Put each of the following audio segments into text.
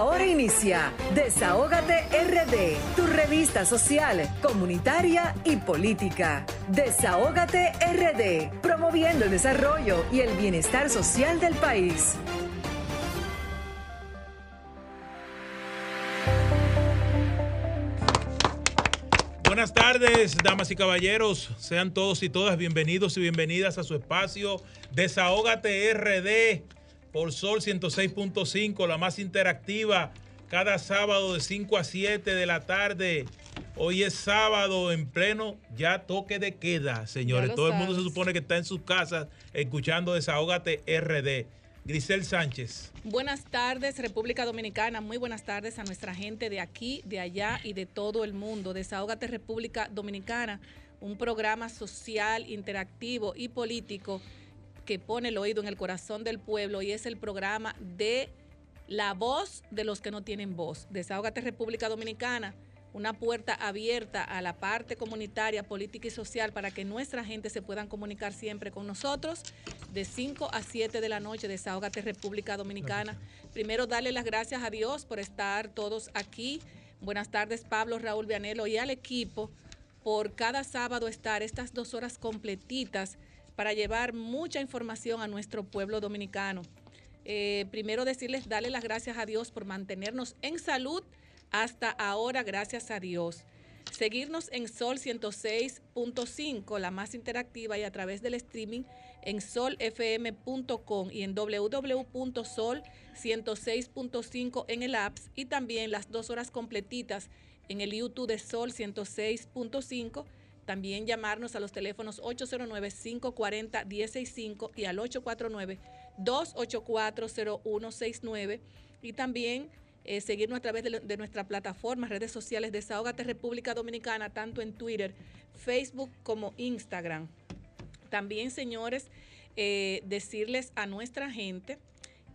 Ahora inicia Desahógate RD, tu revista social, comunitaria y política. Desahógate RD, promoviendo el desarrollo y el bienestar social del país. Buenas tardes, damas y caballeros. Sean todos y todas bienvenidos y bienvenidas a su espacio Desahógate RD por Sol 106.5, la más interactiva, cada sábado de 5 a 7 de la tarde. Hoy es sábado en pleno ya toque de queda, señores. Todo el mundo se supone que está en sus casas escuchando Desahógate RD. Grisel Sánchez. Buenas tardes, República Dominicana. Muy buenas tardes a nuestra gente de aquí, de allá y de todo el mundo. Desahógate República Dominicana, un programa social, interactivo y político que pone el oído en el corazón del pueblo y es el programa de la voz de los que no tienen voz. Desahógate República Dominicana, una puerta abierta a la parte comunitaria, política y social para que nuestra gente se puedan comunicar siempre con nosotros de 5 a 7 de la noche. Desahógate República Dominicana. Primero, darle las gracias a Dios por estar todos aquí. Buenas tardes, Pablo, Raúl Vianelo y al equipo por cada sábado estar estas dos horas completitas para llevar mucha información a nuestro pueblo dominicano. Eh, primero decirles, darle las gracias a Dios por mantenernos en salud hasta ahora, gracias a Dios. Seguirnos en Sol 106.5, la más interactiva, y a través del streaming en solfm.com y en www.sol106.5 en el apps y también las dos horas completitas en el YouTube de Sol 106.5 también llamarnos a los teléfonos 809-540-165 y al 849-284-0169 y también eh, seguirnos a través de, nuestra plataforma, redes sociales Desahogate República Dominicana, tanto en Twitter, Facebook como Instagram. También, señores, eh, decirles a nuestra gente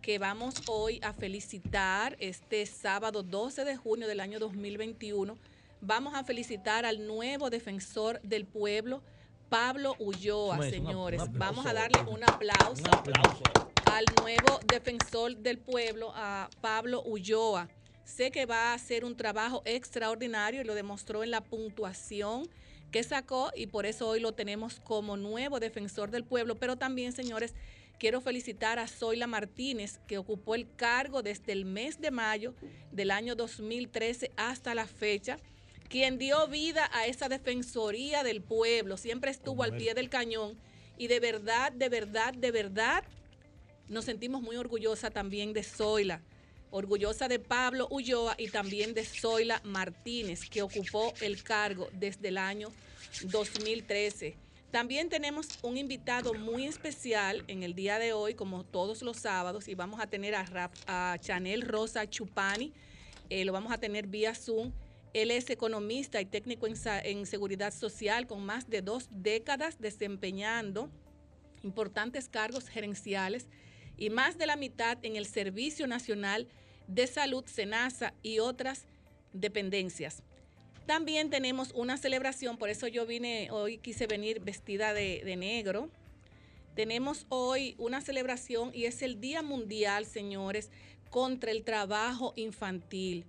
que vamos hoy a felicitar este sábado 12 de junio del año 2021 Vamos a felicitar al nuevo defensor del pueblo, Pablo Ulloa, señores. Vamos a darle un aplauso, al nuevo defensor del pueblo, a Pablo Ulloa. Sé que va a hacer un trabajo extraordinario y lo demostró en la puntuación que sacó y por eso hoy lo tenemos como nuevo defensor del pueblo. Pero también, señores, quiero felicitar a Zoila Martínez, que ocupó el cargo desde el mes de mayo del año 2013 hasta la fecha quien dio vida a esa defensoría del pueblo, siempre estuvo al pie del cañón y de verdad, de verdad, de verdad nos sentimos muy orgullosa también de Zoila, orgullosa de Pablo Ulloa y también de Zoila Martínez, que ocupó el cargo desde el año 2013. También tenemos un invitado muy especial en el día de hoy, como todos los sábados, y vamos a tener a, a Chanel Rosa Chupani, eh, lo vamos a tener vía Zoom él es economista y técnico en, seguridad social con más de dos décadas desempeñando importantes cargos gerenciales y más de la mitad en el Servicio Nacional de Salud, SENASA y otras dependencias. También tenemos una celebración, por eso yo vine, hoy quise venir vestida de, de negro. Tenemos hoy una celebración y es el Día Mundial, señores, contra el trabajo infantil.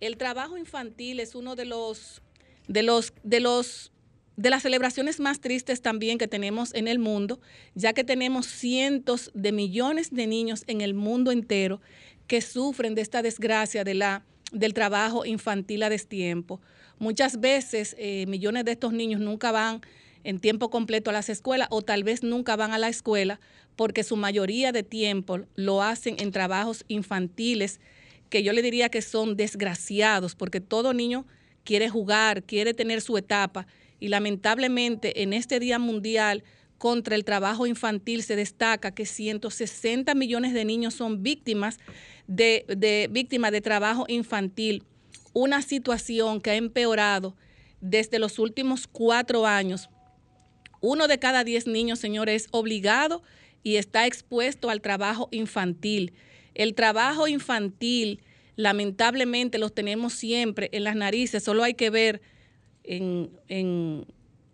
El trabajo infantil es uno de los, de los, de los, de las celebraciones más tristes también que tenemos en el mundo, ya que tenemos cientos de millones de niños en el mundo entero que sufren de esta desgracia de la, del trabajo infantil a destiempo. Muchas veces eh, millones de estos niños nunca van en tiempo completo a las escuelas o tal vez nunca van a la escuela porque su mayoría de tiempo lo hacen en trabajos infantiles que yo le diría que son desgraciados, porque todo niño quiere jugar, quiere tener su etapa, y lamentablemente en este Día Mundial contra el trabajo infantil se destaca que 160 millones de niños son víctimas de, de trabajo infantil, una situación que ha empeorado desde los últimos cuatro años. Uno de cada diez niños, señores, es obligado y está expuesto al trabajo infantil. El trabajo infantil, lamentablemente, los tenemos siempre en las narices. Solo hay que ver en,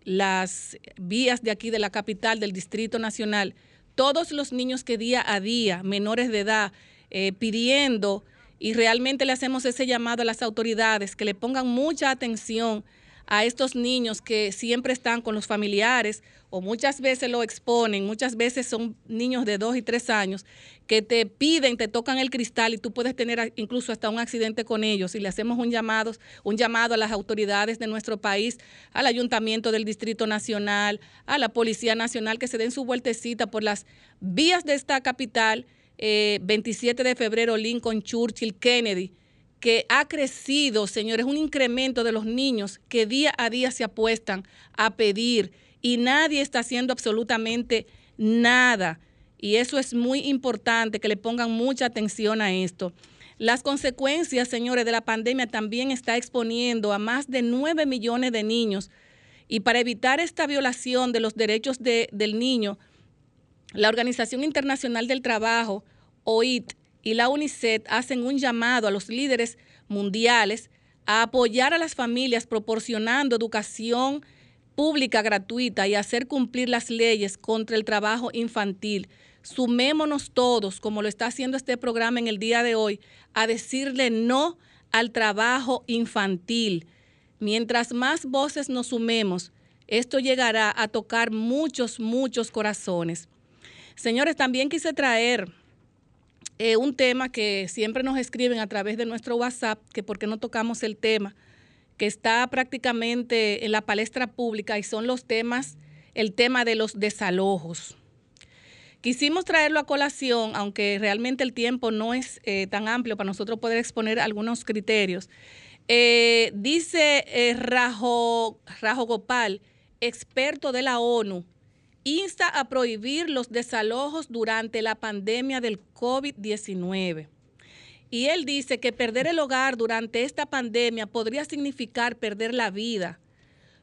las vías de aquí de la capital, del Distrito Nacional, todos los niños que día a día, menores de edad, eh, pidiendo y realmente le hacemos ese llamado a las autoridades que le pongan mucha atención a estos niños que siempre están con los familiares o muchas veces lo exponen, muchas veces son niños de dos y tres años que te piden, te tocan el cristal y tú puedes tener incluso hasta un accidente con ellos y le hacemos un llamado, un llamado a las autoridades de nuestro país, al Ayuntamiento del Distrito Nacional, a la Policía Nacional que se den su vueltecita por las vías de esta capital, 27 eh, de febrero, Lincoln, Churchill, Kennedy que ha crecido, señores, un incremento de los niños que día a día se apuestan a pedir y nadie está haciendo absolutamente nada. Y eso es muy importante, que le pongan mucha atención a esto. Las consecuencias, señores, de la pandemia también está exponiendo a más de 9 millones de niños. Y para evitar esta violación de los derechos del niño, la Organización Internacional del Trabajo, OIT, y la UNICEF hacen un llamado a los líderes mundiales a apoyar a las familias proporcionando educación pública gratuita y hacer cumplir las leyes contra el trabajo infantil. Sumémonos todos, como lo está haciendo este programa en el día de hoy, a decirle no al trabajo infantil. Mientras más voces nos sumemos, esto llegará a tocar muchos, muchos corazones. Señores, también quise traer eh, un tema que siempre nos escriben a través de nuestro WhatsApp, que por qué no tocamos el tema, que está prácticamente en la palestra pública y son los temas, el tema de los desalojos. Quisimos traerlo a colación, aunque realmente el tiempo no es eh, tan amplio para nosotros poder exponer algunos criterios. Eh, dice Rajo, Rajo Gopal, experto de la ONU, insta a prohibir los desalojos durante la pandemia del COVID-19. Y él dice que perder el hogar durante esta pandemia podría significar perder la vida.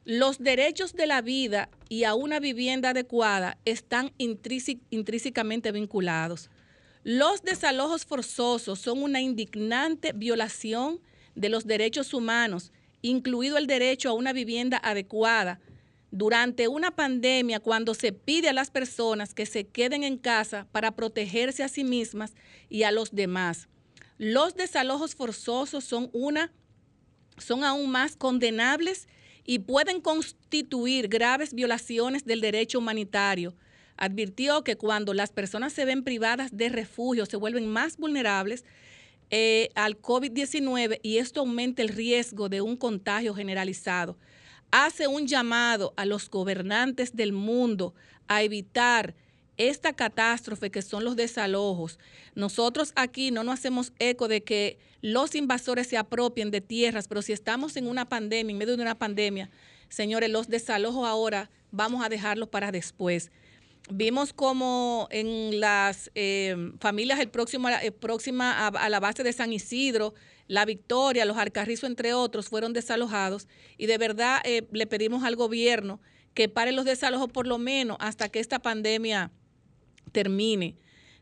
Los derechos de la vida y a una vivienda adecuada están intrínsecamente vinculados. Los desalojos forzosos son una indignante violación de los derechos humanos, incluido el derecho a una vivienda adecuada, durante una pandemia, cuando se pide a las personas que se queden en casa para protegerse a sí mismas y a los demás. Los desalojos forzosos son una son aún más condenables y pueden constituir graves violaciones del derecho humanitario. Advirtió que cuando las personas se ven privadas de refugio se vuelven más vulnerables eh, al COVID-19 y esto aumenta el riesgo de un contagio generalizado hace un llamado a los gobernantes del mundo a evitar esta catástrofe que son los desalojos. Nosotros aquí no nos hacemos eco de que los invasores se apropien de tierras, pero si estamos en una pandemia, en medio de una pandemia, señores, los desalojos ahora vamos a dejarlos para después. Vimos como en las eh, familias el próximo, eh, a, la base de San Isidro, La Victoria, Los Alcarrizos, entre otros, fueron desalojados. Y de verdad eh, le pedimos al gobierno que pare los desalojos por lo menos hasta que esta pandemia termine.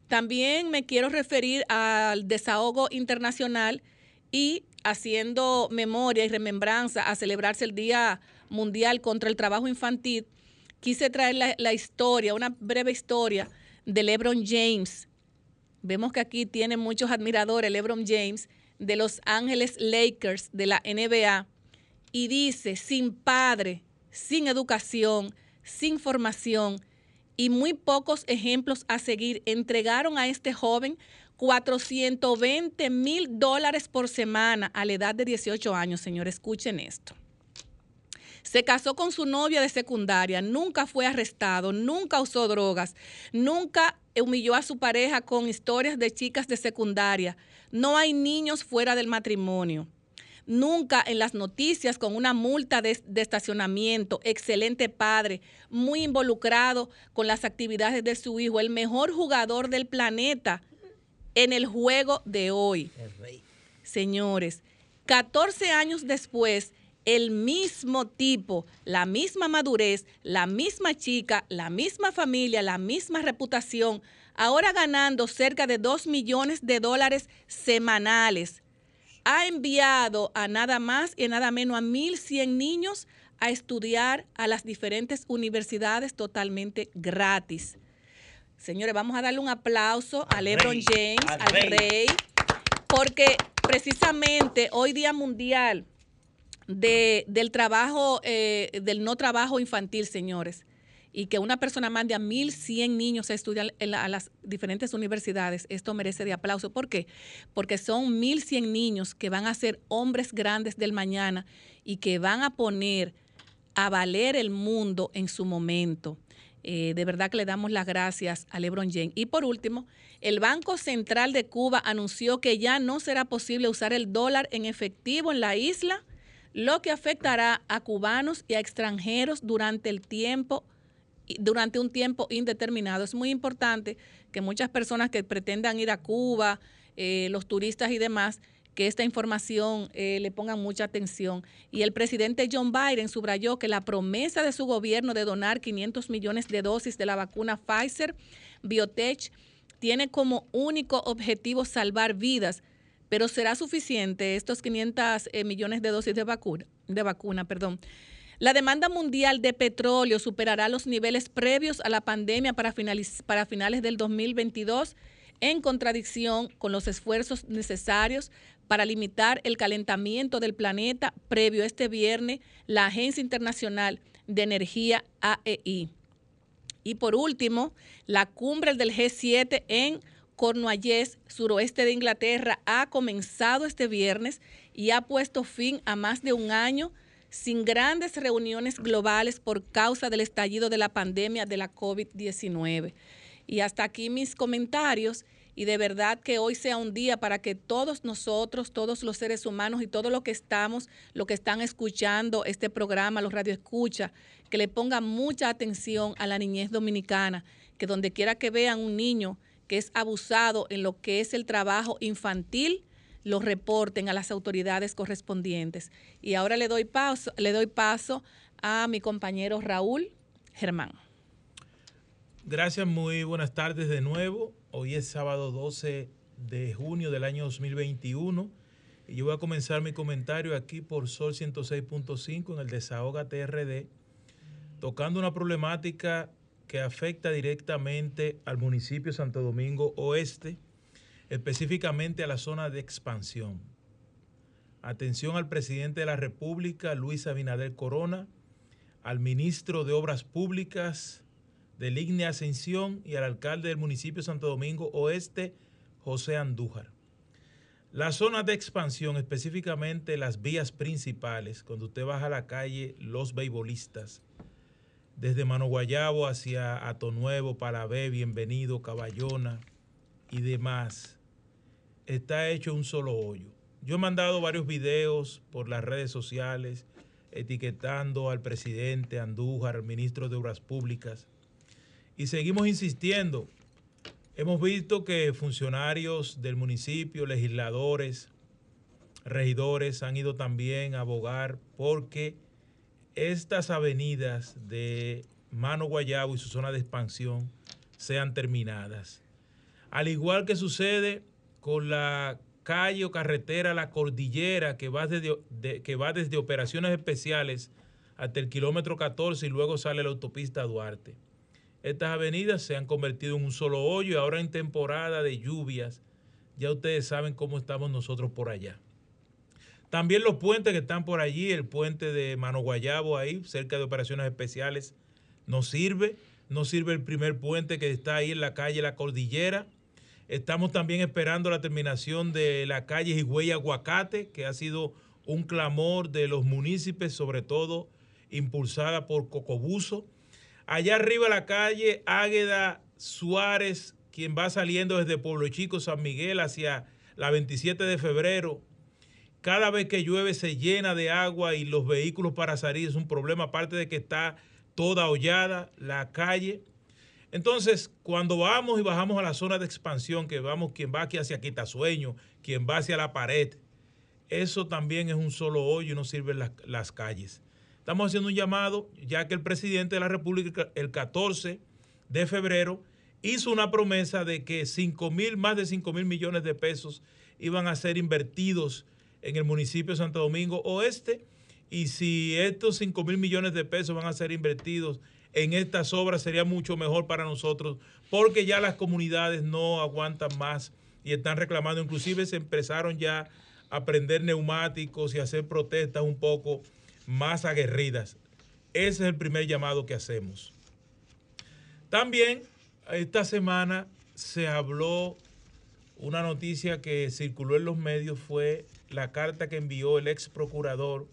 También me quiero referir al desahogo internacional y haciendo memoria y remembranza a celebrarse el Día Mundial contra el Trabajo Infantil quise traer la, historia, una breve historia de LeBron James. Vemos que aquí tiene muchos admiradores, LeBron James, de Los Ángeles Lakers, de la NBA. Y dice, sin padre, sin educación, sin formación y muy pocos ejemplos a seguir, entregaron a este joven 420 mil dólares por semana a la edad de 18 años. Señores, escuchen esto. Se casó con su novia de secundaria, nunca fue arrestado, nunca usó drogas, nunca humilló a su pareja con historias de chicas de secundaria. No hay niños fuera del matrimonio. Nunca en las noticias con una multa de, estacionamiento, excelente padre, muy involucrado con las actividades de su hijo, el mejor jugador del planeta en el juego de hoy. Señores, 14 años después, el mismo tipo, la misma madurez, la misma chica, la misma familia, la misma reputación, ahora ganando cerca de 2 millones de dólares semanales. Ha enviado a nada más y nada menos a 1.100 niños a estudiar a las diferentes universidades totalmente gratis. Señores, vamos a darle un aplauso a LeBron James, al rey porque precisamente hoy Día Mundial de, del trabajo, eh, del no trabajo infantil, señores, y que una persona mande a 1.100 niños a estudiar en a las diferentes universidades, esto merece de aplauso. ¿Por qué? Porque son 1.100 niños que van a ser hombres grandes del mañana y que van a poner a valer el mundo en su momento. Eh, de verdad que le damos las gracias a LeBron James. Y por último, el Banco Central de Cuba anunció que ya no será posible usar el dólar en efectivo en la isla, lo que afectará a cubanos y a extranjeros durante el tiempo durante un tiempo indeterminado. Es muy importante que muchas personas que pretendan ir a Cuba, eh, los turistas y demás, que esta información eh, le pongan mucha atención. Y el presidente John Biden subrayó que la promesa de su gobierno de donar 500 millones de dosis de la vacuna Pfizer Biotech tiene como único objetivo salvar vidas, pero será suficiente estos 500 eh, millones de dosis de vacuna, de vacuna, perdón. La demanda mundial de petróleo superará los niveles previos a la pandemia para, finales del 2022 en contradicción con los esfuerzos necesarios para limitar el calentamiento del planeta previo este viernes la Agencia Internacional de Energía AEI. Y por último, la cumbre del G7 en Cornualles, suroeste de Inglaterra, ha comenzado este viernes y ha puesto fin a más de un año sin grandes reuniones globales por causa del estallido de la pandemia de la COVID-19. Y hasta aquí mis comentarios y de verdad que hoy sea un día para que todos nosotros, todos los seres humanos y todo lo que estamos, lo que están escuchando este programa, los radioescucha, que le pongan mucha atención a la niñez dominicana, que donde quiera que vean un niño que es abusado en lo que es el trabajo infantil, lo reporten a las autoridades correspondientes. Y ahora le doy paso, le doy paso a mi compañero Raúl Germán. Gracias, muy buenas tardes de nuevo. Hoy es sábado 12 de junio del año 2021 y yo voy a comenzar mi comentario aquí por Sol 106.5 en el Desahoga TRD, tocando una problemática que afecta directamente al municipio de Santo Domingo Oeste, específicamente a la zona de expansión. Atención al presidente de la República, Luis Abinader Corona, al ministro de Obras Públicas de Línea Ascensión y al alcalde del municipio de Santo Domingo Oeste, José Andújar. La zona de expansión, específicamente las vías principales, cuando usted baja a la calle Los Beisbolistas, desde Mano Guayabo hacia Ato Nuevo, Palabé, Bienvenido, Caballona y demás, está hecho un solo hoyo. Yo he mandado varios videos por las redes sociales etiquetando al presidente Andújar, ministro de Obras Públicas, y seguimos insistiendo. Hemos visto que funcionarios del municipio, legisladores, regidores han ido también a abogar porque estas avenidas de Mano Guayabo y su zona de expansión sean terminadas. Al igual que sucede con la calle o carretera La Cordillera que va desde, que va desde operaciones especiales hasta el kilómetro 14 y luego sale la autopista Duarte. Estas avenidas se han convertido en un solo hoyo y ahora en temporada de lluvias ya ustedes saben cómo estamos nosotros por allá. También los puentes que están por allí, el puente de Mano Guayabo ahí, cerca de operaciones especiales, no sirve. No sirve el primer puente que está ahí en la calle La Cordillera Estamos también esperando la terminación de la calle Higüey Aguacate, que ha sido un clamor de los municipios, sobre todo impulsada por Cocobuzo. Allá arriba la calle Águeda Suárez, quien va saliendo desde Pueblo Chico, San Miguel, hacia la 27 de febrero. Cada vez que llueve se llena de agua y los vehículos para salir es un problema, aparte de que está toda hollada la calle. Entonces, cuando vamos y bajamos a la zona de expansión, que vamos, quien va aquí hacia Quitasueño, quien va hacia la pared, eso también es un solo hoyo y no sirven las, calles. Estamos haciendo un llamado, ya que el presidente de la República, el 14 de febrero, hizo una promesa de que 5 mil, más de 5 mil millones de pesos iban a ser invertidos en el municipio de Santo Domingo Oeste. Y si estos 5 mil millones de pesos van a ser invertidos en estas obras sería mucho mejor para nosotros porque ya las comunidades no aguantan más y están reclamando. Inclusive se empezaron ya a prender neumáticos y hacer protestas un poco más aguerridas. Ese es el primer llamado que hacemos. También esta semana se habló, una noticia que circuló en los medios fue la carta que envió el ex procurador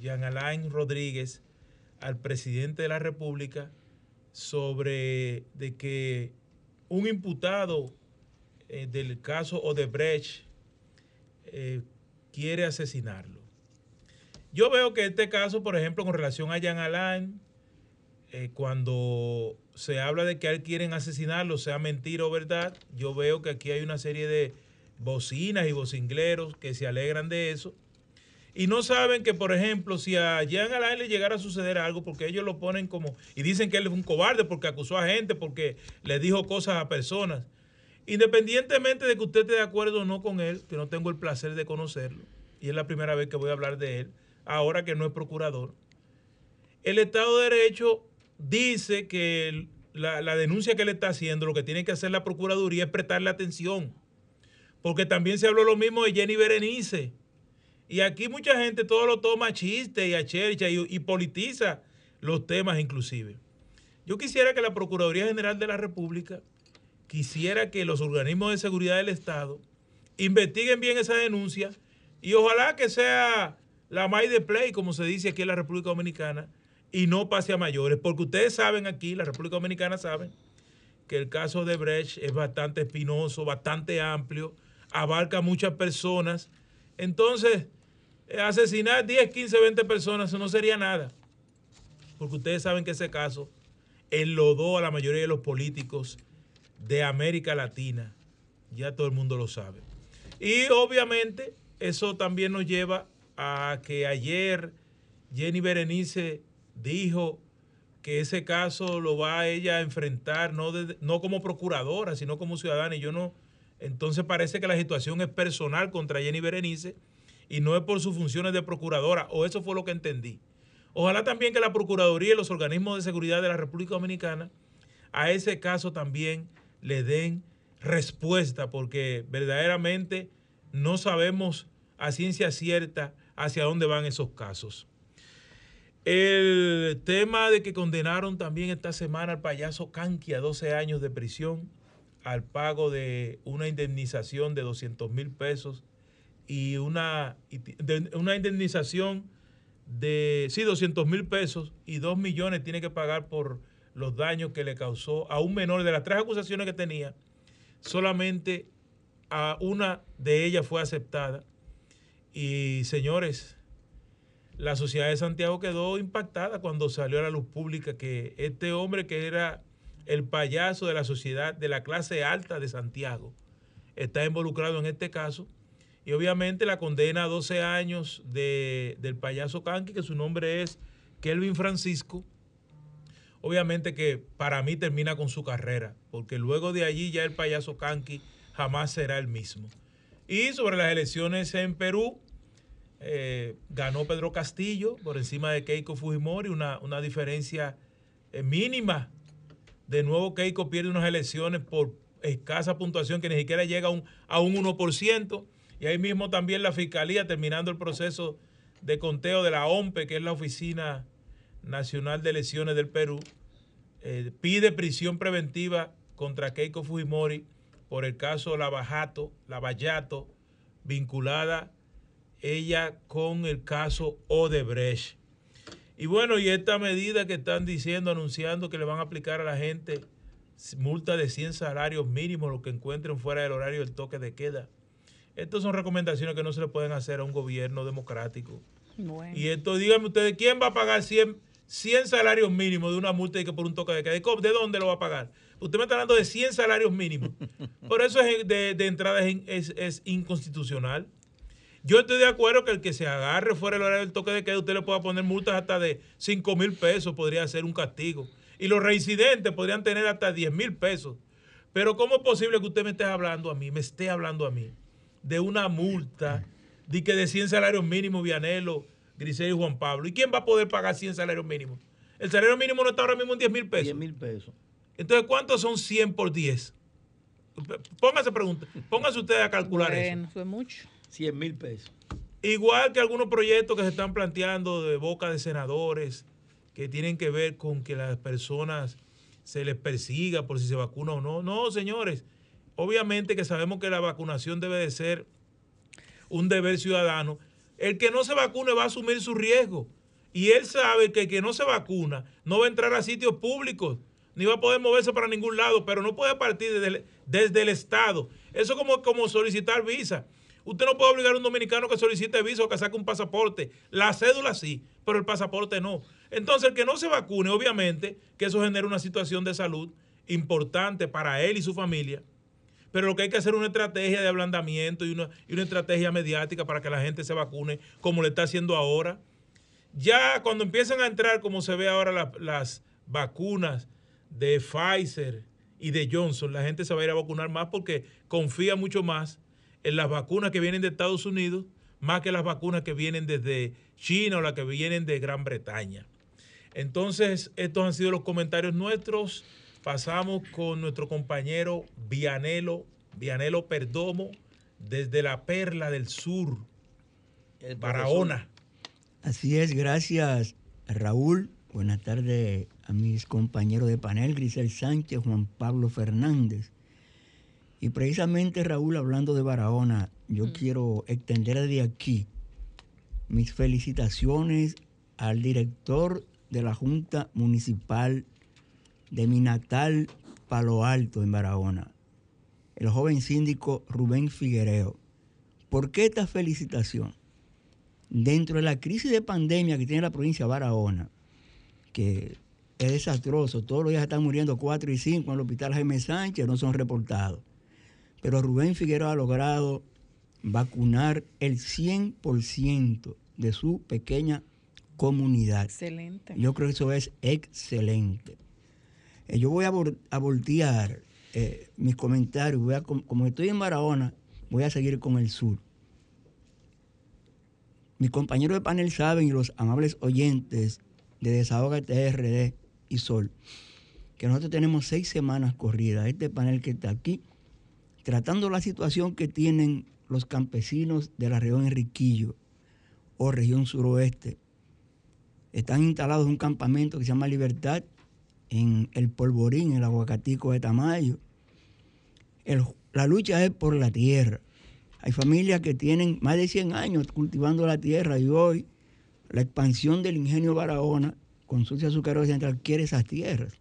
Jean Alain Rodríguez al presidente de la República sobre de que un imputado eh, del caso Odebrecht eh, quiere asesinarlo. Yo veo que este caso, por ejemplo, con relación a Jean Alain, eh, cuando se habla de que él quieren asesinarlo, sea mentira o verdad, yo veo que aquí hay una serie de bocinas y vocingleros que se alegran de eso y no saben que, por ejemplo, si a Jean Alain le llegara a suceder algo, porque ellos lo ponen como, y dicen que él es un cobarde porque acusó a gente, porque le dijo cosas a personas. Independientemente de que usted esté de acuerdo o no con él, que no tengo el placer de conocerlo, y es la primera vez que voy a hablar de él, ahora que no es procurador, el Estado de Derecho dice que la, la denuncia que él está haciendo, lo que tiene que hacer la Procuraduría es prestarle atención, porque también se habló lo mismo de Jenny Berenice y aquí mucha gente todo lo toma a chiste y a chercha y, politiza los temas inclusive. Yo quisiera que la Procuraduría General de la República quisiera que los organismos de seguridad del Estado investiguen bien esa denuncia y ojalá que sea la may de play, como se dice aquí en la República Dominicana, y no pase a mayores, porque ustedes saben aquí, la República Dominicana saben, que el caso de Brecht es bastante espinoso, bastante amplio, abarca muchas personas. Entonces, asesinar 10, 15, 20 personas, eso no sería nada. Porque ustedes saben que ese caso enlodó a la mayoría de los políticos de América Latina. Ya todo el mundo lo sabe. Y obviamente eso también nos lleva a que ayer Jenny Berenice dijo que ese caso lo va ella a enfrentar no, no como procuradora, sino como ciudadana. Y yo no, entonces parece que la situación es personal contra Jenny Berenice y no es por sus funciones de procuradora, o eso fue lo que entendí. Ojalá también que la Procuraduría y los organismos de seguridad de la República Dominicana a ese caso también le den respuesta, porque verdaderamente no sabemos a ciencia cierta hacia dónde van esos casos. El tema de que condenaron también esta semana al payaso Kanki a 12 años de prisión al pago de una indemnización de 200 mil pesos y una, una indemnización de, sí, 200 mil pesos y 2 millones tiene que pagar por los daños que le causó a un menor de las tres acusaciones que tenía. Solamente a una de ellas fue aceptada. Y señores, la sociedad de Santiago quedó impactada cuando salió a la luz pública que este hombre que era el payaso de la sociedad de la clase alta de Santiago está involucrado en este caso y obviamente la condena a 12 años del payaso Kanki, que su nombre es Kelvin Francisco. Obviamente que para mí termina con su carrera, porque luego de allí ya el payaso Kanki jamás será el mismo. Y sobre las elecciones en Perú, eh, ganó Pedro Castillo por encima de Keiko Fujimori, una, una diferencia eh, mínima. De nuevo Keiko pierde unas elecciones por escasa puntuación que ni siquiera llega a un, a un 1%. Y ahí mismo también la Fiscalía, terminando el proceso de conteo de la OMPE, que es la Oficina Nacional de Elecciones del Perú, eh, pide prisión preventiva contra Keiko Fujimori por el caso Lavajato, Lavallato, vinculada ella con el caso Odebrecht. Y bueno, y esta medida que están diciendo, anunciando que le van a aplicar a la gente multa de 100 salarios mínimos, lo que encuentren fuera del horario del toque de queda. Estas son recomendaciones que no se le pueden hacer a un gobierno democrático. Y esto, díganme ustedes, ¿quién va a pagar 100, 100 salarios mínimos de una multa y que por un toque de queda? ¿De dónde lo va a pagar? Usted me está hablando de 100 salarios mínimos. Por eso es de, entrada es, inconstitucional. Yo estoy de acuerdo que el que se agarre fuera del horario del toque de queda, usted le pueda poner multas hasta de 5 mil pesos, podría ser un castigo. Y los reincidentes podrían tener hasta 10 mil pesos. Pero ¿cómo es posible que usted me esté hablando a mí, me esté hablando a mí de una multa de que de 100 salarios mínimos, Vianelo, Grisel y Juan Pablo. ¿Y quién va a poder pagar 100 salarios mínimos? El salario mínimo no está ahora mismo en 10 mil pesos. 10 mil pesos. Entonces, ¿cuántos son 100 por 10? Póngase pregunta, póngase usted a calcular bueno, fue mucho. 100 mil pesos. Igual que algunos proyectos que se están planteando de boca de senadores que tienen que ver con que las personas se les persiga por si se vacuna o no. No, señores, obviamente que sabemos que la vacunación debe de ser un deber ciudadano. El que no se vacune va a asumir su riesgo. Y él sabe que el que no se vacuna no va a entrar a sitios públicos, ni va a poder moverse para ningún lado, pero no puede partir desde el, Estado. Eso es como, como solicitar visa. Usted no puede obligar a un dominicano que solicite visa o que saque un pasaporte. La cédula sí, pero el pasaporte no. Entonces, el que no se vacune, obviamente, que eso genera una situación de salud importante para él y su familia. Pero lo que hay que hacer es una estrategia de ablandamiento y una, estrategia mediática para que la gente se vacune, como le está haciendo ahora. Ya cuando empiezan a entrar, como se ve ahora, las vacunas de Pfizer y de Johnson, la gente se va a ir a vacunar más porque confía mucho más en las vacunas que vienen de Estados Unidos, más que las vacunas que vienen desde China o las que vienen de Gran Bretaña. Entonces, estos han sido los comentarios nuestros. Pasamos con nuestro compañero Vianelo, Vianelo Perdomo, desde la Perla del Sur, Barahona. Así es, gracias Raúl. Buenas tardes a mis compañeros de panel, Grisel Sánchez, Juan Pablo Fernández. Y precisamente Raúl, hablando de Barahona, yo mm. quiero extender desde aquí mis felicitaciones al director de la Junta Municipal de mi natal Palo Alto, en Barahona, el joven síndico Rubén Figuereo. ¿Por qué esta felicitación? Dentro de la crisis de pandemia que tiene la provincia de Barahona, que es desastroso, todos los días están muriendo cuatro y cinco en el hospital Jaime Sánchez, no son reportados. Pero Rubén Figueroa ha logrado vacunar el 100% de su pequeña comunidad. Excelente. Yo creo que eso es excelente. Eh, yo voy a, voltear eh, mis comentarios, voy a, como estoy en Barahona, voy a seguir con el sur. Mis compañeros de panel saben y los amables oyentes de Desahoga TRD y Sol, que nosotros tenemos seis semanas corridas, este panel que está aquí, tratando la situación que tienen los campesinos de la región Enriquillo o región suroeste, están instalados en un campamento que se llama Libertad, en el Polvorín, el Aguacatico de Tamayo. la lucha es por la tierra. Hay familias que tienen más de 100 años cultivando la tierra y hoy la expansión del ingenio Barahona, Consulta Azucarero Central, quiere esas tierras.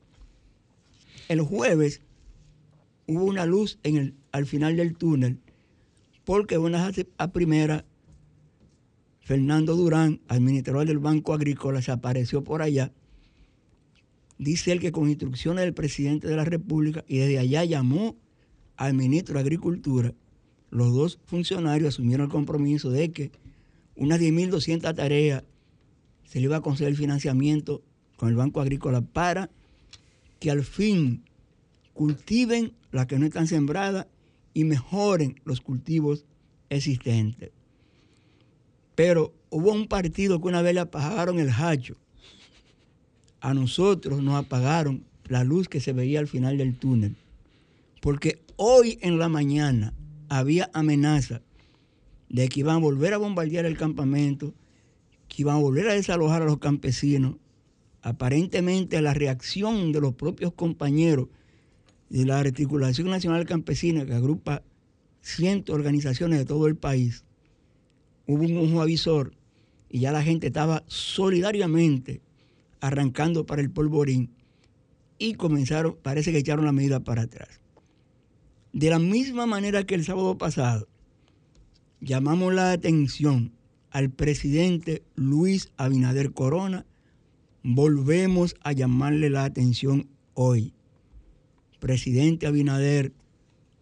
El jueves hubo una luz en el, al final del túnel porque una a primera Fernando Durán, administrador del Banco Agrícola, se apareció por allá. Dice él que con instrucciones del presidente de la República y desde allá llamó al ministro de Agricultura, los dos funcionarios asumieron el compromiso de que unas 10.200 tareas se le iba a conceder financiamiento con el Banco Agrícola para que al fin cultiven las que no están sembradas y mejoren los cultivos existentes. Pero hubo un partido que una vez le apagaron el hacho. A nosotros nos apagaron la luz que se veía al final del túnel. Porque hoy en la mañana había amenaza de que iban a volver a bombardear el campamento, que iban a volver a desalojar a los campesinos. Aparentemente la reacción de los propios compañeros de la Articulación Nacional Campesina, que agrupa cientos organizaciones de todo el país, hubo un ojo avisor y ya la gente estaba solidariamente arrancando para el polvorín y comenzaron, parece que echaron la medida para atrás. De la misma manera que el sábado pasado, llamamos la atención al presidente Luis Abinader Corona, volvemos a llamarle la atención hoy. Presidente Abinader,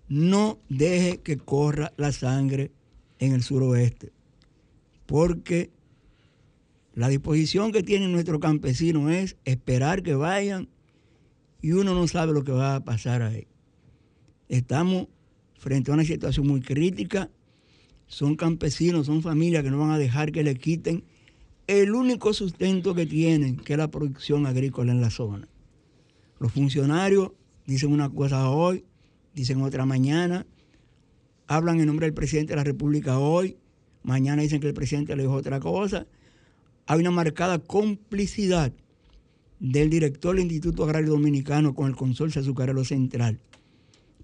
no deje que corra la sangre en el suroeste porque la disposición que tienen nuestros campesinos es esperar que vayan y uno no sabe lo que va a pasar ahí. Estamos frente a una situación muy crítica, son campesinos, son familias que no van a dejar que le quiten el único sustento que tienen, que es la producción agrícola en la zona. Los funcionarios dicen una cosa hoy, dicen otra mañana, hablan en nombre del presidente de la República hoy, mañana dicen que el presidente le dijo otra cosa. Hay una marcada complicidad del director del Instituto Agrario Dominicano con el consorcio azucarero central.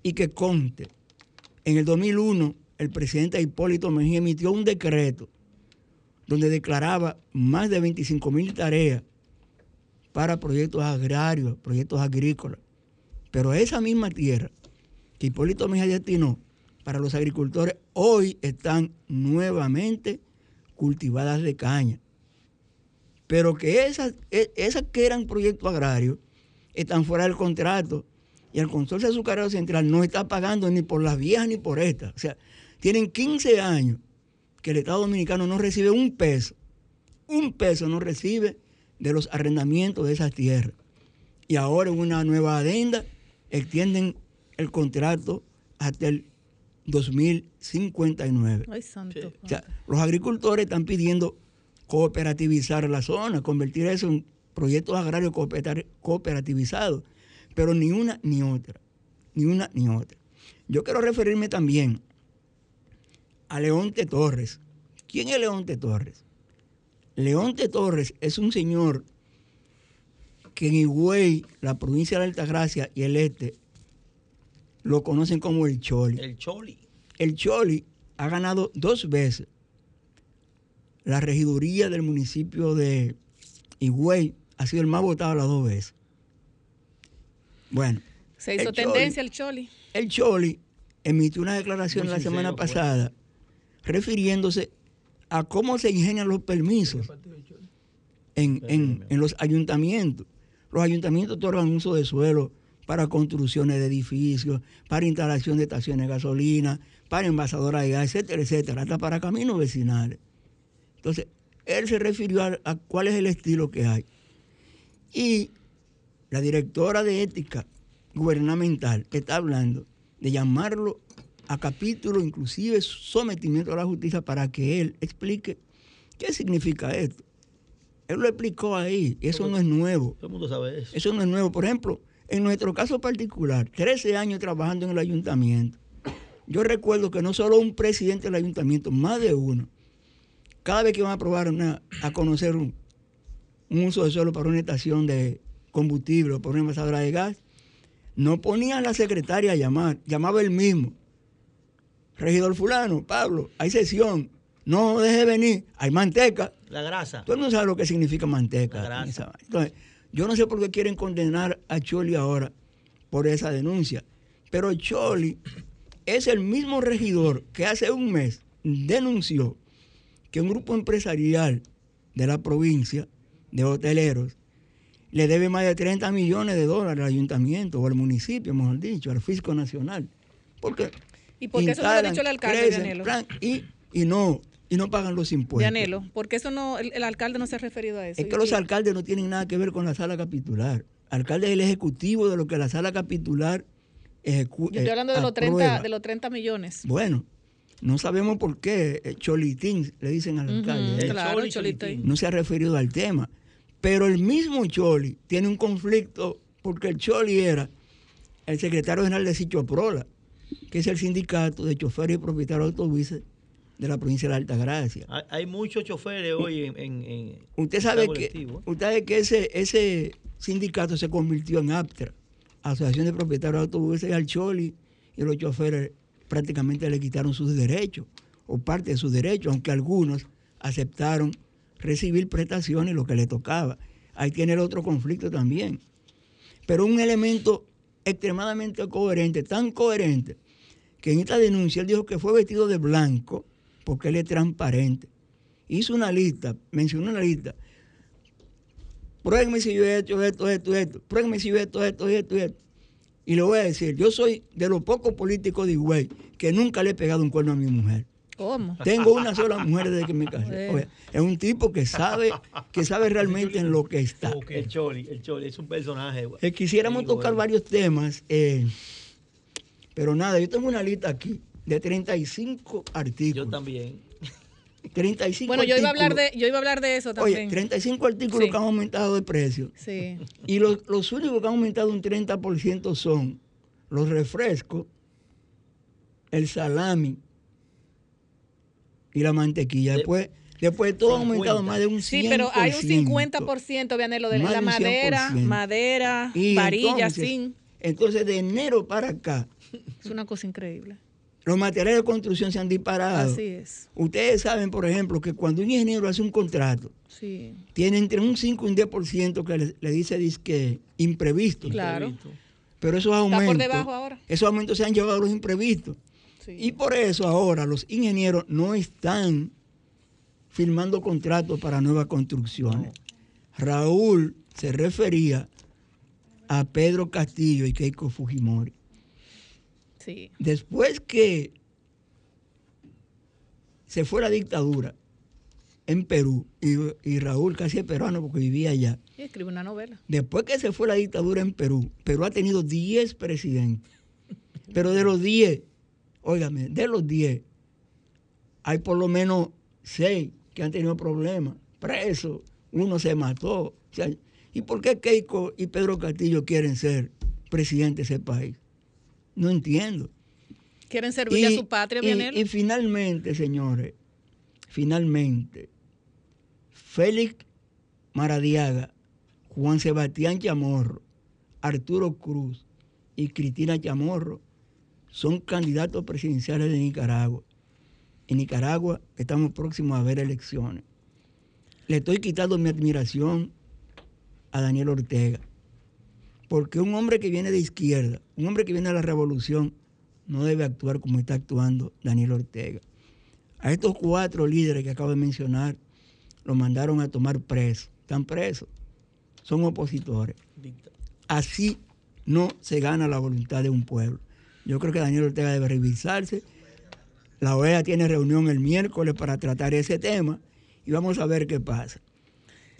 Y que conte, en el 2001 el presidente Hipólito Mejía emitió un decreto donde declaraba más de 25 mil tareas para proyectos agrarios, proyectos agrícolas. Pero esa misma tierra que Hipólito Mejía destinó para los agricultores, hoy están nuevamente cultivadas de caña. Pero que esas, e, esas que eran proyectos agrarios están fuera del contrato y el consorcio azucarero central no está pagando ni por las viejas ni por estas. O sea, tienen 15 años que el Estado Dominicano no recibe un peso, un peso no recibe de los arrendamientos de esas tierras. Y ahora en una nueva adenda extienden el contrato hasta el 2059. Ay, santo. O sea, los agricultores están pidiendo cooperativizar la zona, convertir eso en proyectos agrarios cooperativizados, pero ni una ni otra, ni una ni otra. Yo quiero referirme también a Leonte Torres. ¿Quién es Leonte Torres? Leonte Torres es un señor que en Higüey, la provincia de Altagracia y el este, lo conocen como el Choli El Choli. el Choli ha ganado dos veces la regiduría del municipio de Higüey. Ha sido el más votado las dos veces. Bueno, Se hizo el tendencia el Choli. el Choli emitió una declaración Muy la semana sincero, fue. pasada refiriéndose a cómo se ingenian los permisos en, en- en los ayuntamientos. Los ayuntamientos otorgan uso de suelo para construcciones de edificios, para instalación de estaciones de gasolina, para envasadoras de gas, etcétera, etcétera, hasta para caminos vecinales. Entonces, él se refirió a, a cuál es el estilo que hay. Y la directora de ética gubernamental está hablando de llamarlo a capítulo, inclusive sometimiento a la justicia, para que él explique qué significa esto. Él lo explicó ahí, eso no es nuevo. Todo el mundo sabe eso. Eso no es nuevo. Por ejemplo, en nuestro caso particular, 13 años trabajando en el ayuntamiento. Yo recuerdo que no solo un presidente del ayuntamiento, más de uno, cada vez que iban a probar una, a conocer un, un uso de suelo para una estación de combustible o para una envasadora de gas, no ponía a la secretaria a llamar, llamaba él mismo. Regidor fulano, Pablo, hay sesión, no deje venir, hay manteca, La grasa. Todo el mundo sabe lo que significa manteca. La grasa. Entonces, yo no sé por qué quieren condenar a Choli ahora por esa denuncia. Pero Choli es el mismo regidor que hace un mes denunció que un grupo empresarial de la provincia de hoteleros le debe más de 30 millones de dólares al ayuntamiento o al municipio, mejor dicho, al fisco nacional. Porque ¿Y por qué eso no lo ha dicho el alcalde, crecen, Dianelo? plan, y, y no y no pagan los impuestos. Dianelo, porque eso no, el, el alcalde no se ha referido a eso. Es que los alcaldes no tienen nada que ver con la sala capitular. Alcalde es el ejecutivo de lo que la sala capitular ejecu- Yo estoy eh, hablando de los, 30, aprueba. de los 30 millones. Bueno, no sabemos por qué eh, Cholitín le dicen al alcalde. El claro, Choli. Cholitín. No se ha referido al tema. Pero el mismo Choli tiene un conflicto porque el Choli era el secretario general de Sichoprola, que es el sindicato de choferes y propietarios de autobuses de la provincia de la Altagracia. Hay, hay muchos choferes hoy en. en, en Usted sabe el que, colectivo. usted sabe que ese, ese sindicato se convirtió en APTRA, Asociación de Propietarios de Autobuses, y al Choli y los choferes prácticamente le quitaron sus derechos, o parte de sus derechos, aunque algunos aceptaron recibir prestaciones lo que le tocaba. Ahí tiene el otro conflicto también. Pero un elemento extremadamente coherente, tan coherente, que en esta denuncia él dijo que fue vestido de blanco porque él es transparente. Hizo una lista, mencionó una lista. Pruébenme si yo he hecho esto, esto, esto. Pruébenme si yo he hecho esto, esto, esto. Y le voy a decir, yo soy de los pocos políticos de Higüey que nunca le he pegado un cuerno a mi mujer. ¿Cómo? Tengo una sola mujer desde que me casé. Oye, es un tipo que sabe, que sabe realmente en lo que está. El Choli, el Choli, es un personaje. Eh, quisiéramos Digo, tocar eh, varios temas, eh, pero nada, yo tengo una lista aquí de 35 artículos. Yo también. 35 Bueno, yo iba a hablar artículos. de, yo iba a hablar de eso Oye, también. 35 artículos Sí. que han aumentado de precio. Sí. Y los, los únicos que han aumentado un 30% son los refrescos el salami y la mantequilla. Después, después todo ha aumentado 50. más de un 100%. Sí, pero hay un 50%, Vianelo, de Más la madera, 100%. madera, Y varilla, entonces, zinc. Entonces, de enero para acá, Es una cosa increíble. Los materiales de construcción se han disparado. Así es. Ustedes saben, por ejemplo, que cuando un ingeniero hace un contrato, Sí, tiene entre un 5 y un 10% que le, le dice disque imprevisto. claro. Pero esos Está aumentos, por debajo ahora. esos aumentos se han llevado a los imprevistos. Sí. Y por eso ahora los ingenieros no están firmando contratos para nuevas construcciones. Raúl se refería a Pedro Castillo y Keiko Fujimori. Sí. Después que se fue la dictadura en Perú, y, y Raúl casi es peruano porque vivía allá, Y escribe una novela. después que se fue la dictadura en Perú, Perú ha tenido 10 presidentes. Pero de los 10, óigame, de los 10, hay por lo menos 6 que han tenido problemas, presos, uno se mató. O sea, ¿Y por qué Keiko y Pedro Castillo quieren ser presidentes de ese país? No entiendo. Quieren servir a su patria, y- y finalmente, señores, finalmente, Félix Maradiaga, Juan Sebastián Chamorro, Arturo Cruz y Cristina Chamorro son candidatos presidenciales de Nicaragua. En Nicaragua estamos próximos a ver elecciones. Le estoy quitando mi admiración a Daniel Ortega. Porque un hombre que viene de izquierda, un hombre que viene de la revolución, no debe actuar como está actuando Daniel Ortega. A estos cuatro líderes que acabo de mencionar, los mandaron a tomar presos. Están presos. Son opositores. Así no se gana la voluntad de un pueblo. Yo creo que Daniel Ortega debe revisarse. La OEA tiene reunión el miércoles para tratar ese tema y vamos a ver qué pasa.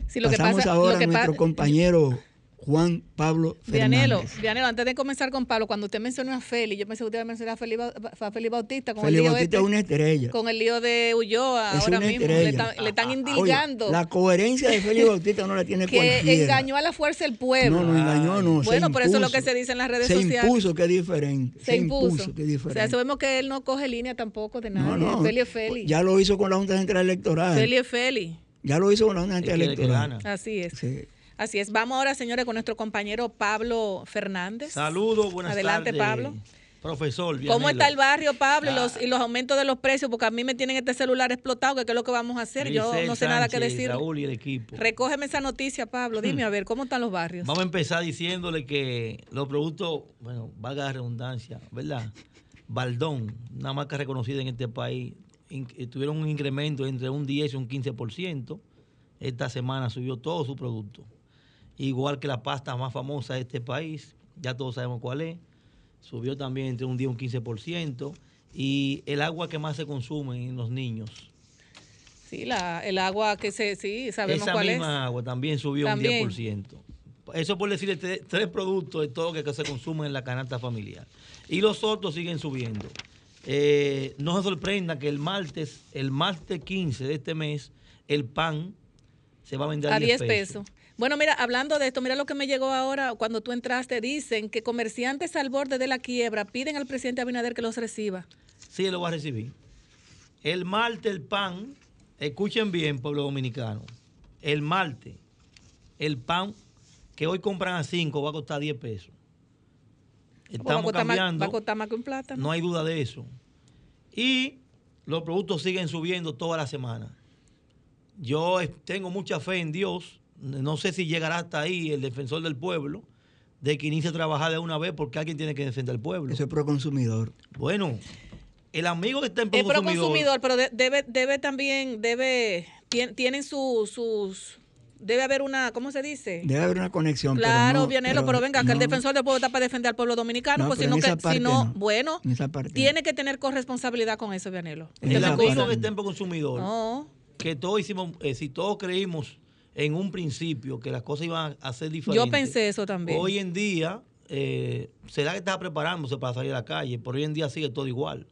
Sí, lo que Pasamos pasa, ahora lo que a nuestro pa- compañero Juan Pablo Fernández. Vianelo, antes de comenzar con Pablo, cuando usted mencionó a Feli, yo pensé que usted iba a mencionar a Feli, a Feli Bautista con el lío Bautista este, es una estrella. con el lío de Ulloa Es ahora una mismo. Le, estrella. están- le están Oye, indilgando la coherencia de Félix Bautista no la tiene que cualquiera. engañó a la fuerza del pueblo. No, no engañó, no. se Bueno, por eso es lo impuso. que se dice en las redes se sociales. impuso que es diferente. se impuso. que es o diferente. sea, sabemos que él no coge línea tampoco de no, nadie. no. Feli es Feli. Ya lo hizo con la Junta Central Electoral. Feli es Feli. Ya lo hizo con la Junta El Central el Electoral. Así es. Sí. Así es. Vamos ahora, señores, con nuestro compañero Pablo Fernández. Saludos, buenas Adelante, tardes. Pablo. Profesor, ¿Cómo Vianelo. está el barrio, Pablo, y los, Ah. y los aumentos de los precios? Porque a mí me tienen este celular explotado, que qué es lo que vamos a hacer. Yo no sé nada que decir. Raúl y el equipo. Recógeme esa noticia, Pablo. Dime, a ver, ¿cómo están los barrios? Vamos a empezar diciéndole que los productos, bueno, valga la redundancia, ¿verdad? Baldón, una marca reconocida en este país, eh, tuvieron un incremento entre un 10 y un 15%. Esta semana subió todo su producto. Igual que la pasta más famosa de este país, ya todos sabemos cuál es, subió también entre un 10 y un 15%. Y el agua que más se consume en los niños, Sí, la, el agua que se, sí, sabemos esa cuál es. misma agua también subió También. un 10%. Eso por decirle tre- tres productos de todo lo que se consume en la canasta familiar. Y los otros siguen subiendo. Eh, no se sorprenda que el martes, el martes 15 de este mes, el pan se va a vender A 10 pesos. Bueno, mira, hablando de esto, mira lo que me llegó ahora cuando tú entraste. Dicen que comerciantes al borde de la quiebra piden al presidente Abinader que los reciba. Sí, él lo va a recibir. El martes el pan, escuchen bien, pueblo dominicano, el martes el pan que hoy compran a 5 va a costar 10 pesos. va, a Estamos más, cambiando. va a costar más que un plátano. No hay duda de eso. Y los productos siguen subiendo toda la semana. Yo tengo mucha fe en Dios. No sé si llegará hasta ahí el defensor del pueblo, de que inicie a trabajar de una vez porque alguien tiene que defender al pueblo. Eso es pro consumidor. Bueno, el amigo que está en Es pro consumidor, consumidor, pero de- debe, debe también, debe, tien- tienen su- sus, debe haber una, ¿cómo se dice? Debe haber una conexión. Claro, no- Vianelo, pero, venga, que el defensor del pueblo está para defender al pueblo dominicano, No, pues sino que, si no, no. bueno, tiene que tener corresponsabilidad con eso, Vianelo. En ¿Usted el amigo que está en consumidor, No, que todos hicimos, eh, si todos creímos en un principio que las cosas iban a ser diferentes. yo pensé eso también. Hoy en día, eh, será que está preparándose para salir a la calle, pero hoy en día sigue todo igual.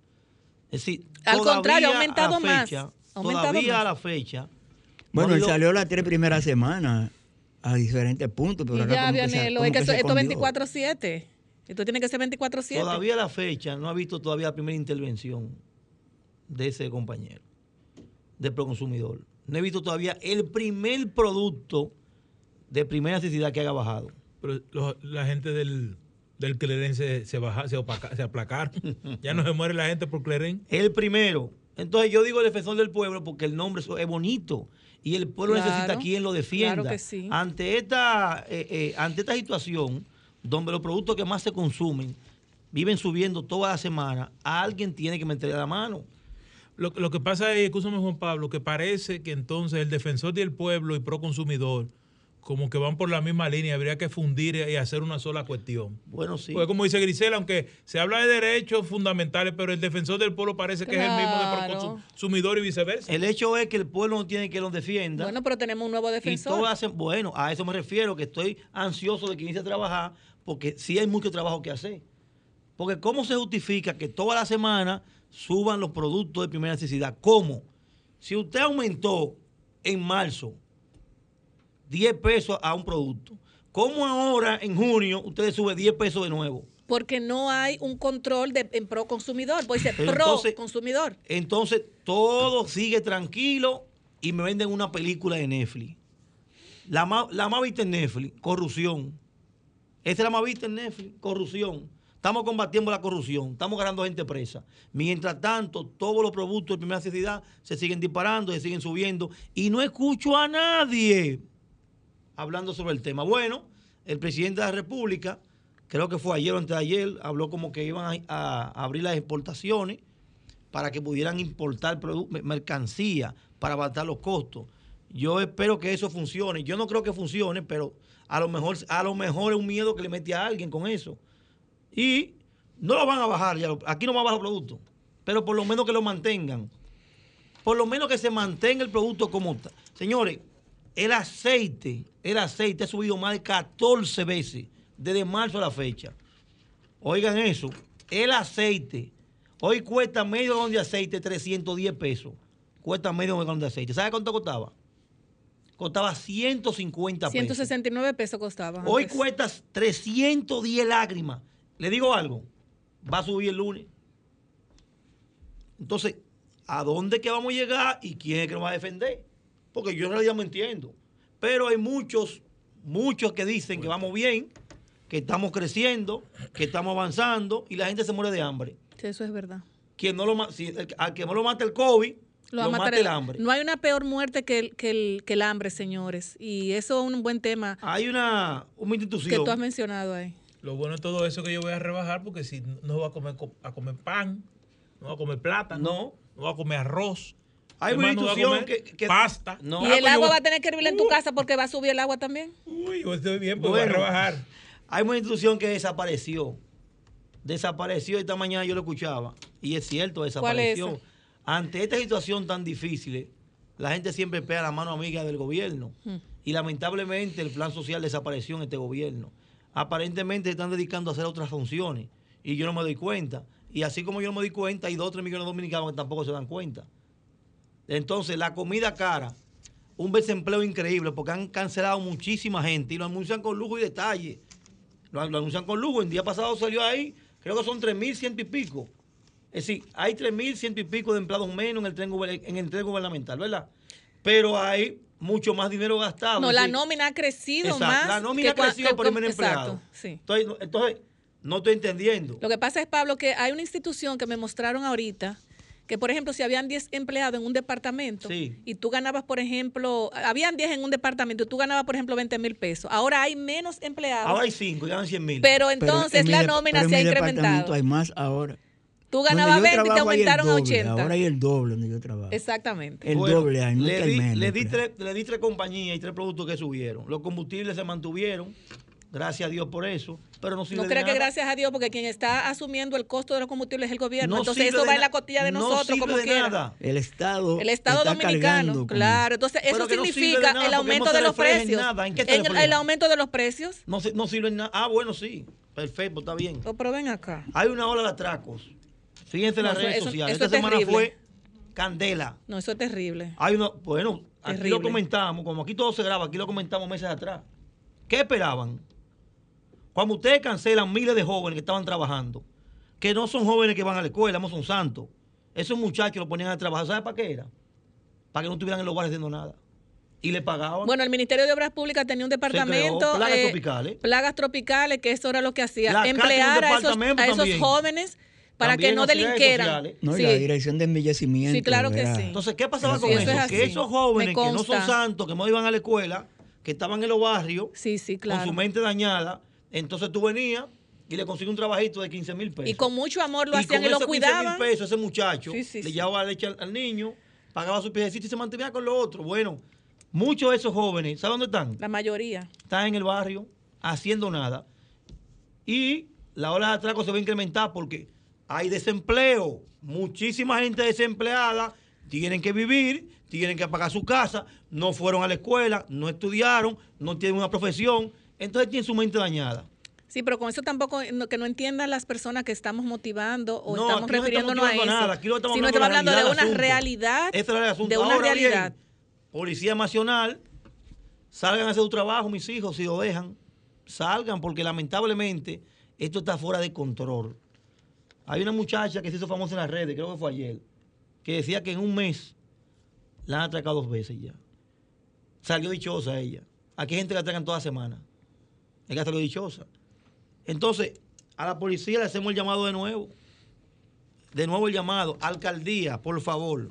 Es decir, Al todavía contrario, ha a la aumentado más. fecha, Ha aumentado todavía más. a la fecha. Bueno, no él salió las tres primeras semanas a diferentes puntos. Pero y ahora ya, como que se- Vianelo, como es que, que eso- se esto escondió. 24-7. Esto tiene que ser 24-7. Todavía la fecha no ha visto todavía la primera intervención de ese compañero, de Proconsumidor. No he visto todavía el primer producto de primera necesidad que haya bajado. Pero la gente del, del Cleren se, se, baja, se, opaca- se aplacaron. ya no se muere la gente por Cleren. El primero. Entonces yo digo el defensor del pueblo porque el nombre es bonito y el pueblo Claro, necesita quien lo defienda. claro que sí. Ante esta eh, eh, ante esta situación donde los productos que más se consumen viven subiendo toda la semana, alguien tiene que meterle la mano. Lo, lo que pasa es, escúchame Juan Pablo, que parece que entonces el defensor del pueblo y pro consumidor como que van por la misma línea, habría que fundir y hacer una sola cuestión. Bueno, sí. Pues como dice Grisela, aunque se habla de derechos fundamentales, pero el defensor del pueblo parece que es el mismo de consumidor y viceversa. El hecho es que el pueblo no tiene que lo defienda. Bueno, pero tenemos un nuevo y defensor. todos hacen, bueno, a eso me refiero, que estoy ansioso de que inicie a trabajar, porque sí hay mucho trabajo que hacer. Porque ¿cómo se justifica que toda la semana suban los productos de primera necesidad? ¿Cómo? Si usted aumentó en marzo 10 pesos a un producto, ¿cómo ahora en junio usted sube 10 pesos de nuevo? Porque no hay un control de, en pro consumidor. Pues dice Pero pro entonces- consumidor. Entonces todo sigue tranquilo y me venden una película de Netflix. La más, la más vista en Netflix, corrupción. Esa es la más vista en Netflix, corrupción. Estamos combatiendo la corrupción, estamos ganando gente presa. Mientras tanto, todos los productos de primera necesidad se siguen disparando, se siguen subiendo y no escucho a nadie hablando sobre el tema. Bueno, el presidente de la República, creo que fue ayer o antes de ayer, habló como que iban a, abrir las exportaciones para que pudieran importar mercancía para abatar los costos. Yo espero que eso funcione. Yo no creo que funcione, pero a lo mejor, a lo mejor es un miedo que le mete a alguien con eso. Y no lo van a bajar, ya aquí no va a bajar el producto, pero por lo menos que lo mantengan. Por lo menos que se mantenga el producto como está. Señores, el aceite, el aceite ha subido más de 14 veces desde marzo a la fecha. Oigan eso, el aceite. Hoy cuesta medio galón de aceite 310 pesos. Cuesta medio galón de aceite. ¿Sabe cuánto costaba? Costaba 150 pesos. 169 pesos costaba. Hoy antes. cuesta 310 lágrimas. Le digo algo, va a subir el lunes. Entonces, ¿a dónde que vamos a llegar y quién es que nos va a defender? Porque yo en realidad me entiendo. Pero hay muchos, muchos que dicen que vamos bien, que estamos creciendo, que estamos avanzando y la gente se muere de hambre. Sí, eso es verdad. Quien no lo, si el- al que no lo mate el COVID, Lo lo, mata el hambre. No hay una peor muerte que el, que el, que el hambre, señores. Y eso es un buen tema Hay una, una que institución. tú has mencionado ahí. Lo bueno de todo eso es que yo voy a rebajar porque si no va a comer, co- a comer pan, no va a comer plátano, No. no va a comer arroz. Hay una no institución que, que- pasta. No. y Ah, el yo agua va a tener que hervir en tu casa porque va a subir el agua también. Uy, yo estoy bien, pues Bueno. voy a rebajar. Hay una institución que desapareció. Desapareció esta mañana yo lo escuchaba. Y es cierto, ¿Cuál es desapareció. esa? Ante esta situación tan difícil, la gente siempre pega la mano amiga del gobierno. Hmm. Y lamentablemente el plan social desapareció en este gobierno. Aparentemente están dedicando a hacer otras funciones. Y yo no me doy cuenta. Y así como yo no me doy cuenta, hay dos o tres millones de dominicanos que tampoco se dan cuenta. Entonces, la comida cara, un desempleo increíble, porque han cancelado muchísima gente y lo anuncian con lujo y detalle. Lo, anuncian con lujo. El día pasado salió ahí, creo que son 3.100 y pico. Es decir, hay 3.100 y pico de empleados menos en el tren, en el tren gubernamental, ¿verdad? Pero hay mucho más dinero gastado. No, la nómina ha crecido exacto, más. La nómina ha que crecido que- por el menos empleado. Exacto, sí. Entonces, no- entonces, no estoy entendiendo. Lo que pasa es, Pablo, que hay una institución que me mostraron ahorita que, por ejemplo, si habían 10 empleados en un departamento Sí. y tú ganabas, por ejemplo, habían 10 en un departamento y tú ganabas, por ejemplo, 20 mil pesos. Ahora hay menos empleados, Ahora hay 5 y ganan 100 mil. pero Pero entonces la nómina pero en se ha mi incrementado. Hay más ahora. Tú ganabas yo 20 y te aumentaron a doble, 80. Ahora hay el doble donde yo trabajo. Exactamente. El Bueno, doble hay, le, di, menos, le, di tres, le di tres compañías y tres productos que subieron. Los combustibles se mantuvieron, gracias a Dios por eso, pero no sirve No de crea que nada. gracias a Dios, porque quien está asumiendo el costo de los combustibles es el gobierno. No entonces eso va en la costilla de no nosotros sirve como de quiera. nada. El Estado. El Estado está dominicano, claro. Entonces, eso no significa el aumento de los precios. nada. ¿En qué se En el, aumento de los precios. No, no sirve en nada. Ah, bueno, sí. Perfecto, está bien. Oh, pero ven acá. Hay una ola de atracos. Fíjense en No, las redes eso- sociales. eso Esta es semana terrible. fue candela. No, eso es terrible. Hay una, bueno, aquí Terrible. lo comentamos, como aquí todo se graba, aquí lo comentamos meses atrás. ¿Qué esperaban? Cuando ustedes cancelan miles de jóvenes que estaban trabajando, que no son jóvenes que van a la escuela, no son santos. Esos muchachos los ponían a trabajar, ¿sabe para qué era? Para que no estuvieran en los bares haciendo nada. Y le pagaban. Bueno, el Ministerio de Obras Públicas tenía un departamento. creó plagas eh, tropicales. Plagas tropicales, que eso era lo que hacía. La emplear a esos, a esos jóvenes para También que no sociales. No, y Sí. la dirección de embellecimiento. Sí, claro que sí. Entonces, ¿qué pasaba Sí, con eso eso? es así. Que esos jóvenes que no son santos, que no iban a la escuela, que estaban en los barrios, Sí, sí, con su mente dañada, entonces tú venías y le consigues un trabajito de 15 mil pesos. Y con mucho amor lo Y hacían con y lo esos 15 mil cuidaban. pesos ese muchacho Sí, sí, le sí. llevaba leche al, al niño, pagaba su piecito y se mantenía con lo otro. Bueno, muchos de esos jóvenes, ¿saben dónde están? La mayoría. Están en el barrio haciendo nada. Y la ola de atraco se va a incrementar porque hay desempleo. Muchísima gente desempleada tienen que vivir, tienen que pagar su casa, no fueron a la escuela, no estudiaron, no tienen una profesión, entonces tienen su mente dañada. Sí, pero con eso tampoco, no- que no entiendan las personas que estamos motivando o No, estamos aquí no estamos refiriéndonos a eso. nada, aquí no estamos sino hablando estamos hablando de una realidad. Ese era el asunto. De una Ahora bien, realidad. Policía Nacional, salgan a hacer su trabajo, mis hijos, si lo dejan. Salgan, porque lamentablemente esto está fuera de control. Hay una muchacha que se hizo famosa en las redes, creo que fue ayer, que decía que en un mes la han atracado dos veces ya. Salió dichosa ella. Aquí hay gente que la atracan toda semana. Ella salió dichosa. Entonces, a la policía le hacemos el llamado de nuevo. De nuevo el llamado. Alcaldía, por favor.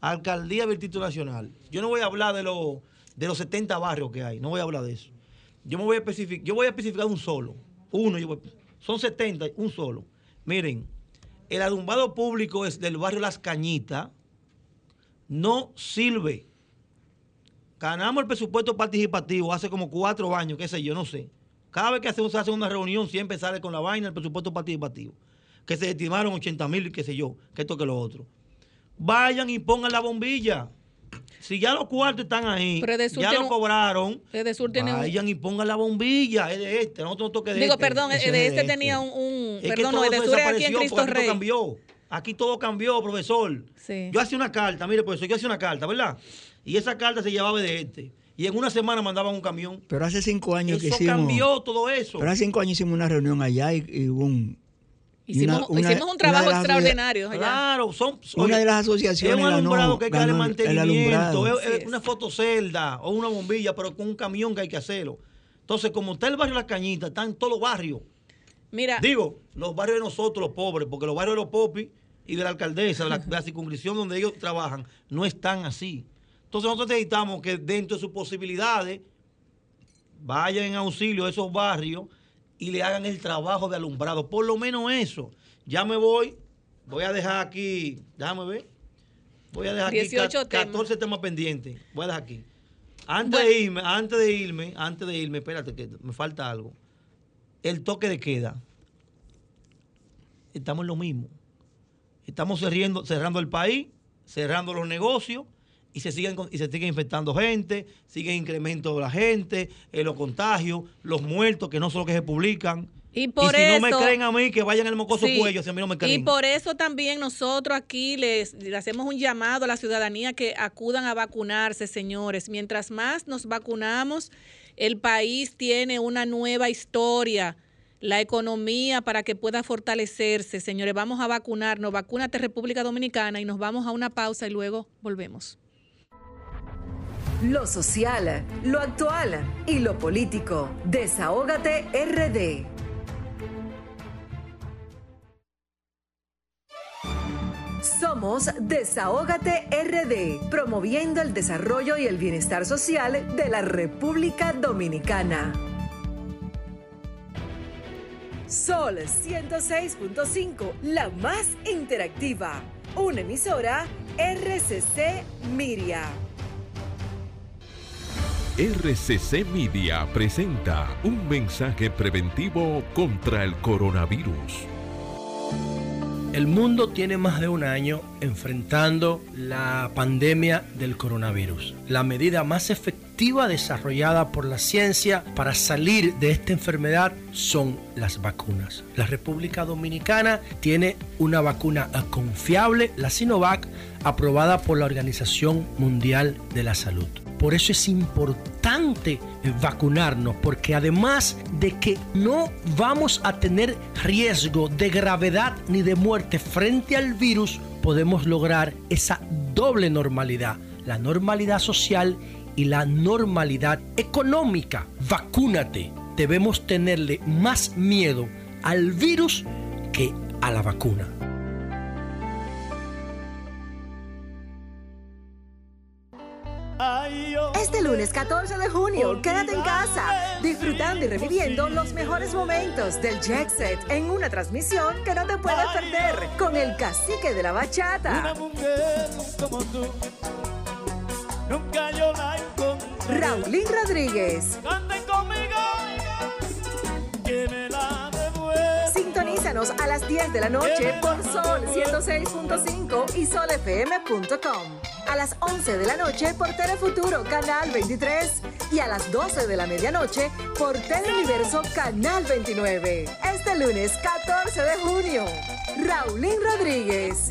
Alcaldía del Nacional. Yo no voy a hablar de, los de los 70 barrios que hay. No voy a hablar de eso. Yo me voy a especificar, yo voy a especificar un solo. Uno, yo voy- son 70, un solo. Miren, el alumbrado público es del barrio Las Cañitas. No sirve. Ganamos el presupuesto participativo hace como cuatro años, qué sé yo, no sé. Cada vez que hacemos, se hace una reunión, siempre sale con la vaina el presupuesto participativo. Que se estimaron 80 mil, qué sé yo, que esto que lo otro. Vayan y pongan la bombilla. Si ya los cuartos están ahí, ya lo cobraron, tiene un- vayan y pongan la bombilla. Es de este, nosotros no toque de Digo, este. perdón, de es este de tenía un, este. un- Es que perdón, todo no, eso Edesur es aquí en desapareció Cristo porque aquí todo Rey. cambió. Aquí todo cambió, profesor. Sí. Yo hacía una carta, mire, profesor, yo hacía una carta, ¿verdad? Y esa carta se llevaba de este. Y en una semana mandaban un camión. Pero hace cinco años que Eso hicimos. cambió todo eso. Pero hace cinco años hicimos una reunión allá y, y hubo un. Hicimos, una- una- hicimos un trabajo extraordinario. allá. Claro, son. Una de las Es asociaciones un ganó- alumbrado que hay que darle mantenimiento. Es, es es. una fotocelda o una bombilla, pero con un camión que hay que hacerlo. Entonces, como está el barrio La Cañita, están en todos los barrios. Mira, Digo, los barrios de nosotros, los pobres, porque los barrios de los popis y de la alcaldesa, de la, de la circunscripción donde ellos trabajan, no están así. Entonces nosotros necesitamos que dentro de sus posibilidades vayan en auxilio a esos barrios y le hagan el trabajo de alumbrado. Por lo menos eso. Ya me voy, voy a dejar aquí, déjame ver, voy a dejar aquí 18 ca- temas. 14 temas pendientes. Voy a dejar aquí. Antes Bueno. de irme, antes de irme, antes de irme, espérate que me falta algo. El toque de queda. Estamos en lo mismo. Estamos cerrando, cerrando el país, cerrando los negocios y se siguen y se sigue infectando gente, sigue incremento de la gente, eh, los contagios, los muertos que no son los que se publican. Y por si no me eso- creen a mí, que vayan al mocoso Sí. cuello, si a mí no me creen. Y por eso también nosotros aquí les, le hacemos un llamado a la ciudadanía que acudan a vacunarse, señores. Mientras más nos vacunamos, el país tiene una nueva historia. La economía para que pueda fortalecerse, señores. Vamos a vacunarnos. Vacúnate República Dominicana y nos vamos a una pausa y luego volvemos. Lo social, lo actual y lo político. Desahógate RD. Somos Desahógate RD, promoviendo el desarrollo y el bienestar social de la República Dominicana. Sol 106.5, la más interactiva. Una emisora RCC Miria. RCC Media presenta un mensaje preventivo contra el coronavirus. El mundo tiene más de un año enfrentando la pandemia del coronavirus. La medida más efectiva desarrollada por la ciencia para salir de esta enfermedad son las vacunas. La República Dominicana tiene una vacuna confiable, la Sinovac, aprobada por la Organización Mundial de la Salud. Por eso es importante vacunarnos porque además de que no vamos a tener riesgo de gravedad ni de muerte frente al virus, podemos lograr esa doble normalidad, la normalidad social y la normalidad económica. Vacúnate. Debemos tenerle más miedo al virus que a la vacuna. Este lunes 14 de junio, quédate en casa, disfrutando y reviviendo los mejores momentos del Jet Set en una transmisión que no te puedes perder con el cacique de la bachata. Raulín Rodríguez. Sintonízanos a las 10 de la noche por Sol 106.5 y solfm.com. A las 11 de la noche por Telefuturo Canal 23 y a las 12 de la medianoche por Teleuniverso Canal 29. Este lunes 14 de junio, Raulín Rodríguez.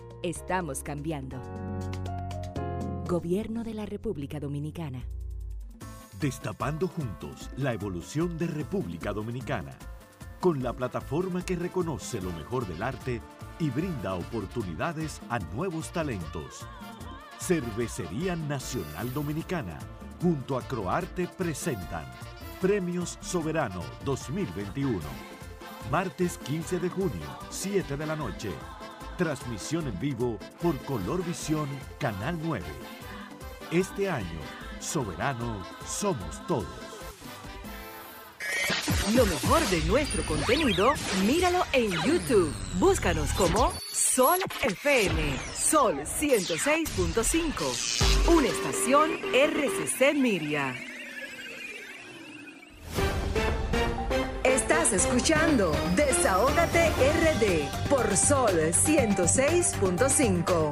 Estamos cambiando. Gobierno de la República Dominicana. Destapando juntos la evolución de República Dominicana, con la plataforma que reconoce lo mejor del arte y brinda oportunidades a nuevos talentos. Cervecería Nacional Dominicana, junto a Croarte presentan Premios Soberano 2021. Martes 15 de junio, 7 de la noche. Transmisión en vivo por Color Visión, Canal 9. Este año, Soberano somos todos. Lo mejor de nuestro contenido, míralo en YouTube. Búscanos como Sol FM, Sol 106.5, una estación RCC Miria. Estás escuchando Desahógate RD por Sol 106.5.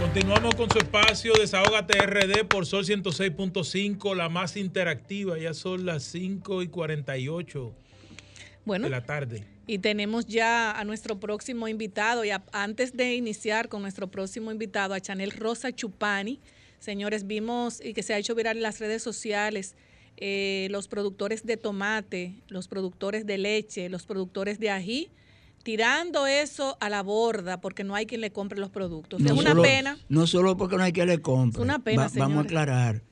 Continuamos con su espacio Desahógate RD por Sol 106.5, la más interactiva. Ya son las 5 y 48 Bueno, de la tarde. y tenemos ya a nuestro próximo invitado. Y a- antes de iniciar con nuestro próximo invitado, a Chanel Rosa Chupani, señores, vimos y que se ha hecho viral en las redes sociales eh, los productores de tomate, los productores de leche, los productores de ají, tirando eso a la borda porque no hay quien le compre los productos. es una solo- pena. No solo porque no hay que le compre. Es una pena, Va- Vamos a aclarar.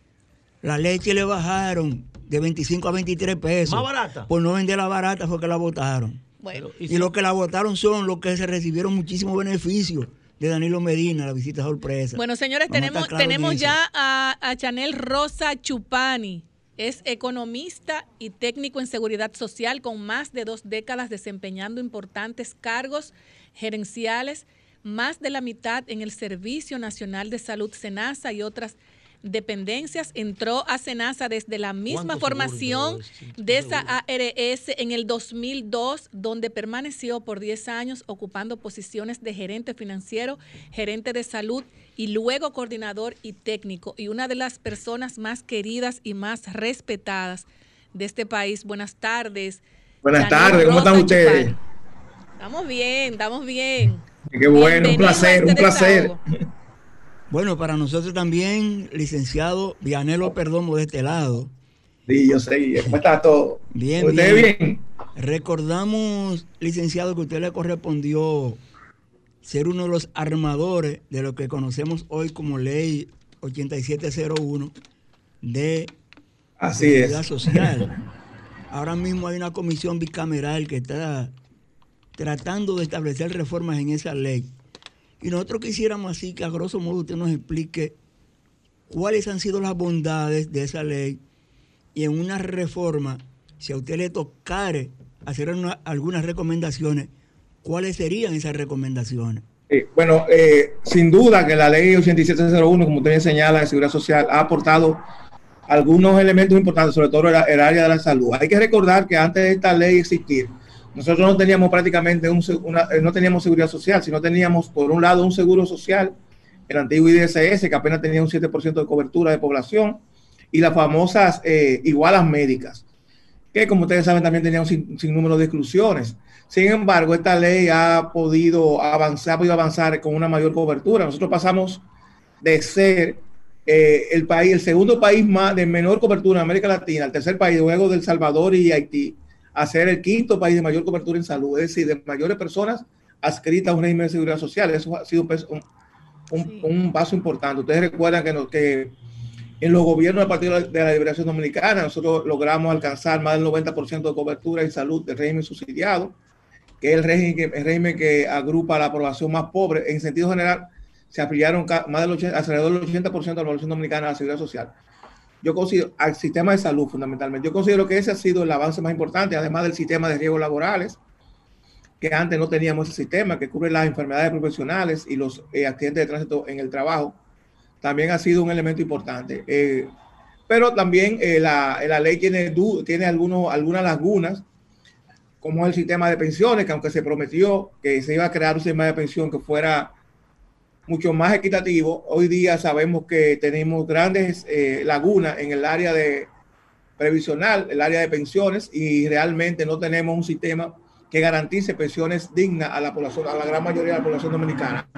La leche le bajaron de 25 a 23 pesos. ¿Más barata? Por no venderla barata fue que la votaron. Bueno, Y si- los que la votaron son los que se recibieron muchísimos beneficios de Danilo Medina, la visita sorpresa. Bueno, señores, Vamos tenemos, tenemos ya a, a Chanel Rosa Chupani. Es economista y técnico en seguridad social con más de dos décadas desempeñando importantes cargos gerenciales, más de la mitad en el Servicio Nacional de Salud SENASA y otras dependencias. Entró a SENASA desde la misma ¿Cuántos formación de esa. ARS en el 2002, donde permaneció por 10 años ocupando posiciones de gerente financiero, gerente de salud y luego coordinador y técnico. Y una de las personas más queridas y más respetadas de este país. Buenas tardes. Buenas tardes, ¿cómo están ustedes? Estamos bien, estamos bien. Qué bueno, un placer, este un placer. desahogo. Bueno, para nosotros también, licenciado Vianelo Perdomo de este lado. Sí, yo sé, ¿cómo está todo? Bien, ¿Ustedes bien. bien? Recordamos, licenciado, que usted le correspondió ser uno de los armadores de lo que conocemos hoy como ley 8701 de Así seguridad es. social. Ahora mismo hay una comisión bicameral que está tratando de establecer reformas en esa ley. Y nosotros quisiéramos así que a grosso modo usted nos explique cuáles han sido las bondades de esa ley y en una reforma, si a usted le tocare hacer una- algunas recomendaciones, ¿cuáles serían esas recomendaciones? Eh, bueno, eh, sin duda que la ley 8701, como usted bien señala, de seguridad social, ha aportado algunos elementos importantes, sobre todo el, el área de la salud. Hay que recordar que antes de esta ley existir, nosotros no teníamos prácticamente un, una, no teníamos seguridad social, sino teníamos por un lado un seguro social, el antiguo IDSS, que apenas tenía un 7% de cobertura de población, y las famosas eh, igualas médicas, que como ustedes saben también tenían un sin, sin, número de exclusiones. Sin embargo, esta ley ha podido avanzar, ha podido avanzar con una mayor cobertura. Nosotros pasamos de ser eh, el país, el segundo país más de menor cobertura en América Latina, el tercer país luego del Salvador y Haití, a ser el quinto país de mayor cobertura en salud, es decir, de mayores personas adscritas a un régimen de seguridad social. Eso ha sido un, un, sí. un paso importante. Ustedes recuerdan que, no, que en los gobiernos del Partido de la Liberación Dominicana nosotros logramos alcanzar más del 90% de cobertura en salud del régimen subsidiado, que es el régimen que, el régimen que agrupa a la población más pobre. En sentido general, se afiliaron más del 80, alrededor del 80% de la población dominicana a la seguridad social yo considero al sistema de salud fundamentalmente. Yo considero que ese ha sido el avance más importante, además del sistema de riesgos laborales, que antes no teníamos ese sistema que cubre las enfermedades profesionales y los eh, accidentes de tránsito en el trabajo. También ha sido un elemento importante. Eh, pero también eh, la, la, ley tiene, tiene algunos, algunas lagunas, como el sistema de pensiones, que aunque se prometió que se iba a crear un sistema de pensión que fuera mucho más equitativo. Hoy día sabemos que tenemos grandes eh, lagunas en el área de previsional, el área de pensiones, y realmente no tenemos un sistema que garantice pensiones dignas a la población, a la gran mayoría de la población dominicana.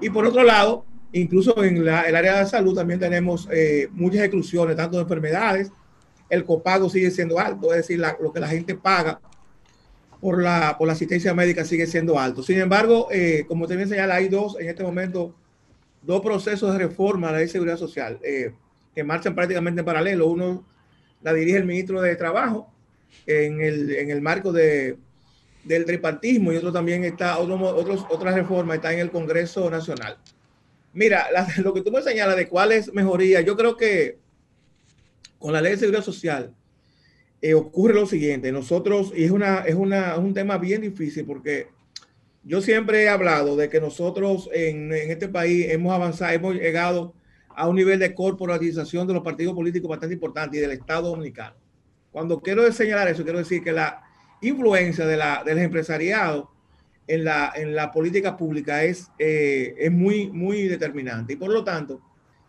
Y por otro lado, incluso en la, el área de salud también tenemos eh, muchas exclusiones, tanto de enfermedades, el copago sigue siendo alto, es decir, la, lo que la gente paga por la, por la asistencia médica sigue siendo alto. Sin embargo, eh, como también señala, hay dos, en este momento, dos procesos de reforma a la ley de seguridad social eh, que marchan prácticamente en paralelo. Uno la dirige el ministro de Trabajo en el, en el marco de, del tripartismo y otro también está, otro, otros, otra reforma está en el Congreso Nacional. Mira, lo que tú me señalas de cuáles mejorías, yo creo que con la ley de seguridad social, eh, ocurre lo siguiente, nosotros, y es, una, es, una, es un tema bien difícil porque yo siempre he hablado de que nosotros en, este país hemos avanzado, hemos llegado a un nivel de corporatización de los partidos políticos bastante importante y del Estado dominicano. Cuando quiero señalar eso, quiero decir que la influencia de la, del empresariado en la, en la política pública es, eh, es muy, muy determinante. Y por lo tanto,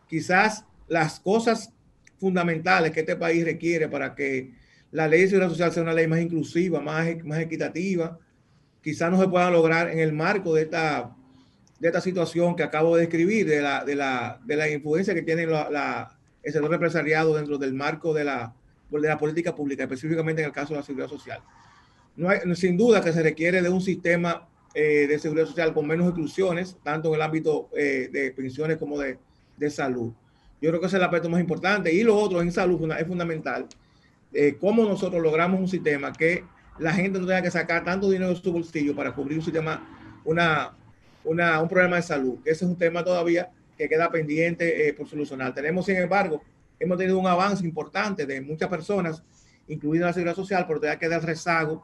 quizás las cosas fundamentales que este país requiere para que la ley de seguridad social sea una ley más inclusiva, más, más equitativa. Quizás no se pueda lograr en el marco de esta, de esta situación que acabo de describir, de la, de la, de la influencia que tiene la, la, el sector empresariado dentro del marco de la, de la política pública, específicamente en el caso de la seguridad social. No hay, sin duda que se requiere de un sistema eh, de seguridad social con menos exclusiones, tanto en el ámbito eh, de pensiones como de, de salud. Yo creo que ese es el aspecto más importante. Y lo otro en salud es fundamental eh, cómo nosotros logramos un sistema que la gente no tenga que sacar tanto dinero de su bolsillo para cubrir un sistema, una, una, un problema de salud. Ese es un tema todavía que queda pendiente eh, por solucionar. Tenemos, sin embargo, hemos tenido un avance importante de muchas personas, incluida la seguridad social, pero todavía queda el rezago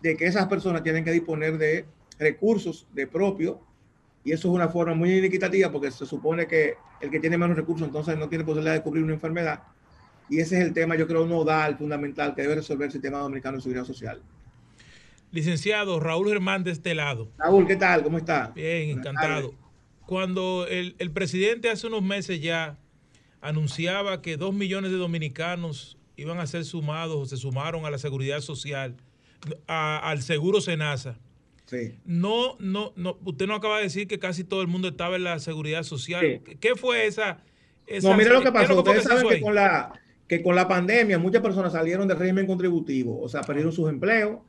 de que esas personas tienen que disponer de recursos de propio y eso es una forma muy inequitativa porque se supone que el que tiene menos recursos entonces no tiene posibilidad de cubrir una enfermedad y ese es el tema, yo creo, nodal, fundamental, que debe resolver el sistema dominicano de seguridad social. Licenciado Raúl Germán de este lado. Raúl, ¿qué tal? ¿Cómo está? Bien, encantado. Cuando el, el, presidente hace unos meses ya anunciaba que dos millones de dominicanos iban a ser sumados o se sumaron a la seguridad social, a, al seguro Senasa. Sí. No, no, no, usted no acaba de decir que casi todo el mundo estaba en la seguridad social. Sí. ¿Qué fue esa? esa no, mira lo que pasó. Que Ustedes saben que con la que con la pandemia muchas personas salieron del régimen contributivo, o sea, perdieron sus empleos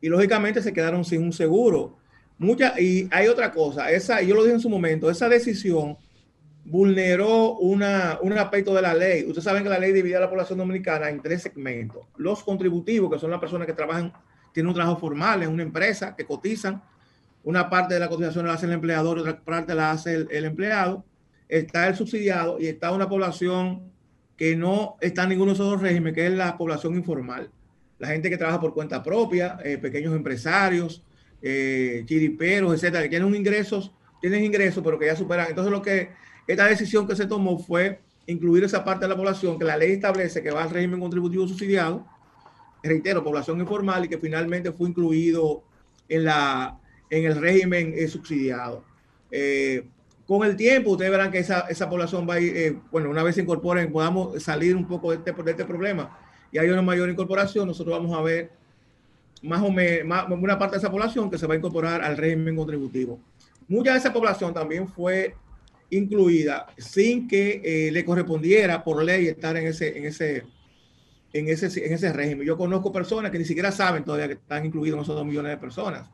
y lógicamente se quedaron sin un seguro. Mucha, y hay otra cosa, esa, yo lo dije en su momento, esa decisión vulneró una, un aspecto de la ley. Ustedes saben que la ley divide a la población dominicana en tres segmentos. Los contributivos, que son las personas que trabajan, tienen un trabajo formal en una empresa, que cotizan. Una parte de la cotización la hace el empleador, otra parte la hace el, el empleado. Está el subsidiado y está una población que no está ninguno de esos dos regímenes, que es la población informal. La gente que trabaja por cuenta propia, eh, pequeños empresarios, eh, chiriperos, etcétera, que tienen ingresos, tienen ingresos, pero que ya superan. Entonces, lo que esta decisión que se tomó fue incluir esa parte de la población que la ley establece que va al régimen contributivo subsidiado, reitero, población informal y que finalmente fue incluido en, la, en el régimen eh, subsidiado. Eh, con el tiempo, ustedes verán que esa, esa población va a ir, eh, bueno, una vez se incorporen, podamos salir un poco de este, de este problema y hay una mayor incorporación, nosotros vamos a ver más o menos una parte de esa población que se va a incorporar al régimen contributivo. Mucha de esa población también fue incluida sin que eh, le correspondiera por ley estar en ese, en ese, en ese, en ese régimen. Yo conozco personas que ni siquiera saben todavía que están incluidos esos dos millones de personas.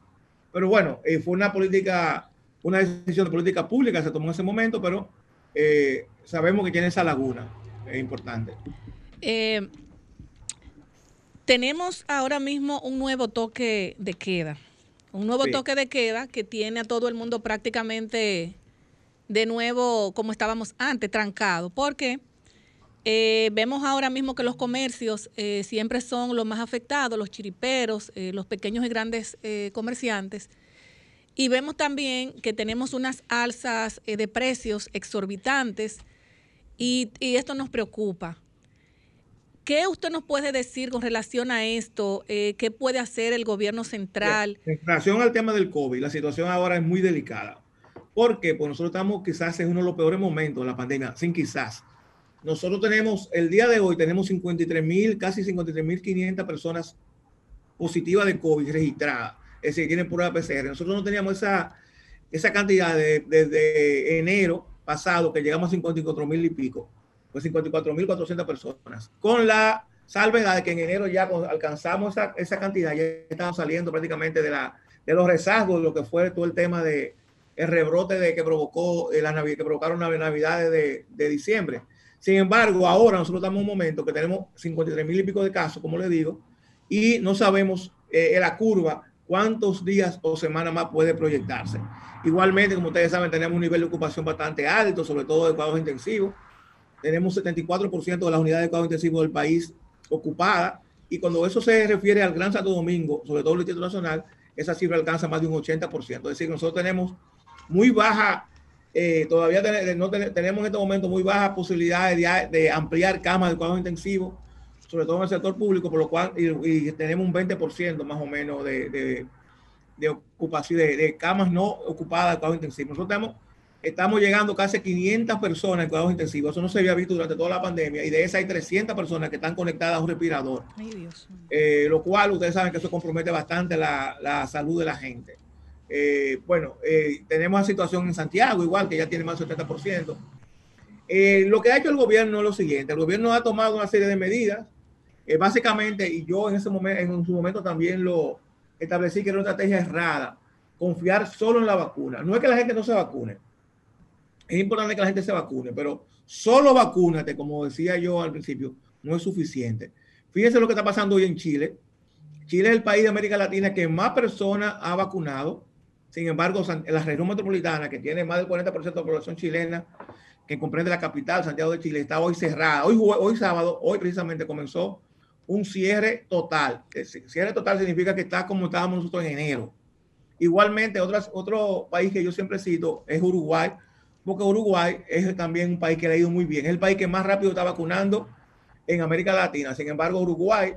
Pero bueno, eh, fue una política, una decisión de política pública se tomó en ese momento, pero eh, sabemos que tiene esa laguna. Es importante. tenemos ahora mismo un nuevo toque de queda. Un nuevo toque de queda que tiene a todo el mundo prácticamente de nuevo como estábamos antes, trancado. Porque eh, vemos ahora mismo que los comercios eh, siempre son los más afectados, los chiriperos, eh, los pequeños y grandes comerciantes. Y vemos también que tenemos unas alzas de precios exorbitantes y, esto nos preocupa. ¿Qué usted nos puede decir con relación a esto? Eh, ¿Qué puede hacer el gobierno central? En relación al tema del COVID, la situación ahora es muy delicada. ¿Por qué? Pues nosotros estamos quizás en uno de los peores momentos de la pandemia, sin quizás. Nosotros tenemos, el día de hoy tenemos 53 mil, casi 53 mil 500 personas positivas de COVID registradas, es decir, tienen prueba PCR. Nosotros no teníamos esa, esa cantidad desde enero pasado, que llegamos a 54 mil y pico pues 54.400 personas, con la salvedad de que en enero ya alcanzamos esa, esa cantidad, ya estamos saliendo prácticamente de, la, de los rezagos de lo que fue todo el tema de el rebrote de que provocó eh, la Navidad, que provocaron las navidades de, de, diciembre. Sin embargo, ahora nosotros estamos en un momento que tenemos 53 mil y pico de casos, como le digo, y no sabemos eh, la curva cuántos días o semanas más puede proyectarse. Igualmente, como ustedes saben, tenemos un nivel de ocupación bastante alto, sobre todo de cuidados intensivos tenemos 74% de las unidades de cuidado intensivo del país ocupadas. Y cuando eso se refiere al Gran Santo Domingo, sobre todo el Distrito Nacional, esa cifra alcanza más de un 80%. Es decir, nosotros tenemos muy baja, eh, todavía no tenemos en este momento muy bajas posibilidades de, ampliar camas de cuidado intensivo, sobre todo en el sector público, por lo cual y, tenemos un 20% más o menos de, de, ocupación, de, camas no ocupadas de cuidado intensivo. Nosotros estamos llegando casi 500 personas en cuidados intensivos. Eso no se había visto durante toda la pandemia. Y de esas hay 300 personas que están conectadas a un respirador. Eh, lo cual ustedes saben que eso compromete bastante la, salud de la gente. Eh, bueno, eh, tenemos la situación en Santiago, igual que ya tiene más del 70%. lo que ha hecho el gobierno es lo siguiente. El gobierno ha tomado una serie de medidas. Básicamente, y yo en ese momento, en su momento también lo establecí que era una estrategia errada. Confiar solo en la vacuna. No es que la gente no se vacune es importante que la gente se vacune, pero solo vacúnate, como decía yo al principio, no es suficiente. Fíjense lo que está pasando hoy en Chile. Chile es el país de América Latina que más personas ha vacunado. Sin embargo, la región metropolitana, que tiene más del 40% de la población chilena, que comprende la capital, Santiago de Chile, está hoy cerrada. Hoy, hoy sábado, hoy precisamente comenzó un cierre total. Cierre total significa que está como estábamos nosotros en enero. Igualmente, otras, otro país que yo siempre cito es Uruguay, porque Uruguay es también un país que le ha ido muy bien. Es el país que más rápido está vacunando en América Latina. Sin embargo, Uruguay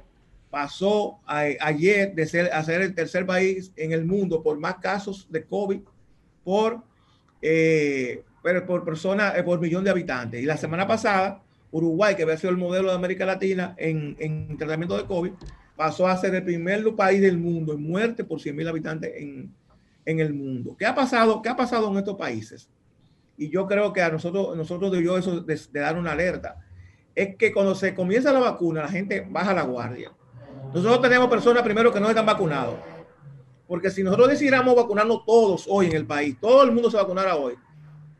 pasó ayer de ser, a ser el tercer país en el mundo por más casos de COVID por, eh, por persona, eh, por millón de habitantes. Y la semana pasada, Uruguay, que había sido el modelo de América Latina en, en tratamiento de COVID, pasó a ser el primer país del mundo en muerte por 100 mil habitantes en, en el mundo. ¿Qué ha pasado? ¿Qué ha pasado en estos países? y yo creo que a nosotros, nosotros debió eso de, dar una alerta, es que cuando se comienza la vacuna, la gente baja la guardia. Nosotros tenemos personas primero que no están vacunados. Porque si nosotros decidiéramos vacunarnos todos hoy en el país, todo el mundo se vacunara hoy,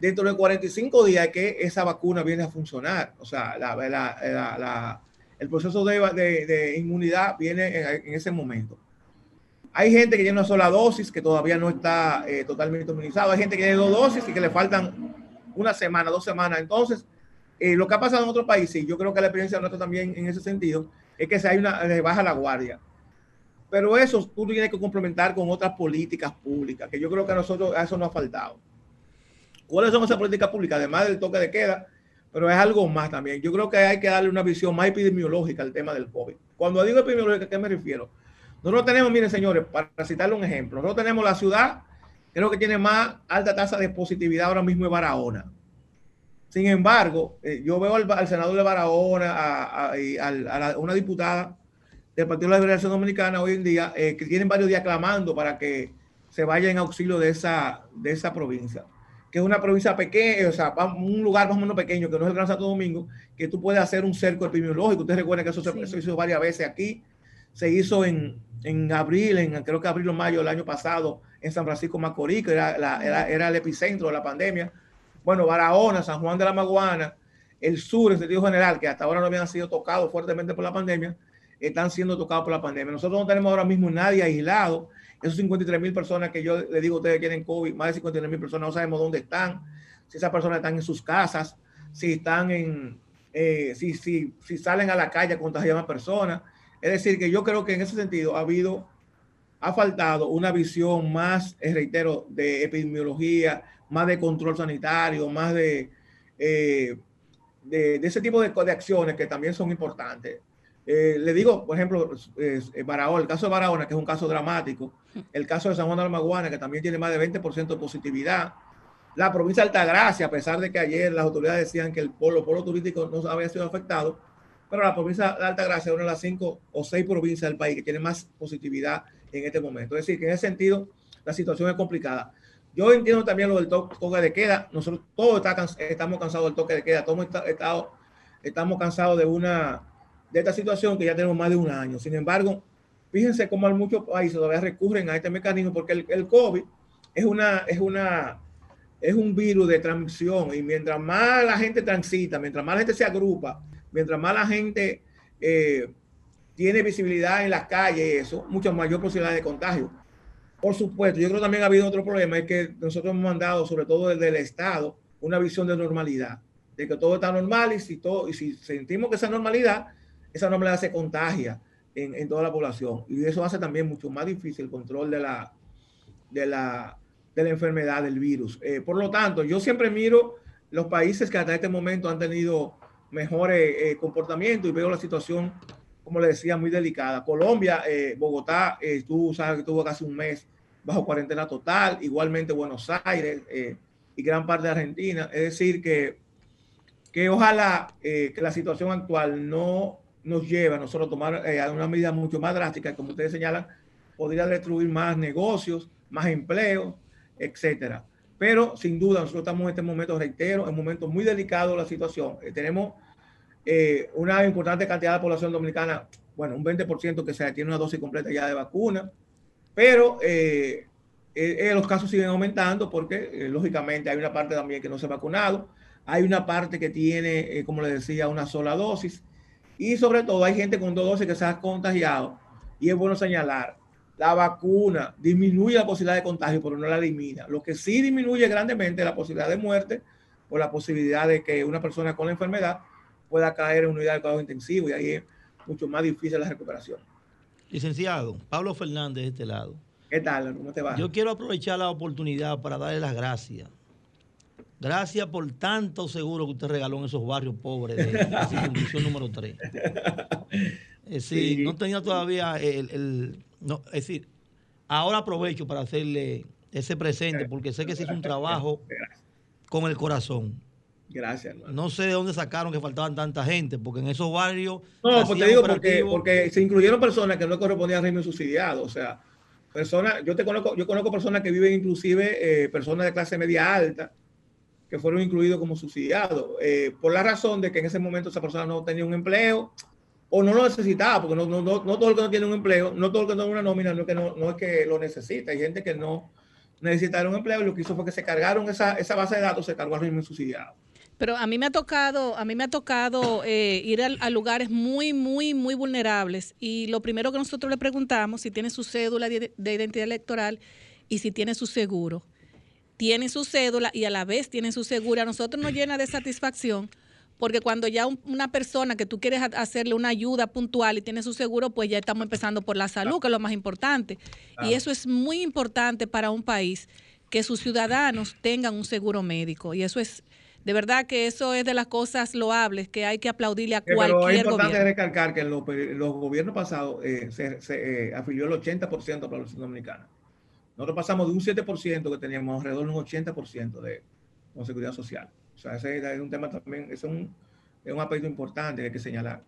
dentro de 45 días que esa vacuna viene a funcionar. O sea, el proceso de, de, inmunidad viene en, ese momento. Hay gente que tiene una sola dosis que todavía no está eh, totalmente inmunizado. Hay gente que tiene dos dosis y que le faltan una semana, dos semanas. Entonces, eh, lo que ha pasado en otros países, y yo creo que la experiencia nuestra también en ese sentido, es que se hay una, baja la guardia. Pero eso tú tienes que complementar con otras políticas públicas, que yo creo que a nosotros a eso nos ha faltado. ¿Cuáles son esas políticas públicas? Además del toque de queda, pero es algo más también. Yo creo que hay que darle una visión más epidemiológica al tema del COVID. Cuando digo epidemiológica, ¿a qué me refiero? Nosotros tenemos, miren señores, para citarle un ejemplo, nosotros tenemos la ciudad, creo que tiene más alta tasa de positividad ahora mismo es Barahona. Sin embargo, eh, yo veo al, senador de Barahona, a, a, una diputada del Partido de la Liberación Dominicana hoy en día, eh, que tienen varios días clamando para que se vaya en auxilio de esa, de esa provincia, que es una provincia pequeña, o sea, un lugar más o menos pequeño, que no es el Gran Santo Domingo, que tú puedes hacer un cerco epidemiológico. Ustedes recuerdan que eso se, hizo varias veces aquí, se hizo en, en abril, en creo que abril o mayo del año pasado, en San Francisco Macorís, que era, era, era el epicentro de la pandemia bueno, Barahona, San Juan de la Maguana, el sur, en sentido general, que hasta ahora no habían sido tocados fuertemente por la pandemia, están siendo tocados por la pandemia. Nosotros no tenemos ahora mismo nadie aislado. Esos 53 mil personas que yo le digo a ustedes que tienen COVID, más de 53 mil personas, no sabemos dónde están, si esas personas están en sus casas, si están en, eh, si, si, si salen a la calle a contagiar a personas. Es decir, que yo creo que en ese sentido ha habido, ha faltado una visión más, eh, reitero, de epidemiología, más de control sanitario, más de, eh, de, ese tipo de, de, acciones que también son importantes. Eh, le digo, por ejemplo, Barahona, el caso de Barahona, que es un caso dramático, el caso de San Juan de la Maguana, que también tiene más de 20% de positividad, la provincia de Altagracia, a pesar de que ayer las autoridades decían que el polo, polo turístico no había sido afectado, pero la provincia de Altagracia es una de las cinco o seis provincias del país que tiene más positividad en este momento. Es decir, que en ese sentido la situación es complicada. Yo entiendo también lo del toque de queda. Nosotros todos estamos cansados del toque de queda. Todos estamos cansados de una de esta situación que ya tenemos más de un año. Sin embargo, fíjense cómo muchos países todavía recurren a este mecanismo porque el, el COVID es una es una es un virus de transmisión y mientras más la gente transita, mientras más la gente se agrupa, mientras más la gente eh, tiene visibilidad en las calles, eso, mucha mayor posibilidad de contagio. Por supuesto, yo creo que también ha habido otro problema, es que nosotros hemos mandado, sobre todo desde el Estado, una visión de normalidad, de que todo está normal y si, todo, y si sentimos que esa normalidad, esa normalidad se contagia en, toda la población. Y eso hace también mucho más difícil el control de la, de la, de la enfermedad, del virus. Eh, por lo tanto, yo siempre miro los países que hasta este momento han tenido mejores eh, comportamientos y veo la situación como le decía, muy delicada. Colombia, eh, Bogotá, eh, tú sabes que tuvo casi un mes bajo cuarentena total, igualmente Buenos Aires y gran parte de Argentina. Es decir, que, que ojalá que la situación actual no nos lleve a nosotros tomar una medida mucho más drástica, como ustedes señalan, podría destruir más negocios, más empleos, etcétera. Pero sin duda, nosotros estamos en este momento, reitero, en un momento muy delicado de la situación. tenemos eh, una importante cantidad de población dominicana, bueno, un 20% que se tiene una dosis completa ya de vacuna, pero eh, eh, los casos siguen aumentando porque lógicamente hay una parte también que no se ha vacunado, hay una parte que tiene, como le decía, una sola dosis y sobre todo hay gente con dos dosis que se ha contagiado y es bueno señalar, la vacuna disminuye la posibilidad de contagio, pero no la elimina. Lo que sí disminuye grandemente la posibilidad de muerte o la posibilidad de que una persona con la enfermedad pueda caer en unidad de cuidado intensivo y ahí es mucho más difícil la recuperación. Licenciado, Pablo Fernández de este lado. ¿Qué tal? ¿Cómo te va? Yo quiero aprovechar la oportunidad para darle las gracias. Gracias por tanto seguro que usted regaló en esos barrios pobres de la circunstancia número 3. Es decir, no tenía todavía el, no, es decir, ahora aprovecho para hacerle ese presente porque sé que se hizo un trabajo con el corazón. Gracias, No sé de dónde sacaron que faltaban tanta gente, porque en esos barrios. No, pues te digo porque, porque se incluyeron personas que no correspondían al régimen subsidiado. O sea, personas, yo te conozco, yo conozco personas que viven inclusive, eh, personas de clase media alta, que fueron incluidos como subsidiados, eh, por la razón de que en ese momento esa persona no tenía un empleo o no lo necesitaba, porque no, no, no, todo el que no tiene un empleo, no todo el que no tiene una nómina, no es que, no, no es que lo necesita. Hay gente que no necesita un empleo y lo que hizo fue que se cargaron esa, esa base de datos, se cargó al régimen subsidiado. Pero a mí me ha tocado, a mí me ha tocado eh, ir a, lugares muy, muy, muy vulnerables y lo primero que nosotros le preguntamos si tiene su cédula de, identidad electoral y si tiene su seguro. Tiene su cédula y a la vez tiene su seguro. A nosotros nos llena de satisfacción porque cuando ya una persona que tú quieres hacerle una ayuda puntual y tiene su seguro, pues ya estamos empezando por la salud, que es lo más importante. Y eso es muy importante para un país, que sus ciudadanos tengan un seguro médico. Y eso es De verdad que eso es de las cosas loables que hay que aplaudirle a Eh, Pero cualquier es importante gobierno. recalcar que en los, gobiernos pasados eh, se, se, eh, afilió el 80% a la población dominicana. Nosotros pasamos de un 7% que teníamos alrededor de un 80% de con seguridad social. O sea, ese es un tema también, ese es un, es un aspecto importante que hay que señalar.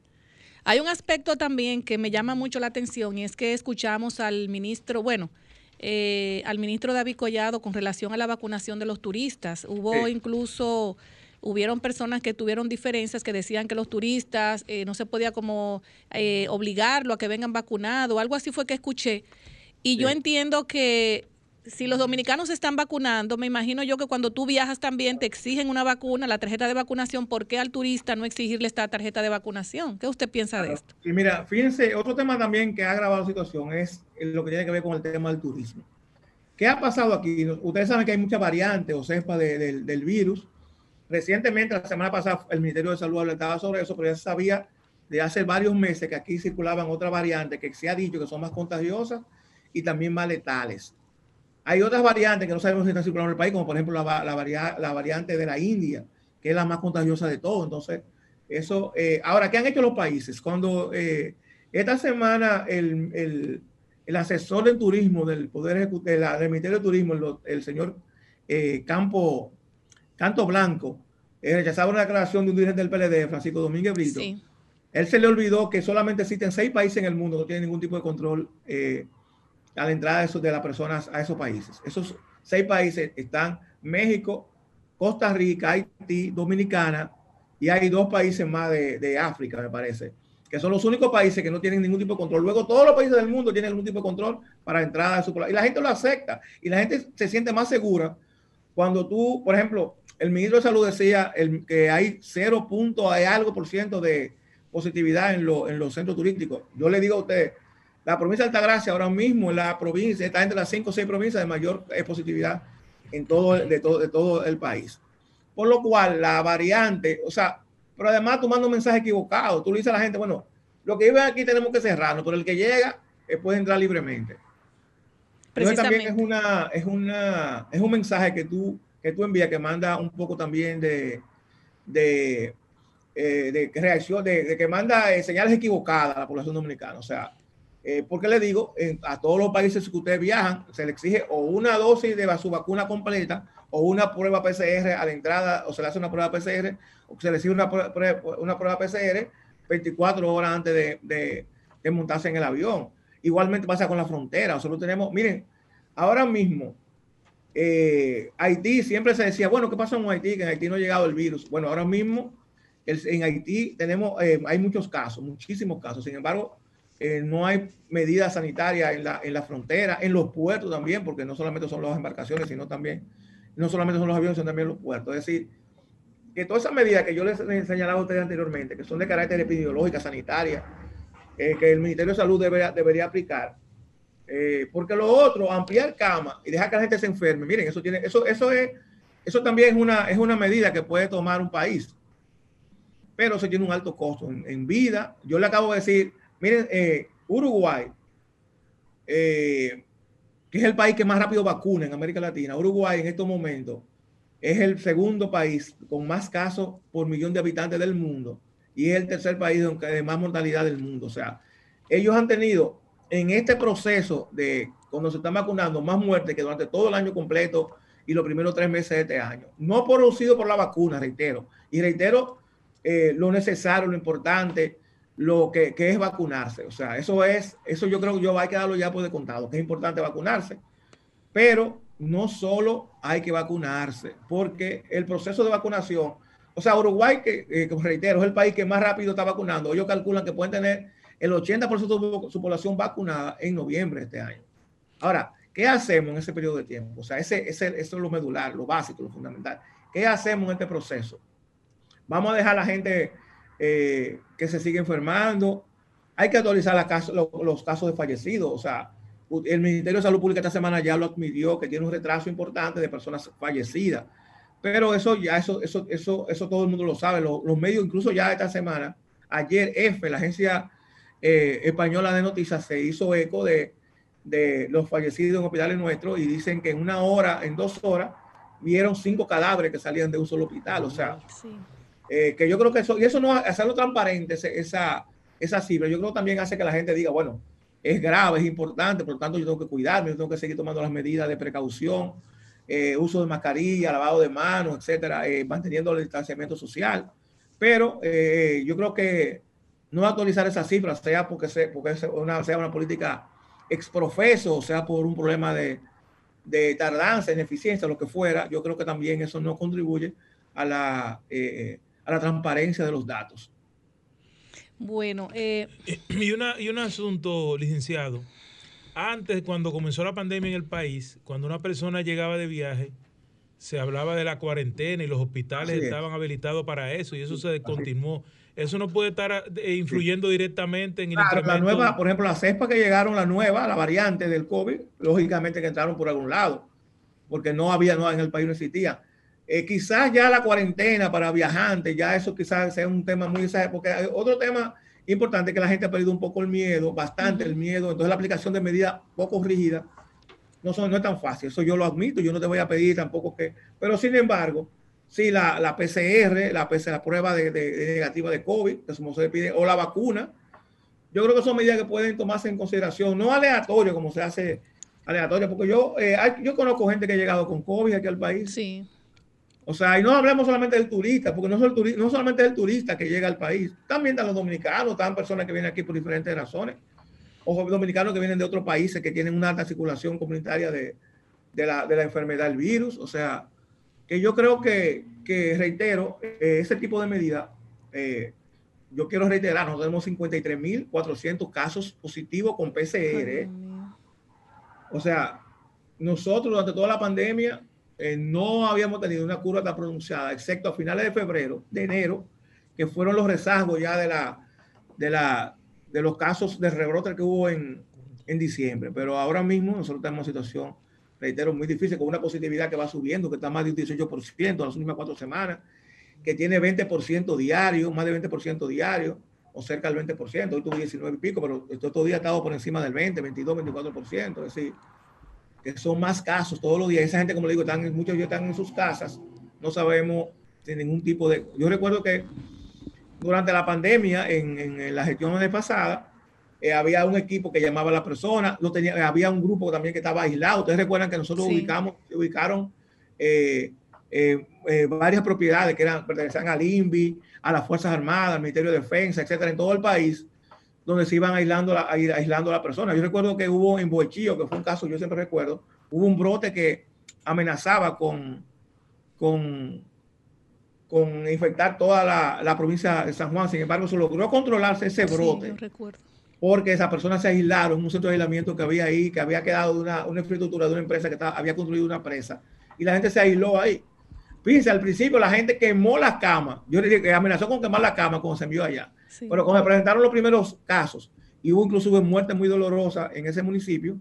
Hay un aspecto también que me llama mucho la atención y es que escuchamos al ministro, bueno, eh, al ministro David Collado con relación a la vacunación de los turistas. Hubo Sí. incluso, hubieron personas que tuvieron diferencias que decían que los turistas eh, no se podía como eh, obligarlo a que vengan vacunados, algo así fue que escuché. Y yo entiendo que si los dominicanos se están vacunando, me imagino yo que cuando tú viajas también te exigen una vacuna, la tarjeta de vacunación, ¿por qué al turista no exigirle esta tarjeta de vacunación? ¿Qué usted piensa de esto? Y mira, fíjense, otro tema también que ha agravado la situación es lo que tiene que ver con el tema del turismo. ¿Qué ha pasado aquí? Ustedes saben que hay muchas variantes o cepas de- del- del virus. Recientemente, la semana pasada, el Ministerio de Salud alertaba sobre eso, pero ya se sabía de hace varios meses que aquí circulaban otras variantes que se ha dicho que son más contagiosas y también más letales. Hay otras variantes que no sabemos si están circulando en el país, como por ejemplo la, la, varia- la variante de la India, que es la más contagiosa de todo. Entonces, eso, eh, ahora, ¿qué han hecho los países? Cuando eh, esta semana el, el- el asesor del turismo del Poder Ejecutivo, de la- del Ministerio de Turismo, el, el señor eh, Campo, Canto Blanco, eh, rechazaba una declaración de un dirigente del PLD, Francisco Domínguez Brito. Sí. Él se le olvidó que solamente existen seis países en el mundo que no tienen ningún tipo de control eh, a la entrada de, esos- de las personas a esos países. Esos seis países están México, Costa Rica, Haití, Dominicana y hay dos países más de, de África, me parece, que son los únicos países que no tienen ningún tipo de control. Luego todos los países del mundo tienen algún tipo de control para entrada a su Y la gente lo acepta y la gente se siente más segura cuando tú, por ejemplo, el ministro de Salud decía el- que hay 0. punto, hay algo por ciento de positividad en, lo- en los centros turísticos. Yo le digo a usted, la provincia de Altagracia ahora mismo la provincia, está entre las cinco o seis provincias de mayor eh, positividad en todo, de, todo, de todo el país. Por lo cual, la variante, o sea, pero además tú mandas un mensaje equivocado. Tú le dices a la gente, bueno, lo que vive aquí tenemos que cerrarlo, pero el que llega eh, puede entrar libremente. Entonces también es una, es una, es un mensaje que tú, que tú envías que manda un poco también de, de, eh, de reacción, de, de que manda eh, señales equivocadas a la población dominicana. O sea, eh, porque le digo, en- a todos los países que ustedes viajan, se le exige o una dosis de su vacuna completa o una prueba PCR a la entrada, o se le hace una prueba PCR, o se le exige una, prue- prue- una prueba PCR 24 horas antes de, de- montarse en el avión. Igualmente pasa con la frontera. Nosotros tenemos, miren, ahora mismo, eh, Haití siempre se decía, bueno, ¿qué pasa en Haití? Que en Haití no ha llegado el virus. Bueno, ahora mismo en Haití tenemos, eh, hay muchos casos, muchísimos casos. Sin embargo, eh, no hay medidas sanitarias en la, en la frontera, en los puertos también, porque no solamente son las embarcaciones, sino también, no solamente son los aviones, sino también los puertos. Es decir, que todas esas medidas que yo les he a ustedes anteriormente, que son de carácter epidemiológica, sanitaria, eh, que el Ministerio de Salud debería, debería aplicar, eh, porque lo otro, ampliar cama y dejar que la gente se enferme, miren, eso tiene, eso, eso es, eso también es una, es una medida que puede tomar un país, pero eso tiene un alto costo en, en vida. Yo le acabo de decir, miren, eh, Uruguay, eh, que es el país que más rápido vacuna en América Latina, Uruguay en estos momentos es el segundo país con más casos por millón de habitantes del mundo y es el tercer país de más mortalidad del mundo. O sea, ellos han tenido en este proceso de cuando se están vacunando más muertes que durante todo el año completo y los primeros tres meses de este año. No producido por la vacuna, reitero. Y reitero eh, lo necesario, lo importante, lo que, que es vacunarse. O sea, eso es, eso yo creo que yo hay que darlo ya por de contado, que es importante vacunarse. Pero no solo hay que vacunarse, porque el proceso de vacunación, o sea, Uruguay, que eh, como reitero, es el país que más rápido está vacunando. Ellos calculan que pueden tener el 80% de su población vacunada en noviembre de este año. Ahora, ¿qué hacemos en ese periodo de tiempo? O sea, ese, ese, eso es lo medular, lo básico, lo fundamental. ¿Qué hacemos en este proceso? Vamos a dejar a la gente eh, que se sigue enfermando. Hay que actualizar los casos de fallecidos. O sea, el Ministerio de Salud Pública esta semana ya lo admitió que tiene un retraso importante de personas fallecidas. Pero eso ya, eso, eso, eso, eso todo el mundo lo sabe. Los, medios, incluso ya esta semana, ayer EFE, la agencia eh, española de noticias, se hizo eco de, de los fallecidos en hospitales nuestros y dicen que en una hora, en dos horas, vieron cinco cadáveres que salían de un solo hospital. O sea, eh, que yo creo que eso, y eso no hacerlo transparente, esa, esa cifra, yo creo que también hace que la gente diga, bueno, es grave, es importante, por lo tanto yo tengo que cuidarme, yo tengo que seguir tomando las medidas de precaución, eh, uso de mascarilla, lavado de manos, etcétera, eh, manteniendo el distanciamiento social. Pero yo creo que no actualizar esas cifras, sea porque, sea, porque sea, una, sea una política exprofeso, sea por un problema de, de tardanza, ineficiencia, lo que fuera, yo creo que también eso no contribuye a la, eh, a la transparencia de los datos. Bueno, eh, y, una, y un asunto, licenciado. Antes, cuando comenzó la pandemia en el país, cuando una persona llegaba de viaje, se hablaba de la cuarentena y los hospitales estaban habilitados para eso y eso se continuó eso no puede estar eh, influyendo directamente en el claro, La nueva, por ejemplo, la cepa que llegaron, la nueva, la variante del COVID, lógicamente que entraron por algún lado, porque no había, no, en el país no existía. Eh, quizás ya la cuarentena para viajantes, ya eso quizás sea un tema muy, porque hay otro tema importante que la gente ha perdido un poco el miedo, bastante el miedo, entonces la aplicación de medidas poco rígidas no, son, no es tan fácil, eso yo lo admito, yo no te voy a pedir tampoco que, pero sin embargo, Sí, la, la PCR, la, la prueba de, negativa de COVID, que se pide, o la vacuna. Yo creo que son medidas que pueden tomarse en consideración, no aleatorio como se hace aleatorio, porque yo, eh, yo conozco gente que ha llegado con COVID aquí al país. Sí. O sea, y no hablemos solamente del turista, porque no, es el turista, no solamente el turista que llega al país, también están los dominicanos, están personas que vienen aquí por diferentes razones, o dominicanos que vienen de otros países que tienen una alta circulación comunitaria de, de, la, de la enfermedad del virus. O sea, que yo creo que, que reitero, eh, ese tipo de medida, eh, yo quiero reiterar, nosotros tenemos 53.400 casos positivos con PCR. o sea, nosotros durante toda la pandemia eh, no habíamos tenido una curva tan pronunciada, excepto a finales de febrero, de enero, que fueron los rezagos ya de, la, de, la, de los casos de rebrote que hubo en, en diciembre. Pero ahora mismo nosotros tenemos situación reitero, muy difícil, con una positividad que va subiendo, que está más de un 18% en las últimas cuatro semanas, que tiene 20% diario, más de 20% diario, o cerca del 20%, hoy tuve 19 y pico, pero estos días ha estado por encima del 20, 22, 24%, es decir, que son más casos todos los días. Esa gente, como le digo, están, muchos de ellos están en sus casas, no sabemos sin ningún tipo de... Yo recuerdo que durante la pandemia, en, en la gestión de pasada, eh, había un equipo que llamaba a la persona, no tenía, había un grupo también que estaba aislado. Ustedes recuerdan que nosotros ubicamos, ubicaron eh, eh, varias propiedades que eran, pertenecían al INVI, a las Fuerzas Armadas, al Ministerio de Defensa, etcétera, en todo el país, donde se iban aislando, la, aislando a la persona. Yo recuerdo que hubo en Boechillo, que fue un caso, yo siempre recuerdo, hubo un brote que amenazaba con, con, con infectar toda la, la provincia de San Juan. Sin embargo, se logró controlarse ese brote. Sí, recuerdo porque esas personas se aislaron en un centro de aislamiento que había ahí, que había quedado de una, una infraestructura de una empresa que estaba, había construido una presa. Y la gente se aisló ahí. Fíjense, al principio la gente quemó las camas. Yo le dije que amenazó con quemar la cama cuando se envió allá. Pero cuando se presentaron los primeros casos, y hubo incluso muerte muy dolorosa en ese municipio,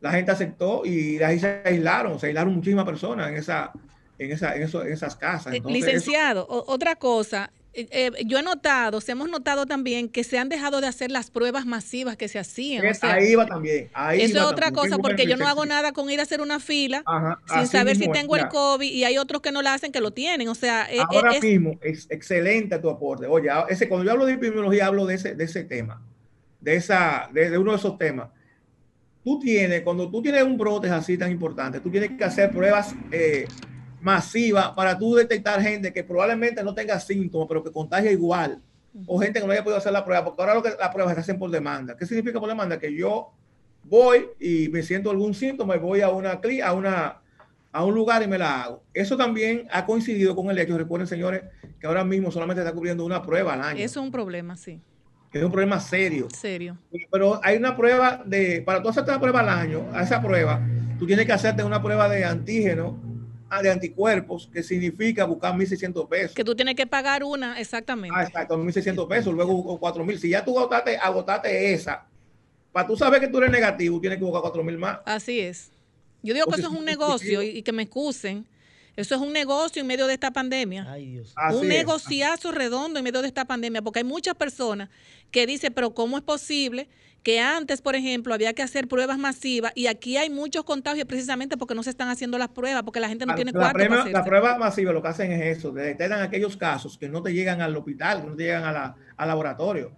la gente aceptó y ahí se aislaron, se aislaron muchísimas personas en, esa, en, esa, en, eso, en esas casas. Eh, licenciado, otra cosa, eh, eh, yo he notado, se hemos notado también que se han dejado de hacer las pruebas masivas que se hacían. ahí va también. eso es otra cosa, porque yo no hago nada con ir a hacer una fila sin saber si tengo el COVID y hay otros que no la hacen que lo tienen. O sea, e, e, ahora mismo es excelente tu aporte. Oye, ese, cuando yo hablo de epidemiología, hablo de ese, de ese tema, de, esa, de, uno de esos temas. Tú tienes, cuando tú tienes un brote así tan importante, tú tienes que hacer pruebas. Eh, masiva para tú detectar gente que probablemente no tenga síntomas, pero que contagia igual, o gente que no haya podido hacer la prueba, porque ahora lo que la prueba se hacen por demanda. ¿Qué significa por demanda? Que yo voy y me siento algún síntoma y voy a una a una a un lugar y me la hago. Eso también ha coincidido con el hecho, recuerden señores, que ahora mismo solamente está cubriendo una prueba al año. Eso es un problema, sí. Es un problema serio. Serio. Pero hay una prueba de, para tú hacerte una prueba al año, a esa prueba, tú tienes que hacerte una prueba de antígeno de anticuerpos, que significa buscar 1.600 pesos. Que tú tienes que pagar una, exactamente. Ah, exacto, 1.600 pesos, luego 4.000. Si ya tú agotaste, agotaste esa, para tú saber que tú eres negativo, tienes que buscar 4.000 más. Así es. Yo digo que eso es un negocio y, que me excusen. Eso es un negocio en medio de esta pandemia. Ay, Dios. Un negociazo redondo en medio de esta pandemia, porque hay muchas personas que dicen, pero ¿cómo es posible que antes, por ejemplo, había que hacer pruebas masivas y aquí hay muchos contagios precisamente porque no se están haciendo las pruebas, porque la gente no tiene la cuarto prueba, para la prueba masiva lo que hacen es eso, detectan aquellos casos que no te llegan al hospital, que no te llegan a la- al laboratorio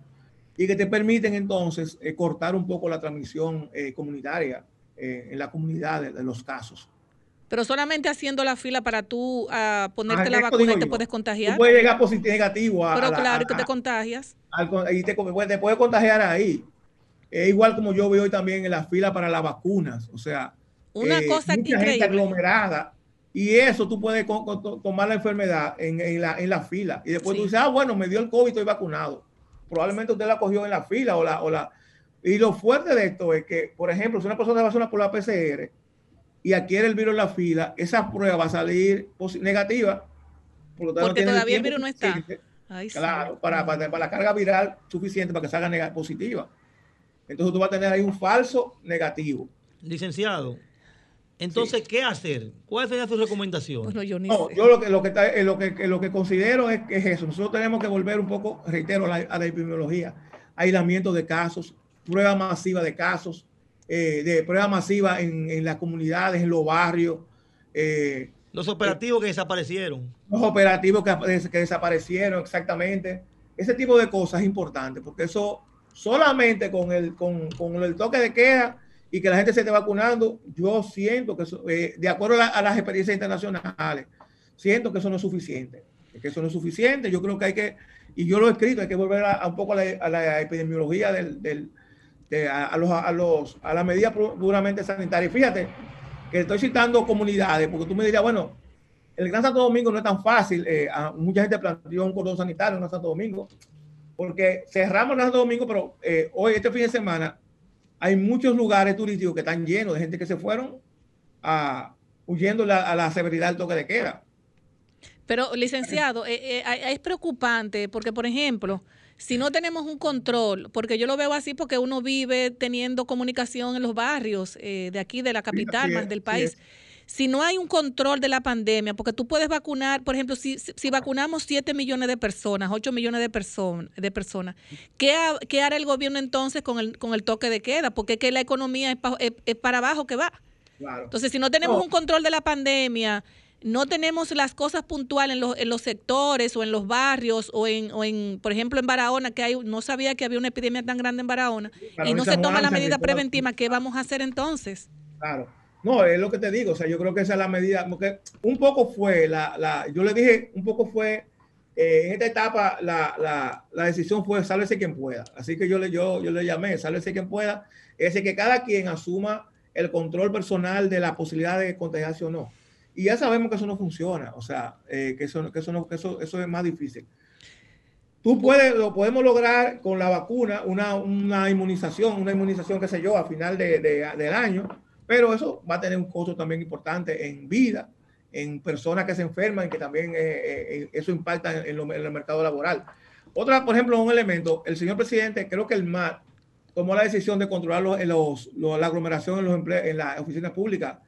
y que te permiten entonces eh, cortar un poco la transmisión eh, comunitaria eh, en la comunidad de, de los casos. Pero solamente haciendo la fila para tú ah, ponerte Ah, la vacuna y te yo. puedes Tú contagiar. puedes llegar positivo negativo a, Pero a la- claro a- que te contagias. al y te, te puede contagiar ahí. Es igual como yo veo hoy también en la fila para las vacunas. O sea, Una eh, cosa mucha increíble. gente aglomerada. Y eso tú puedes co- co- to- tomar la enfermedad en, en la, en la fila. Y después Sí. tú dices, ah, bueno, me dio el COVID, estoy vacunado. Probablemente usted la cogió en la fila o la, o la. Y lo fuerte de esto es que, por ejemplo, si una persona se vacuna por la PCR y adquiere el virus en la fila, esa prueba va a salir negativa. Porque, todavía Porque tiene todavía el virus no está. sí. Claro, para, para, para la carga viral suficiente para que salga nega- positiva. Entonces tú vas a tener ahí un falso negativo. Licenciado, entonces, ¿qué hacer? ¿Cuál sería su recomendación? Bueno, yo ni No, sé. yo lo que, lo que, está- eh, lo que, que lo que considero es que es eso. Nosotros tenemos que volver un poco, reitero, a la, a la epidemiología. Aislamiento de casos, prueba masiva de casos, eh, de prueba masiva en, en las comunidades, en los barrios, eh, Los operativos que desaparecieron. los operativos que, que desaparecieron exactamente. Ese tipo de cosas es importante porque eso solamente con el, con, con el toque de queda y que la gente se esté vacunando, yo siento que eso, eh, de acuerdo a, la- a las experiencias internacionales, siento que eso no es suficiente. Que eso no es suficiente. Yo creo que hay que, y yo lo he escrito, hay que volver a, a un poco a la, a la epidemiología del, del- de- a, los, a, los, a las medidas pu- puramente sanitarias. Fíjate que estoy citando comunidades, porque tú me dirías, bueno, el Gran Santo Domingo no es tan fácil. eh, mucha gente planteó un cordón sanitario en Gran Santo Domingo, porque cerramos el Gran Santo Domingo, pero eh, hoy, este fin de semana, hay muchos lugares turísticos que están llenos de gente que se fueron a, huyendo la- a la severidad del toque de queda. Pero, licenciado, eh, eh, es preocupante porque, por ejemplo, si no tenemos un control, porque yo lo veo así porque uno vive teniendo comunicación en los barrios eh, de aquí, de la capital, más es, del país. es. Si no hay un control de la pandemia, porque tú puedes vacunar, por ejemplo, si, si vacunamos 7 millones de personas, 8 millones de, person- de personas, ¿qué, ha- qué hará el gobierno entonces con el, con el toque de queda? Porque es que la economía es, pa- es- es para abajo que va. Claro. Entonces, si no tenemos No. un control de la pandemia, no tenemos las cosas puntuales en los, en los sectores o en los barrios o en, o en, por ejemplo, en Barahona, que hay, no sabía que había una epidemia tan grande en Barahona, Claro, y no se toma la medida preventiva, ¿qué vamos a hacer entonces? Claro. No, es lo que te digo. O sea, yo creo que esa es la medida. Porque un poco fue la, la yo le dije, un poco fue, eh, en esta etapa, la, la, la decisión fue sálvese quien pueda. Así que yo le, yo, yo le llamé, sálvese quien pueda. Es decir, que cada quien asuma el control personal de la posibilidad de contagiarse o no. Y ya sabemos que eso no funciona. O sea, eh, que, eso, que, eso, no, que eso, eso es más difícil. Tú puedes, lo podemos lograr con la vacuna, una, una inmunización, una inmunización, qué sé yo, a final de, de- del año, pero eso va a tener un costo también importante en vida, en personas que se enferman, que también eh, eh, eso impacta en, lo- en el mercado laboral. Otra, por ejemplo, un elemento, el señor presidente, creo que el MAT tomó la decisión de controlar los, los- los- la aglomeración en, los emple- en las oficinas públicas,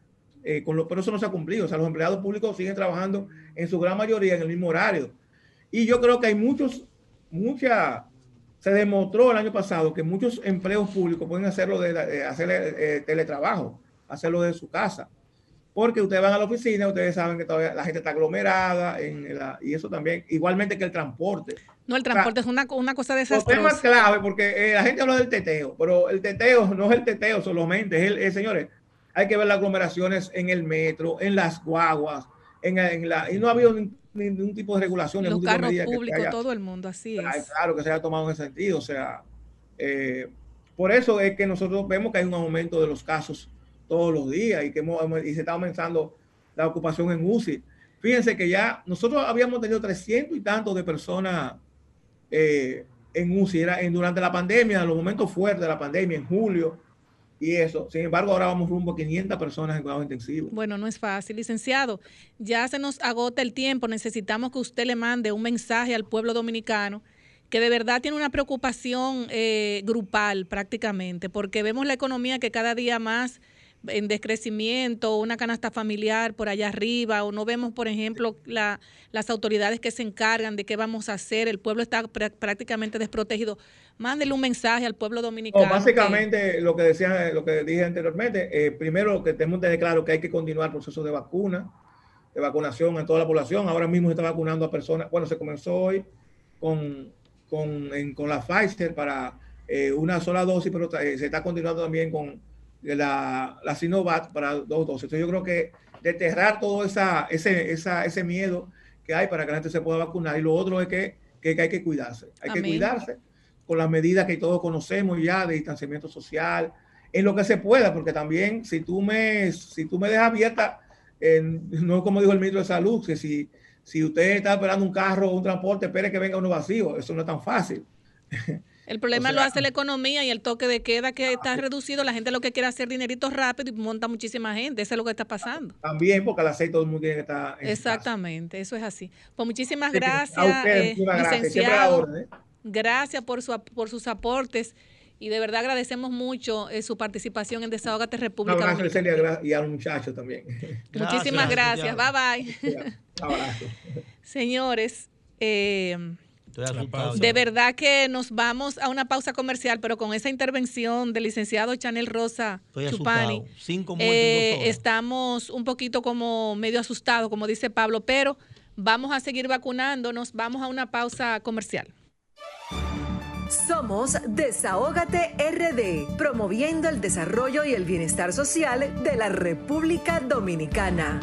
eh, con lo- pero eso no se ha cumplido. O sea, los empleados públicos siguen trabajando en su gran mayoría en el mismo horario. Y yo creo que hay muchos, mucha, se demostró el año pasado que muchos empleos públicos pueden hacerlo de, de hacer eh, teletrabajo, hacerlo de su casa. Porque ustedes van a la oficina, ustedes saben que todavía la gente está aglomerada en la- y eso también, igualmente que el transporte. No, el transporte es una, una cosa Los temas desastrosa. clave, porque eh, la gente habla del teteo, pero el teteo no es el teteo solamente, es el, eh, señores, hay que ver las aglomeraciones en el metro, en las guaguas, en, en la, y no ha habido ni- ni- ningún tipo de regulación, Los carros públicos, haya- todo el mundo, así Ay, es. claro que se haya tomado en ese sentido. O sea, eh, por eso es que nosotros vemos que hay un aumento de los casos todos los días y que hemos- y se está aumentando la ocupación en UCI. Fíjense que ya nosotros habíamos tenido 300 y tantos de personas eh, en UCI era en, durante la pandemia, en los momentos fuertes de la pandemia, en julio y eso. Sin embargo, ahora vamos rumbo a 500 personas en cuidados intensivos. Bueno, no es fácil. Licenciado, ya se nos agota el tiempo. Necesitamos que usted le mande un mensaje al pueblo dominicano que de verdad tiene una preocupación eh, grupal prácticamente, porque vemos la economía que cada día más en descrecimiento, una canasta familiar por allá arriba, o no vemos, por ejemplo, la, las autoridades que se encargan de qué vamos a hacer, el pueblo está prácticamente desprotegido. Mándele un mensaje al pueblo dominicano. básicamente, lo que decía, lo que dije anteriormente, eh, primero que tenemos que tener claro que hay que continuar el proceso de vacuna, de vacunación en toda la población. Ahora mismo se está vacunando a personas, bueno, se comenzó hoy con, con, con la Pfizer para eh, una sola dosis, pero eh, se está continuando también con la, la Sinovac para dos dosis. Entonces yo creo que deterrar todo esa, ese, esa, ese miedo que hay para que la gente se pueda vacunar. Y lo otro es que, que, hay que cuidarse. Hay que cuidarse con las medidas que todos conocemos ya de distanciamiento social, en lo que se pueda, porque también si tú me, si tú me dejas abierta, no como dijo el ministro de Salud, que si, si usted está esperando un carro o un transporte, espere que venga uno vacío. Eso no es tan fácil. El problema lo hace la economía y el toque de queda que está ah, reducido. La gente lo que quiere hacer dinerito rápido y monta muchísima gente. Eso es lo que está pasando. También porque el aceite todo el mundo tiene que estar. Exactamente, eso es así. Pues muchísimas gracias, eh, licenciado. ¿eh? Gracias por, su, por sus aportes y de verdad agradecemos mucho eh, su participación en Desahogate República. Un y a los muchachos también. Muchísimas gracias. Bye bye. Señores, eh, de verdad que nos vamos a una pausa comercial, pero con esa intervención del licenciado Chanel Rosa Chupani, eh, estamos un poquito como medio asustados, como dice Pablo, pero vamos a seguir vacunándonos, vamos a una pausa comercial. Somos Desahógate RD, promoviendo el desarrollo y el bienestar social de la República Dominicana.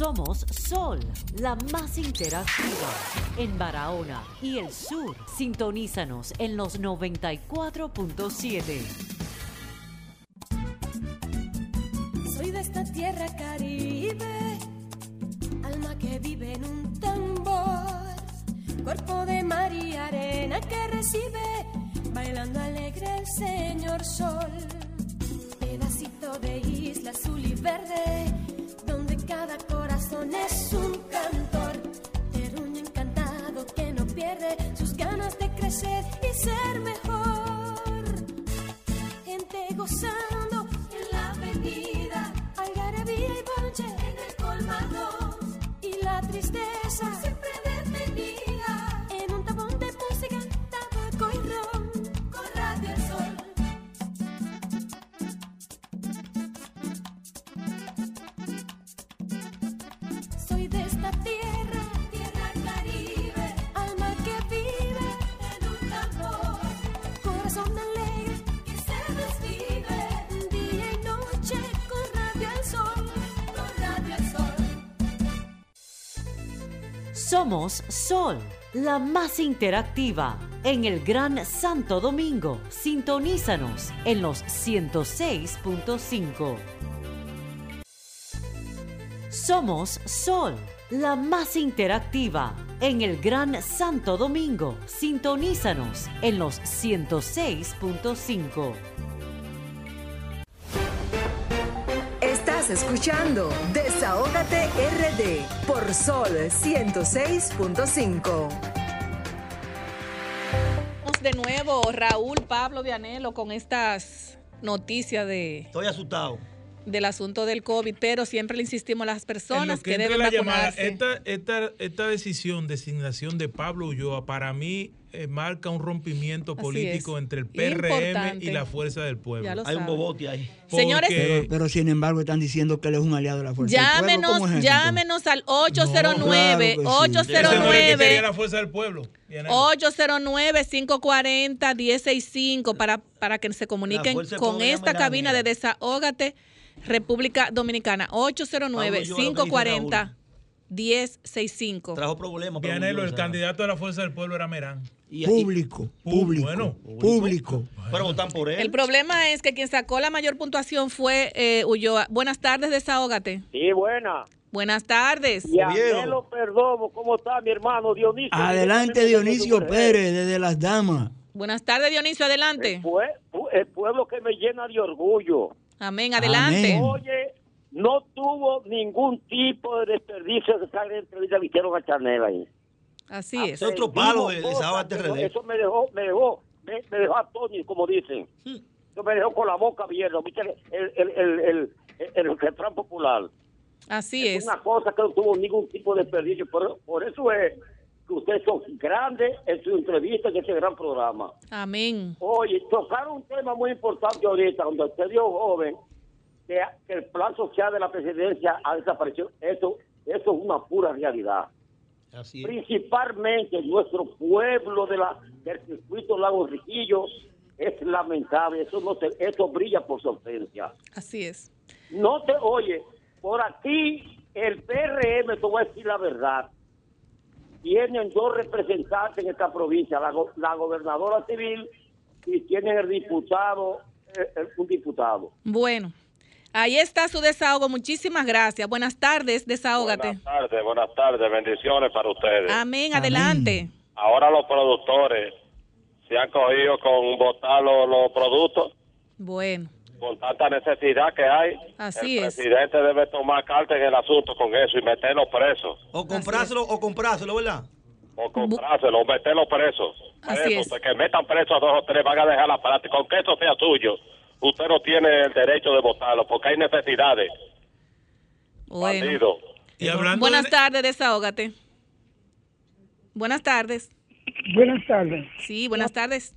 Somos Sol, la más interactiva en Barahona y el sur. Sintonízanos en los 94.7. Soy de esta tierra caribe, alma que vive en un tambor, cuerpo de mar y arena que recibe, bailando alegre el señor sol, pedacito de isla azul y verde donde cada corazón es un cantor, terruño encantado que no pierde sus ganas de crecer y ser mejor. Gente gozando Somos Sol, la más interactiva en el Gran Santo Domingo. Sintonízanos en los 106.5. Somos Sol, la más interactiva en el Gran Santo Domingo. Sintonízanos en los 106.5. escuchando Desahógate RD por Sol 106.5. De nuevo, Raúl Pablo Vianelo con estas noticias de. Estoy asustado del asunto del COVID, pero siempre le insistimos a las personas que, deben vacunarse. esta, esta, esta decisión, designación de Pablo Ulloa, para mí eh, marca un rompimiento político entre el PRM y la Fuerza del Pueblo. Hay un bobote ahí. Señores, pero, sin embargo están diciendo que él es un aliado de la Fuerza llámenos, del Pueblo. Llámenos al 809 809 la Fuerza del Pueblo. 809-540-1065 para, para que se comuniquen con esta cabina de Desahógate República Dominicana. 809-540. 1065. Trajo problemas. Vianelo, el candidato de la Fuerza del Pueblo era Merán. público, público, bueno, público. Pero votan por él. El problema es que quien sacó la mayor puntuación fue eh, Ulloa. Buenas tardes, desahógate. Sí, buena. Buenas tardes. Vianelo Perdomo, ¿cómo está mi hermano Dionisio? Adelante, Dionisio Pérez, desde Las Damas. Buenas tardes, Dionisio, adelante. El, pueblo que me llena de orgullo. Amén, adelante. Oye, no tuvo ningún tipo de desperdicio de sangre entrevista que hicieron a Chanel ahí. Así es. Otro palo de, Eso me dejó, me dejó, me, dejó a Tony, como dicen. Hmm. Eso me dejó con la boca abierta. ¿Viste el, el, el, el, el, el refrán popular? Así es. una cosa que no tuvo ningún tipo de desperdicio. Por, por eso es que ustedes son grandes en su entrevista en este gran programa. Amén. Oye, tocaron un tema muy importante ahorita, donde usted dio joven, que, que el plan social de la presidencia ha desaparecido. Eso, eso es una pura realidad. Así Principalmente nuestro pueblo de la, del circuito Lago Riquillo es lamentable. Eso no se, eso brilla por su ausencia. Así es. No te oye, por aquí el PRM, te voy a decir la verdad, tienen dos representantes en esta provincia, la, go- la gobernadora civil y tienen el diputado, eh, eh, un diputado. Bueno, ahí está su desahogo. Muchísimas gracias. Buenas tardes, desahógate. Buenas tardes, buenas tardes, bendiciones para ustedes. Amén, adelante. Ahora los productores se han cogido con botar los, los productos Bueno, con tanta necesidad que hay. así el es. presidente debe tomar carta en el asunto con eso y meterlos presos. O comprárselo o comprárselo, ¿verdad? O comprárselo, o meterlos presos. Así es. de que metan presos a dos o tres, van a dejar la práctica. Aunque eso sea suyo, usted no tiene el derecho de votarlo porque hay necesidades. Bueno. Bandido. Y hablando Buenas tardes, desahógate. Buenas tardes. Buenas tardes. Sí, buenas tardes.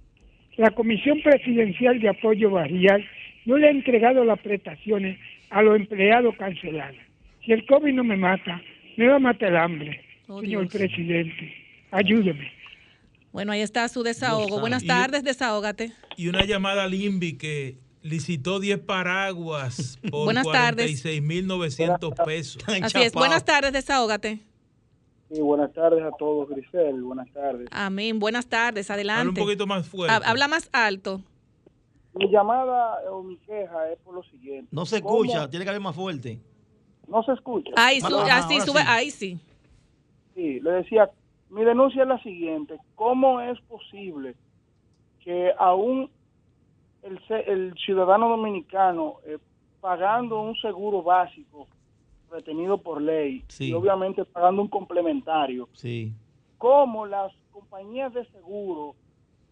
La Comisión Presidencial de Apoyo Barrial no le ha entregado las prestaciones a los empleados cancelados. Si el COVID no me mata, me va a matar el hambre, Oh, señor Dios. presidente. Ayúdeme. Bueno, ahí está su desahogo. Buenas Y- tardes, desahógate. Y una llamada al INVI que licitó 10 paraguas por Buenas tardes. 46.900 pesos. Así es. Buenas tardes, desahógate. Sí, buenas tardes a todos, Grisel. Buenas tardes. Amén. Buenas tardes, adelante. Habla un poquito más fuerte. Ha- Habla más alto. Mi llamada o mi queja es por lo siguiente. No se ¿Cómo- escucha, tiene que hablar más fuerte. No se escucha. Ahí, su- Ajá, así, ahora sube, sí. ahí sí. Sí, le decía, mi denuncia es la siguiente. ¿Cómo es posible que aún el, el ciudadano dominicano, eh, pagando un seguro básico retenido por ley Sí. y obviamente pagando un complementario, Sí. cómo las compañías de seguro,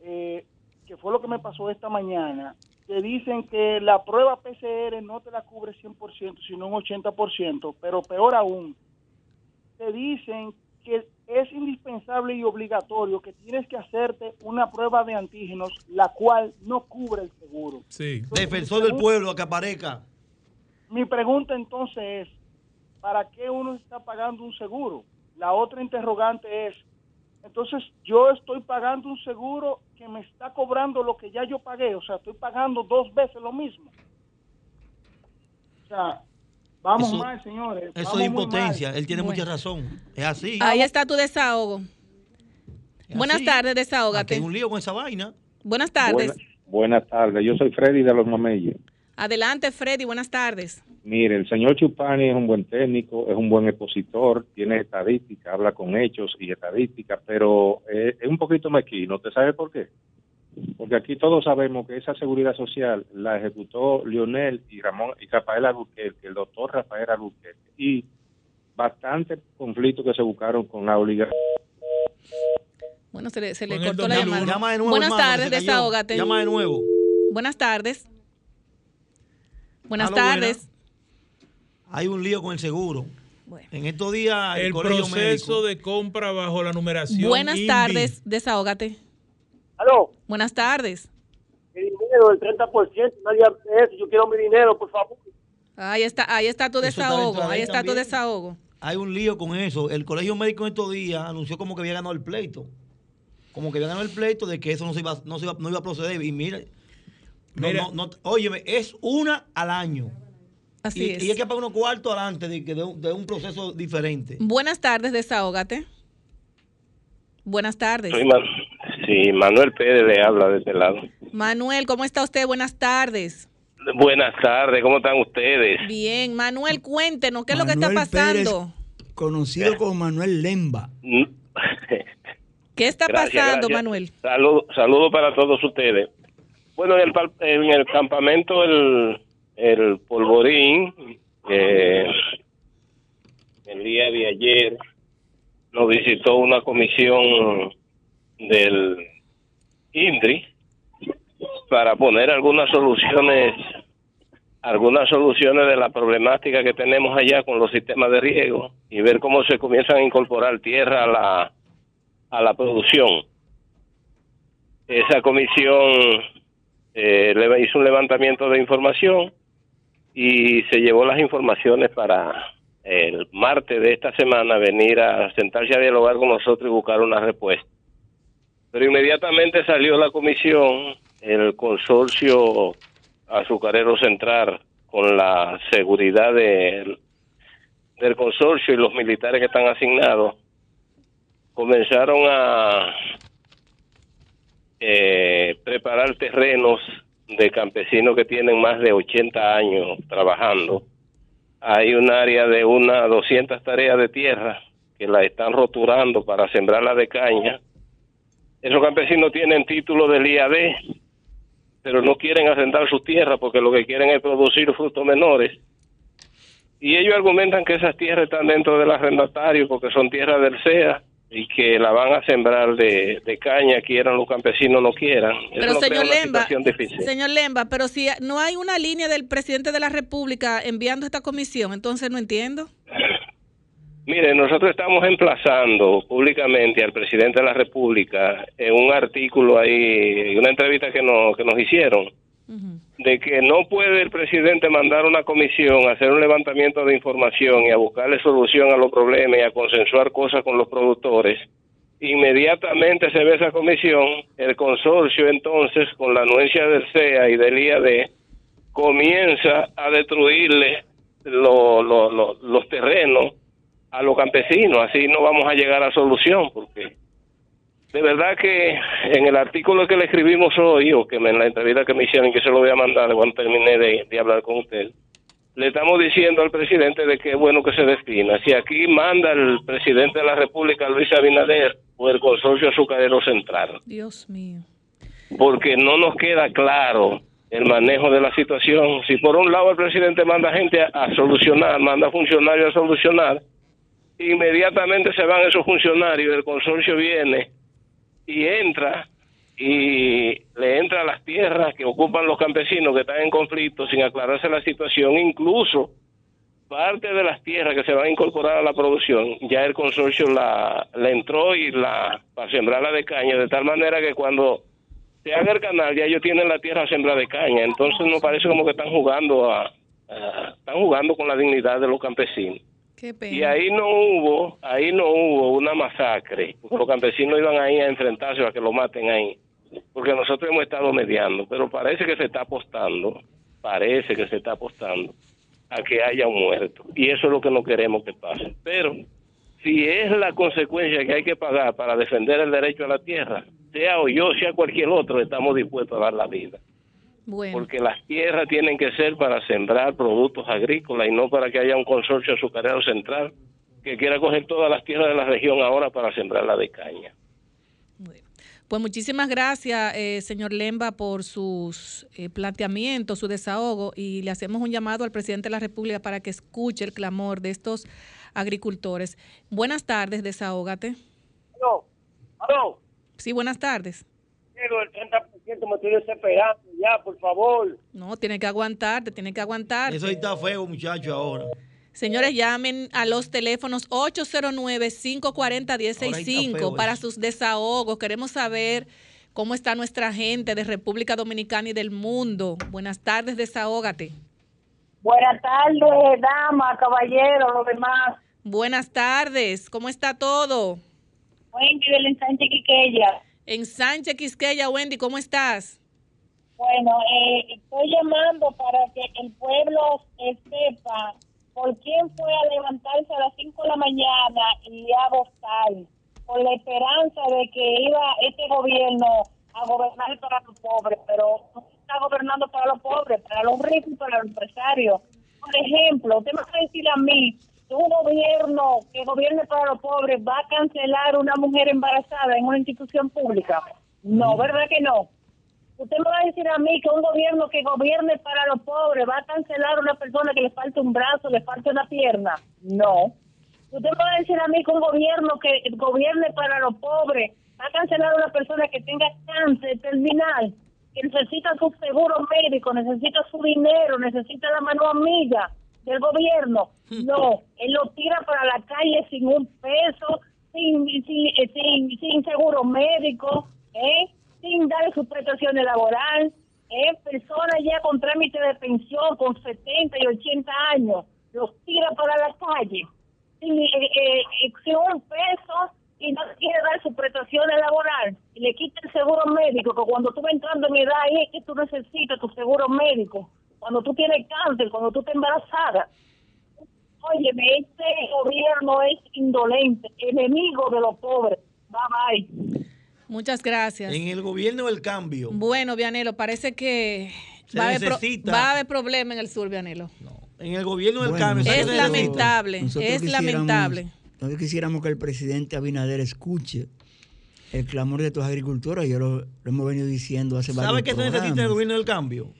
eh, que fue lo que me pasó esta mañana, te dicen que la prueba PCR no te la cubre 100%, sino un 80%, pero peor aún, te dicen que es indispensable y obligatorio que tienes que hacerte una prueba de antígenos, la cual no cubre el seguro. Sí. Defensor del pueblo, que aparezca. Mi pregunta entonces es, ¿para qué uno está pagando un seguro? La otra interrogante es, entonces yo estoy pagando un seguro que me está cobrando lo que ya yo pagué, o sea, estoy pagando dos veces lo mismo. O sea, vamos Eso- mal, señores. Eso vamos es impotencia. Él tiene mucha razón. Es así. Ahí está tu desahogo. Es Buenas así. tardes, desahógate. hay un lío con esa vaina. Buenas tardes. Buena- buenas tardes, yo soy Freddy de los Mameyes. Adelante, Freddy. Buenas tardes. Mire, el señor Chupani es un buen técnico, es un buen expositor, tiene estadística, habla con hechos y estadística, pero eh, es un poquito mezquino. ¿Usted sabe por qué? Porque aquí todos sabemos que esa seguridad social la ejecutó Lionel y Ramón y Rafael Albuquerque, el doctor Rafael Albuquerque, y bastante conflictos que se buscaron con la obligación. Bueno, se le, se cortó la 2001. llamada. Llama de nuevo, Buenas hermano, tardes, desahógate. Llama de nuevo. Buenas tardes. Buenas tardes. Hay un lío con el seguro. En estos días el, El proceso médico- de compra bajo la numeración. Buenas tardes, desahógate. Aló. Buenas tardes. Mi dinero, el 30%, nadie hace eso. Yo quiero mi dinero, por favor. Ahí está, ahí está tu Eso desahogo. Ahí ahí está tu también. desahogo. Hay un lío con eso. El colegio médico en estos días anunció como que había ganado el pleito. Como que había ganado el pleito de que eso no se iba, no se iba, no iba a proceder. Y mira, no, Mira. no, no, óyeme, es una al año. Así y, es. y hay que pagar unos cuartos adelante de, un, de un proceso diferente. Buenas tardes, desahógate. Buenas tardes. Soy Man- sí, Manuel Pérez le habla de este lado. Manuel, ¿cómo está usted? Buenas tardes. Buenas tardes, ¿cómo están ustedes? Bien, Manuel, cuéntenos, ¿qué es lo que está pasando? Conocido como Manuel Lemba. ¿Qué está Gracias, pasando, gracias. Manuel? Saludos saludo para todos ustedes. Bueno, en el, en el campamento el, Polvorín, el día de ayer nos visitó una comisión del INDRI para poner algunas soluciones algunas soluciones de la problemática que tenemos allá con los sistemas de riego y ver cómo se comienzan a incorporar tierra a la a la producción. Esa comisión eh, hizo un levantamiento de información y se llevó las informaciones para el martes de esta semana venir a sentarse a dialogar con nosotros y buscar una respuesta. Pero inmediatamente salió la comisión, el consorcio azucarero central, con la seguridad del consorcio y los militares que están asignados, comenzaron a eh, preparar terrenos de campesinos que tienen más de 80 años trabajando. Hay un área de unas 200 tareas de tierra que la están roturando para sembrarla de caña. Esos campesinos tienen título del IAD, pero no quieren arrendar sus tierras porque lo que quieren es producir frutos menores. Y ellos argumentan que esas tierras están dentro del arrendatario porque son tierras del SEA y que la van a sembrar de, caña, quieran los campesinos no quieran. Pero señor Lemba, señor Lemba, pero si no hay una línea del presidente de la República enviando esta comisión, entonces no entiendo. Mire, nosotros estamos emplazando públicamente al presidente de la República en un artículo ahí, una entrevista que nos, que nos hicieron, de que no puede el presidente mandar una comisión a hacer un levantamiento de información y a buscarle solución a los problemas y a consensuar cosas con los productores. Inmediatamente se ve esa comisión, el consorcio entonces, con la anuencia del CEA y del IAD, comienza a destruirle los terrenos a los campesinos, así no vamos a llegar a solución, porque de verdad que en el artículo que le escribimos hoy, o que en la entrevista que me hicieron, que se lo voy a mandar cuando termine de, hablar con usted, le estamos diciendo al presidente de que es bueno que se defina. Si aquí manda el presidente de la República, Luis Abinader, o el consorcio azucarero central. Dios mío. Porque no nos queda claro el manejo de la situación. Si por un lado el presidente manda gente a, a solucionar, manda funcionarios a solucionar, inmediatamente se van esos funcionarios, el consorcio viene y entra y le entra a las tierras que ocupan los campesinos que están en conflicto sin aclararse la situación, incluso parte de las tierras que se van a incorporar a la producción, ya el consorcio la, entró y la para sembrarla de caña, de tal manera que cuando se haga el canal ya ellos tienen la tierra sembrada de caña, entonces nos parece como que están jugando a están jugando con la dignidad de los campesinos. Y ahí no hubo, ahí no hubo una masacre, los campesinos iban ahí a enfrentarse a que lo maten ahí, porque nosotros hemos estado mediando, pero parece que se está apostando, parece que se está apostando a que haya un muerto, y eso es lo que no queremos que pase. Pero si es la consecuencia que hay que pagar para defender el derecho a la tierra, sea o yo, sea cualquier otro, estamos dispuestos a dar la vida. Porque las tierras tienen que ser para sembrar productos agrícolas y no para que haya un consorcio azucarero central que quiera coger todas las tierras de la región ahora para sembrarla de caña. Pues muchísimas gracias, eh, señor Lemba, por sus eh, planteamientos, su desahogo y le hacemos un llamado al presidente de la República para que escuche el clamor de estos agricultores. Buenas tardes, desahógate. ¿Aló? Sí, buenas tardes el 30% me estoy desesperando ya, por favor. No, tiene que aguantar, te tiene que aguantar. Eso está feo, muchacho, ahora. Señores, llamen a los teléfonos 809-540-165 para sus desahogos. Queremos saber cómo está nuestra gente de República Dominicana y del mundo. Buenas tardes, desahógate. Buenas tardes, dama, caballero, lo demás. Buenas tardes, ¿cómo está todo? Wendy del ensanche Quiqueya en Sánchez Quisqueya. Wendy, ¿cómo estás? Bueno, eh, estoy llamando para que el pueblo sepa por quién fue a levantarse a las 5 de la mañana y a votar, con la esperanza de que iba este gobierno a gobernar para los pobres, pero no está gobernando para los pobres, para los ricos y para los empresarios. Por ejemplo, usted me va a decir a mí un gobierno que gobierne para los pobres va a cancelar una mujer embarazada en una institución pública? No, ¿verdad que no? Usted me va a decir a mí que un gobierno que gobierne para los pobres va a cancelar a una persona que le falta un brazo, le falta una pierna. No. Usted me va a decir a mí que un gobierno que gobierne para los pobres va a cancelar a una persona que tenga cáncer terminal. que necesita su seguro médico, necesita su dinero, necesita la mano amiga del gobierno. No, él lo tira para la calle sin un peso, sin, sin, eh, sin, sin seguro médico, ¿eh? sin darle sus prestaciones laborales. ¿eh? Personas ya con trámite de pensión con 70 y 80 años, los tira para la calle sin, eh, eh, eh, sin un peso y no quiere dar sus prestaciones laborales y le quita el seguro médico, que cuando tú vas entrando en edad ahí es que tú necesitas tu seguro médico, cuando tú tienes cáncer, cuando tú estás embarazada. Óyeme, este gobierno es indolente, enemigo de los pobres. Bye bye. Muchas gracias. En el gobierno del cambio. Bueno, Vianelo, parece que Se va a, haber pro- necesita- va a haber problema en el sur, Vianelo. En el gobierno del Bueno, cambio. ¿sabe Es lamentable, es lamentable. Nosotros quisiéramos que el presidente Abinader escuche el clamor de estos agricultores. Yo lo, lo hemos venido diciendo hace varios ¿Sabe qué se necesita en el gobierno del cambio?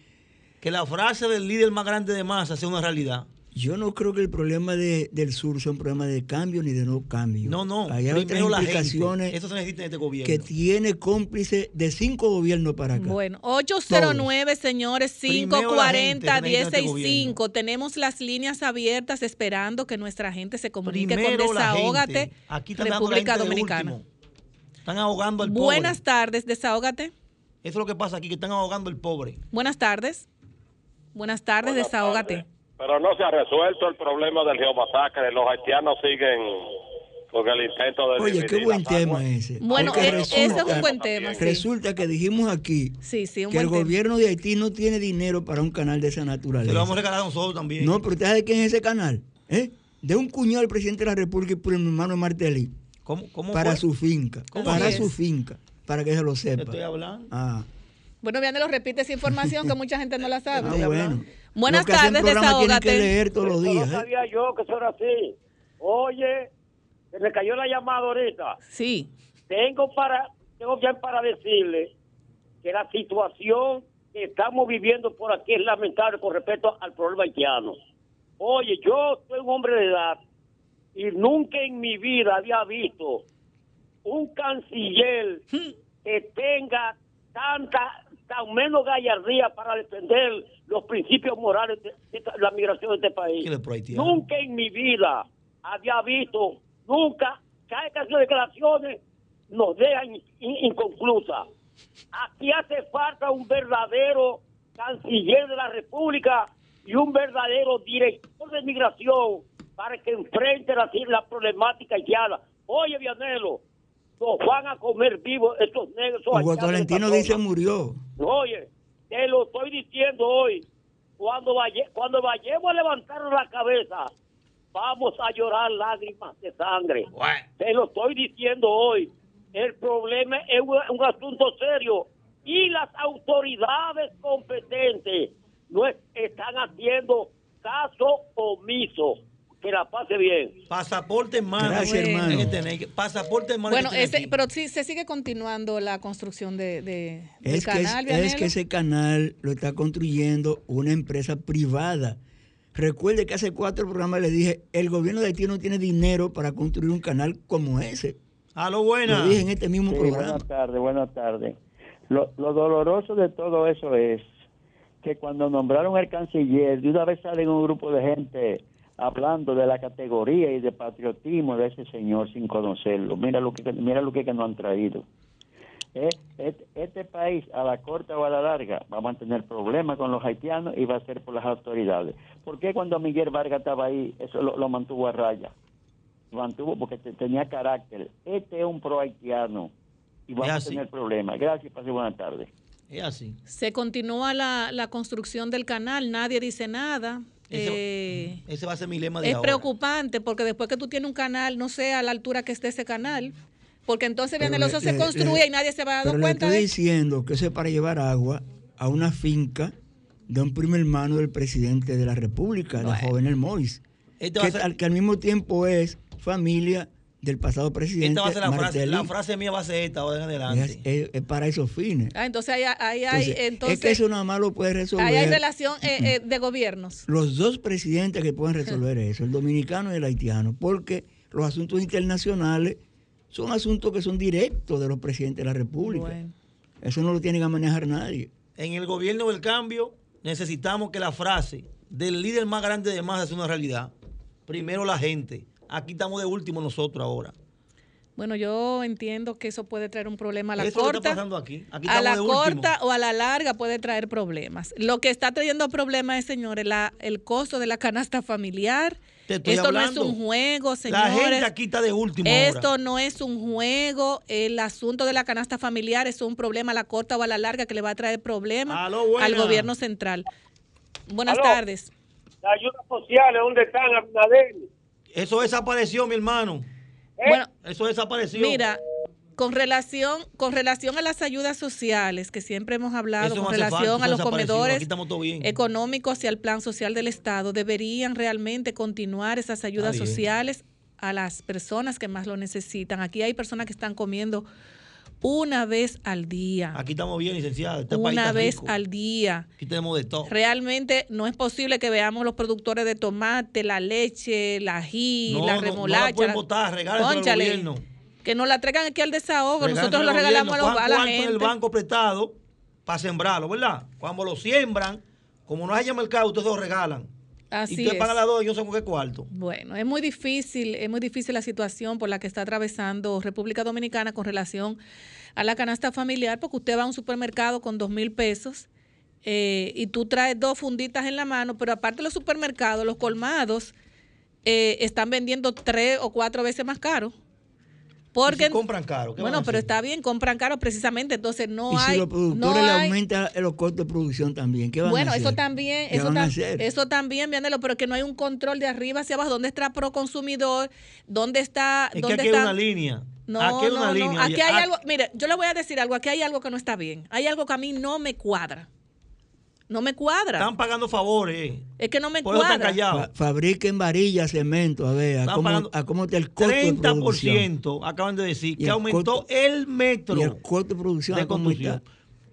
Que la frase del líder más grande de masa sea una realidad. Yo no creo que el problema de- del sur sea un problema de cambio ni de no cambio. No, no. Hay otras implicaciones Eso se necesita en este gobierno. que tiene cómplice de cinco gobiernos para acá. Bueno, 809, señores, Primero la 540 gente, se necesita este 165. Tenemos las líneas abiertas esperando que nuestra gente se comunique Primero con la Desahógate. Aquí República de Dominicana. Están ahogando al Buenas pobre. tardes, Desahógate. Eso es lo que pasa aquí, que están ahogando al pobre. Buenas tardes. Buenas tardes, Desahógate. Pero no se ha resuelto el problema del geomasacre. Los haitianos siguen con el intento de Oye, qué buen tema ese. Bueno, e- ese es un buen tema, sí. Resulta que dijimos aquí Sí, sí, un que el tema. gobierno de Haití no tiene dinero para un canal de esa naturaleza. Se lo vamos a regalar a nosotros también. No, pero usted sabe de quién es ese canal, ¿eh? De un cuñado del presidente de la República y por mi hermano Martelly. ¿Cómo, cómo para fue? su finca. ¿Cómo Para es? su finca. Para que se lo sepa. estoy hablando. Ah, Bueno, Vianelo, repite esa información que mucha gente no la sabe. ah, bueno. Buenas Los tardes, tienen que Desahógate. leer todos los Eso días. no ¿eh? sabía yo que eso era así. Oye, se me cayó la llamada ahorita. Sí. Tengo para, tengo ya para decirle que la situación que estamos viviendo por aquí es lamentable con respecto al problema haitiano. Oye, yo soy un hombre de edad y nunca en mi vida había visto un canciller que tenga tanta, tan menos gallardía para defender los principios morales de, la migración de este país. Nunca en mi vida había visto, nunca, cada que hace declaraciones nos dejan in- inconclusas. Aquí hace falta un verdadero canciller de la República y un verdadero director de migración para que enfrente la, la problemática haitiana. Oye, Vianelo, van a comer vivos estos negros. estos Hugo Tolentino dice murió. Oye, te lo estoy diciendo hoy. Cuando, vaya, cuando vayamos a levantar la cabeza, vamos a llorar lágrimas de sangre. Te lo estoy diciendo hoy. El problema es un, un asunto serio y las autoridades competentes no es- están haciendo caso omiso. Que la pase bien. Pasaporte en mano. Gracias, Hay hermano. que tener que- pasaporte en mano. Bueno, que ese, aquí. pero sí se sigue continuando la construcción de, de- del Es que, es- canal, es Vianelo. que ese canal lo está construyendo una empresa privada. Recuerde que hace cuatro programas le dije, el gobierno de Haití no tiene dinero para construir un canal como ese. A lo buena. Lo dije en este mismo Sí, programa. buenas tardes, buenas tardes. Lo, lo doloroso de todo eso es que cuando nombraron al canciller, de una vez salen un grupo de gente hablando de la categoría y de patriotismo de ese señor sin conocerlo. Mira lo que mira lo que, que nos han traído. Eh, Este, este país, a la corta o a la larga, va a mantener problemas con los haitianos y va a ser por las autoridades. ¿Por qué cuando Miguel Vargas estaba ahí, eso lo, lo mantuvo a raya? Lo mantuvo porque te- tenía carácter. Este es un pro haitiano y vamos a tener problemas. Gracias, pase buenas tardes. Es así. Se continúa la, la construcción del canal, nadie dice nada. Eh, Ese va a ser mi lema de es ahora. preocupante porque después que tú tienes un canal, no sé a la altura que esté ese canal, porque entonces Pero viene el le- oso se le- construye le- y nadie se va a Pero dar le cuenta estoy de diciendo que eso es para llevar agua a una finca de un primo hermano del presidente de la República, Bueno. Jovenel Mois, Este va a que, ser- al- que al mismo tiempo es familia del pasado presidente Esta va a ser la frase. La frase mía va a ser esta ahora en adelante. Es, es- es para esos fines. Ah, entonces ahí, ahí hay, Entonces, entonces, es que eso nada más lo puede resolver ahí hay relación eh, eh, de gobiernos. los dos presidentes que pueden resolver eso, el dominicano y el haitiano, porque los asuntos internacionales son asuntos que son directos de los presidentes de la República. Bueno. Eso no lo tiene que manejar nadie. en el gobierno del cambio necesitamos que la frase del líder más grande de más sea una realidad. Primero la gente. Aquí estamos de último nosotros ahora. Bueno, yo entiendo que eso puede traer un problema a la Eso es corta. está pasando aquí. Aquí a estamos la de último. corta o a la larga puede traer problemas. Lo que está trayendo problemas es, señores, la, el costo de la canasta familiar. Te estoy Esto hablando. no es un juego, señores. La gente aquí está de último Esto ahora. no es un juego. El asunto de la canasta familiar es un problema a la corta o a la larga que le va a traer problemas al gobierno central. Buenas Aló. tardes. Las ayudas sociales, ¿dónde están, Abinader? Eso desapareció, mi hermano. Bueno, Eso desapareció. Mira, con relación, con relación a las ayudas sociales, que siempre hemos hablado, Eso con relación falta, a los comedores económicos y al plan social del Estado, deberían realmente continuar esas ayudas sociales a las personas que más lo necesitan. Aquí hay personas que están comiendo una vez al día. Aquí estamos bien, licenciada. Este Una vez rico. al día. Aquí tenemos de todo. Realmente no es posible que veamos los productores de tomate, la leche, la ají, No, la no, no la remolacha. botar, al gobierno. Que nos la traigan aquí al desahogo. Nosotros lo al regalamos a, los- a la cuarto en gente. el banco prestado para sembrarlo, ¿verdad? Cuando lo siembran, como no haya mercado, ustedes lo regalan. Así y ustedes es. pagan la dos, yo qué cuarto. Bueno, es muy difícil, es muy difícil la situación por la que está atravesando República Dominicana con relación a la canasta familiar, porque usted va a un supermercado con dos mil pesos eh, y tú traes dos funditas en la mano, pero aparte de los supermercados, los colmados eh, están vendiendo tres o cuatro veces más caro. Porque, si compran caro. ¿qué van bueno, pero está bien, compran caro precisamente, entonces no y si hay... los productores no le hay- aumentan los costos de producción también, ¿qué van bueno, a hacer? eso también, ¿Qué eso, van a hacer? eso también, Vianelo, pero que no hay un control de arriba hacia abajo. ¿Dónde está pro consumidor? ¿Dónde está? Es que aquí hay está? una línea. No, aquí hay una no, línea. Aquí hay ah, algo, mire, yo le voy a decir algo, aquí hay algo que no está bien. Hay algo que a mí no me cuadra. No me cuadra. Están pagando favores. eh. es que no me Por eso están cuadra. callados. Fa- fabriquen varillas, cemento, a ver, a cómo, a cómo está el costo de producción. 30% acaban de decir Y que el aumentó costo- el metro Y el costo de producción, de.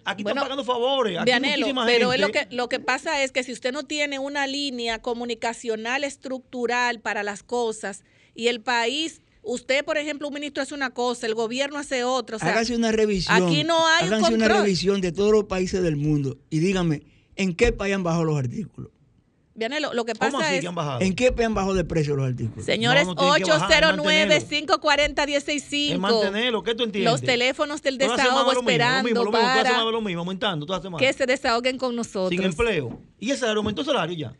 Aquí Bueno, están pagando favores. Aquí muchísima pero es lo que, lo que pasa es que si usted no tiene una línea comunicacional estructural para las cosas y el país, usted, por ejemplo, un ministro hace una cosa, el gobierno hace otra. O sea, hágase una revisión. Aquí no hay un háganse una control. revisión de todos los países del mundo y díganme, ¿en qué país han bajado los artículos? Vianelo, lo que ¿Cómo pasa así es, que han bajado? ¿En qué país han bajado de precio los artículos? señores, No, no tienen que bajar, es mantenerlo. 809-540-165. Es mantenerlo. ¿Qué tú entiendes? Los teléfonos del desahogo semanas lo mismo, lo esperando mismo, lo mismo, todas las para lo mismo, aumentando todas las semanas. que se desahoguen con nosotros. Sin empleo. ¿Y ese salario aumentó el salario ya?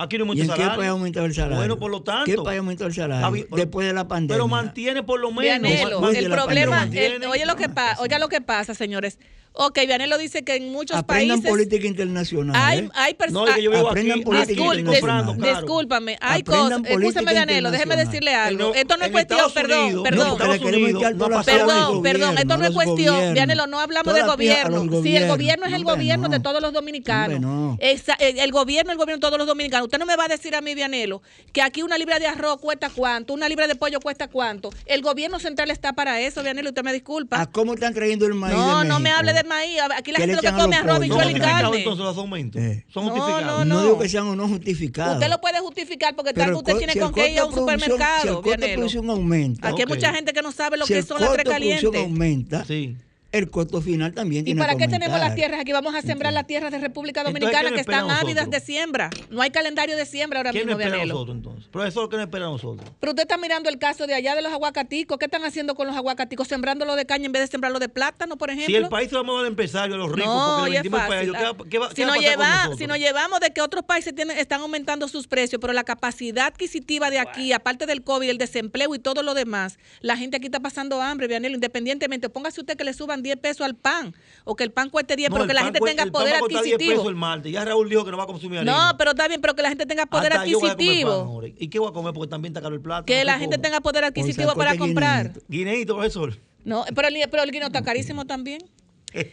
Aquí no ¿Y aumentó en el qué salario. país ha aumentado el salario? Bueno, por lo tanto. ¿Qué país ha aumentado el salario? Después de la pandemia. Pero mantiene por lo menos. Vianelo, el problema, pandemia. el- oye lo que pasa, oiga lo que pasa, señores. Ok, Vianelo dice que en muchos Aprendan países política internacional. hay, ¿eh? hay No, personas. que yo vivo Aprendan aquí. política Discul- internacional. dis- discúlpame, hay Aprendan cosas. Escúchame, Vianelo, déjeme decirle algo. En- esto no es cuestión, perdón, Unidos, perdón. No, no Perdón, perdón, esto no es cuestión. Vianelo, no hablamos del a gobierno. Si el gobierno es el gobierno de no. todos los dominicanos. No. El, gobierno es el gobierno de todos los dominicanos. Usted no me va a decir a mí, Vianelo, que aquí una libra de arroz cuesta cuánto, una libra de pollo cuesta cuánto. El gobierno central está para eso, Vianelo, usted me disculpa. ¿A cómo están trayendo el maíz No, de no me hable de maíz. Aquí la ¿Qué gente lo que come arroz, pollos? habichuela y ¿Son justificados carne. entonces los aumentos? Eh. Son No, justificados. no, No no. digo que sean o no justificados. Usted lo puede justificar porque tal el vez usted tiene si el con qué ir a un costo producción- Si el supermercado, costo de Vianelo. producción aumenta, Aquí hay mucha gente que no sabe lo si que el son las costo tres de producción calientes. aumenta, Sí. El costo final también ¿Y tiene para que qué aumentar. tenemos las tierras aquí? Vamos a sembrar las tierras de República Dominicana ¿qué que están ávidas de siembra. No hay calendario de siembra ahora ¿Quién mismo, nos espera a Vianelo. nosotros entonces? Profesor, ¿qué nos espera a nosotros? Pero usted está mirando el caso de allá de los aguacaticos. ¿Qué están haciendo con los aguacaticos? Sembrándolo de caña en vez de sembrarlo de plátano, por ejemplo. Si el país se lo vamos a dar empresario, a los ricos, No, porque le es vendimos el fácil. país, ¿qué va, qué va- si, qué va nos lleva- si nos llevamos de que otros países tienen, están aumentando sus precios, pero la capacidad adquisitiva de aquí, aparte del COVID, el desempleo y todo lo demás, la gente aquí está pasando hambre, Vianelo, independientemente. Póngase usted que le suban 10 pesos al pan o que el pan cueste 10, No, pero que la gente tenga el pan poder va a costar 10 pesos adquisitivo. el martes. Ya Raúl dijo que no va a consumir harina. No, pero está bien, pero que la gente tenga poder Hasta pan adquisitivo. ¿Y qué voy a comer? Porque también está caro el plato. Que la gente tenga poder adquisitivo para comprar. Guineito, profesor. No, pero el, pero el guino está carísimo también.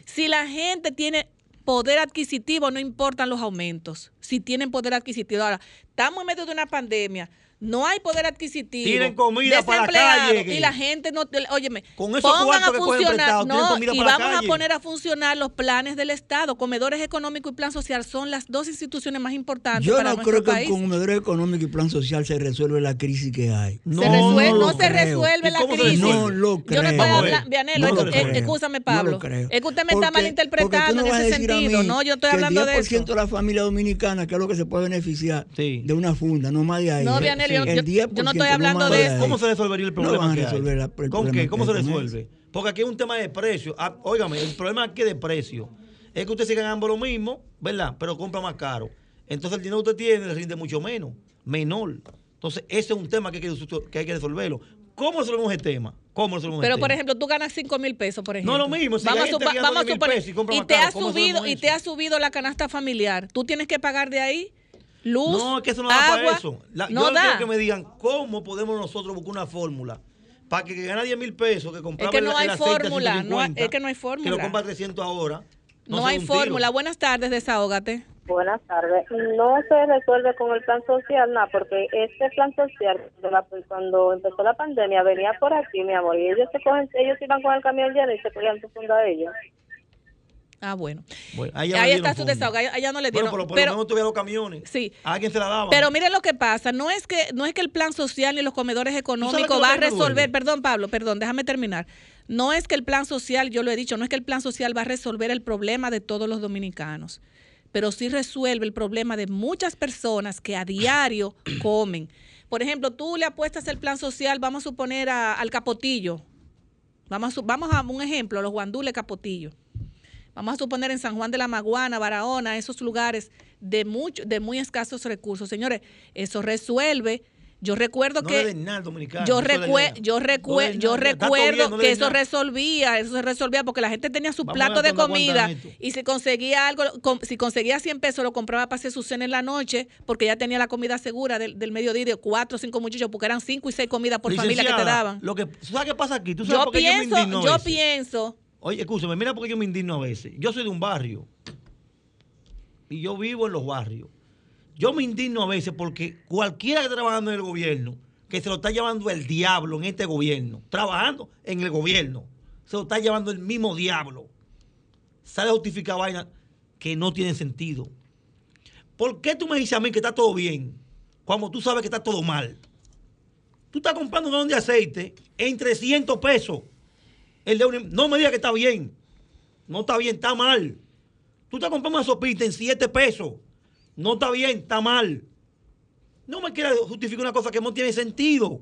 Si la gente tiene poder adquisitivo, no importan los aumentos. Si tienen poder adquisitivo. Ahora, estamos en medio de una pandemia. No hay poder adquisitivo. Tienen comida para la desempleados, calle, que- Y la gente no, óyeme, Con esos pongan a funcionar, no, comida y para la vamos calle. a poner a funcionar los planes del Estado. Comedores económico y plan social son las dos instituciones más importantes Yo para no nuestro creo que con comedor económico y plan social se resuelve la crisis que hay. Se resuelve- no lo se creo. resuelve la crisis. No lo creo. Yo no estoy hablando, Vianelo, No escúchame, No Pablo. lo creo. es que usted me Porque- está malinterpretando no en ese sentido. No, yo estoy hablando el de 10% eso. de la familia dominicana, que es lo que se puede beneficiar de una funda, no más de ahí. No. Vianelo, yo- El yo- 10% yo no estoy hablando de eso. ¿Cómo se resolvería el No problema van a que hay? resolver la- el ¿Con qué? ¿Cómo se resuelve? Porque aquí es un tema de precio. Ah, óigame, el problema aquí es de precio. Es que usted sigue ganando lo mismo, ¿verdad? Pero compra más caro. Entonces el dinero que usted tiene le rinde mucho menos, menor. Entonces ese es un tema que hay que, que hay que resolverlo. ¿Cómo resolvemos el tema? ¿Cómo resolvemos Pero, el por tema? ejemplo, tú ganas 5 mil pesos, por ejemplo. No, lo mismo, si vamos a, gente supa- que gana vamos a 10.000 suponer. pesos y compra Y más te caro, ha ¿cómo subido resolvemos y te ha subido la canasta familiar. Tú tienes que pagar de ahí luz, No, es que eso no da agua. para eso. La- no yo da. quiero que me digan cómo podemos nosotros buscar una fórmula para que, que gana 10 mil pesos, que compraba Es que no el- hay el fórmula, no hay- 150, es que no hay fórmula. Que lo compra a 300 ahora. No, hay da fórmula. Buenas tardes, desahógate. Buenas tardes. No se resuelve con el plan social, nada, porque este plan social, cuando empezó la pandemia, venía por aquí, mi amor, y ellos se cogen, ellos iban con el camión lleno y se cogían su funda de ellos. Ah, bueno. Bueno, Ahí, está su desahogo. Allá no le Bueno, dieron. pero por lo menos tuviera los camiones. Sí. ¿A alguien se la daban? Pero miren lo que pasa, no es que no es que el plan social ni los comedores económicos va a resolver, perdón Pablo, perdón, déjame terminar. No es que el plan social, yo lo he dicho, no es que el plan social va a resolver el problema de todos los dominicanos, pero sí resuelve el problema de muchas personas que a diario comen. Por ejemplo, tú le apuestas el plan social, vamos a suponer a- al capotillo. Vamos a, vamos a un ejemplo, los guandules capotillo. Vamos a suponer en San Juan de la Maguana, Barahona, esos lugares de, mucho, de muy escasos recursos. Señores, eso resuelve. Yo recuerdo No que... nada yo, eso le recue- den yo, nada. recue- No yo recuerdo no que eso nada. resolvía, eso se resolvía porque la gente tenía su Vamos plato de comida y si conseguía algo, si conseguía 100 pesos lo compraba para hacer su cena en la noche porque ya tenía la comida segura del, del mediodía de cuatro o cinco muchachos porque eran cinco y seis comidas por familia que te daban. Lo que, ¿Sabes qué pasa aquí? ¿Tú sabes Yo por qué yo me pienso, yo veces? pienso Oye, escúchame, mira porque yo me indigno a veces. Yo soy de un barrio. Y yo vivo en los barrios. Yo me indigno a veces porque cualquiera que está trabajando en el gobierno, que se lo está llevando el diablo en este gobierno, trabajando en el gobierno, se lo está llevando el mismo diablo. Sale a justificar que no tienen sentido. ¿Por qué tú me dices a mí que está todo bien cuando tú sabes que está todo mal? Tú estás comprando un galón de aceite en 300 pesos. El de un- no me digas que está bien. No está bien, está mal. Tú estás comprando una sopita en 7 pesos. No está bien, está mal. No me quieras justificar una cosa que no tiene sentido.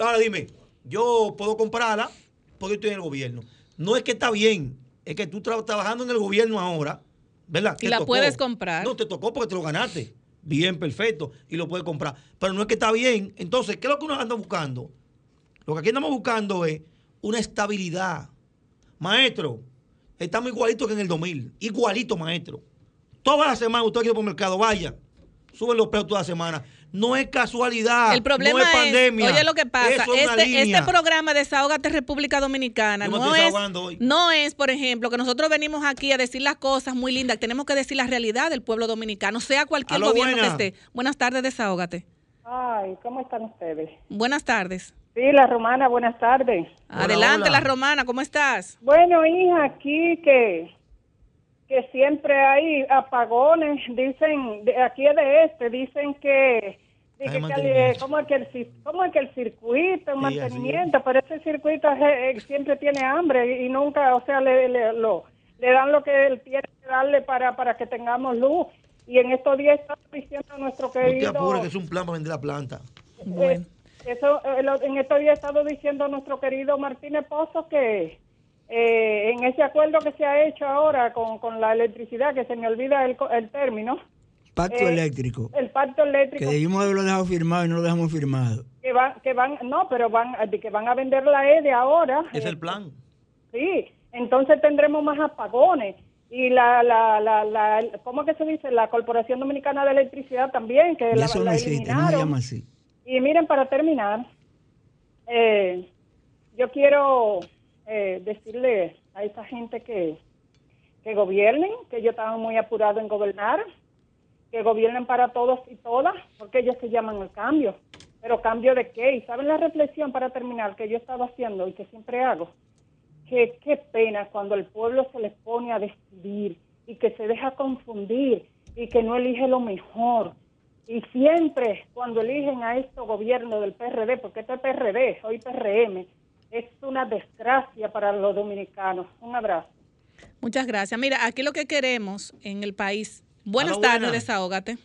Ahora dime, yo puedo comprarla porque estoy en el gobierno. No es que está bien, es que tú estás trabajando en el gobierno ahora, ¿verdad? Y Te la tocó. puedes comprar. No, te tocó porque te lo ganaste. Bien, perfecto. Y lo puedes comprar. Pero no es que está bien. Entonces, ¿qué es lo que uno anda buscando? Lo que aquí andamos buscando es una estabilidad. Maestro, estamos igualitos que en el 2000. Igualito, maestro. Toda la semana usted quiere por el mercado, vaya. Suben los precios toda la semana. No es casualidad. El problema no es pandemia. oye lo que pasa, este, este programa Desahógate República Dominicana no es, hoy. no es, por ejemplo, que nosotros venimos aquí a decir las cosas muy lindas, tenemos que decir la realidad del pueblo dominicano, sea cualquier Aló, gobierno buena. que esté. Buenas tardes, Desahógate. Ay, ¿cómo están ustedes? Buenas tardes. Sí, la romana, buenas tardes. Adelante, la romana, ¿cómo estás? Bueno, hija, aquí que que siempre hay apagones, dicen, de, aquí es de este, dicen que, mantenimiento. ¿cómo, es que el, cómo es que el circuito, el Sí, mantenimiento, pero ese circuito eh, eh, siempre tiene hambre y, y nunca, o sea, le, le, lo, le dan lo que él tiene que darle para, para que tengamos luz. Y en estos días está diciendo nuestro No te querido... apures, que es un plan para vender la planta. Eh, eso, eh, lo- en estos días ha estado diciendo nuestro querido Martínez Pozo que eh, en ese acuerdo que se ha hecho ahora con, con la electricidad, que se me olvida el, co- el término, Pacto Eh, eléctrico. el pacto Que eléctrico, debimos haberlo dejado firmado y no lo dejamos firmado. que van, que van, no, pero van, que van a vender la EDE ahora. Es eh, el plan. Sí, entonces tendremos más apagones. Y la, la, la, la, ¿cómo es que se dice? La Corporación Dominicana de Electricidad también, que Y la, eso no la existe, no se eliminaron. llama así. Y miren, para terminar, eh, yo quiero eh, decirle a esa gente que, que gobiernen, que ellos estaban muy apurados en gobernar, que gobiernen para todos y todas, porque ellos se llaman el cambio. Pero cambio de qué? ¿Y saben la reflexión para terminar que yo estaba haciendo y que siempre hago? Que qué pena cuando el pueblo se les pone a decidir y que se deja confundir y que no elige lo mejor. Y siempre cuando eligen a estos gobiernos del PRD, porque este es PRD, hoy PRM, es una desgracia para los dominicanos. Un abrazo. Muchas gracias. Mira, aquí lo que queremos en el país. Buenas tardes, desahógate.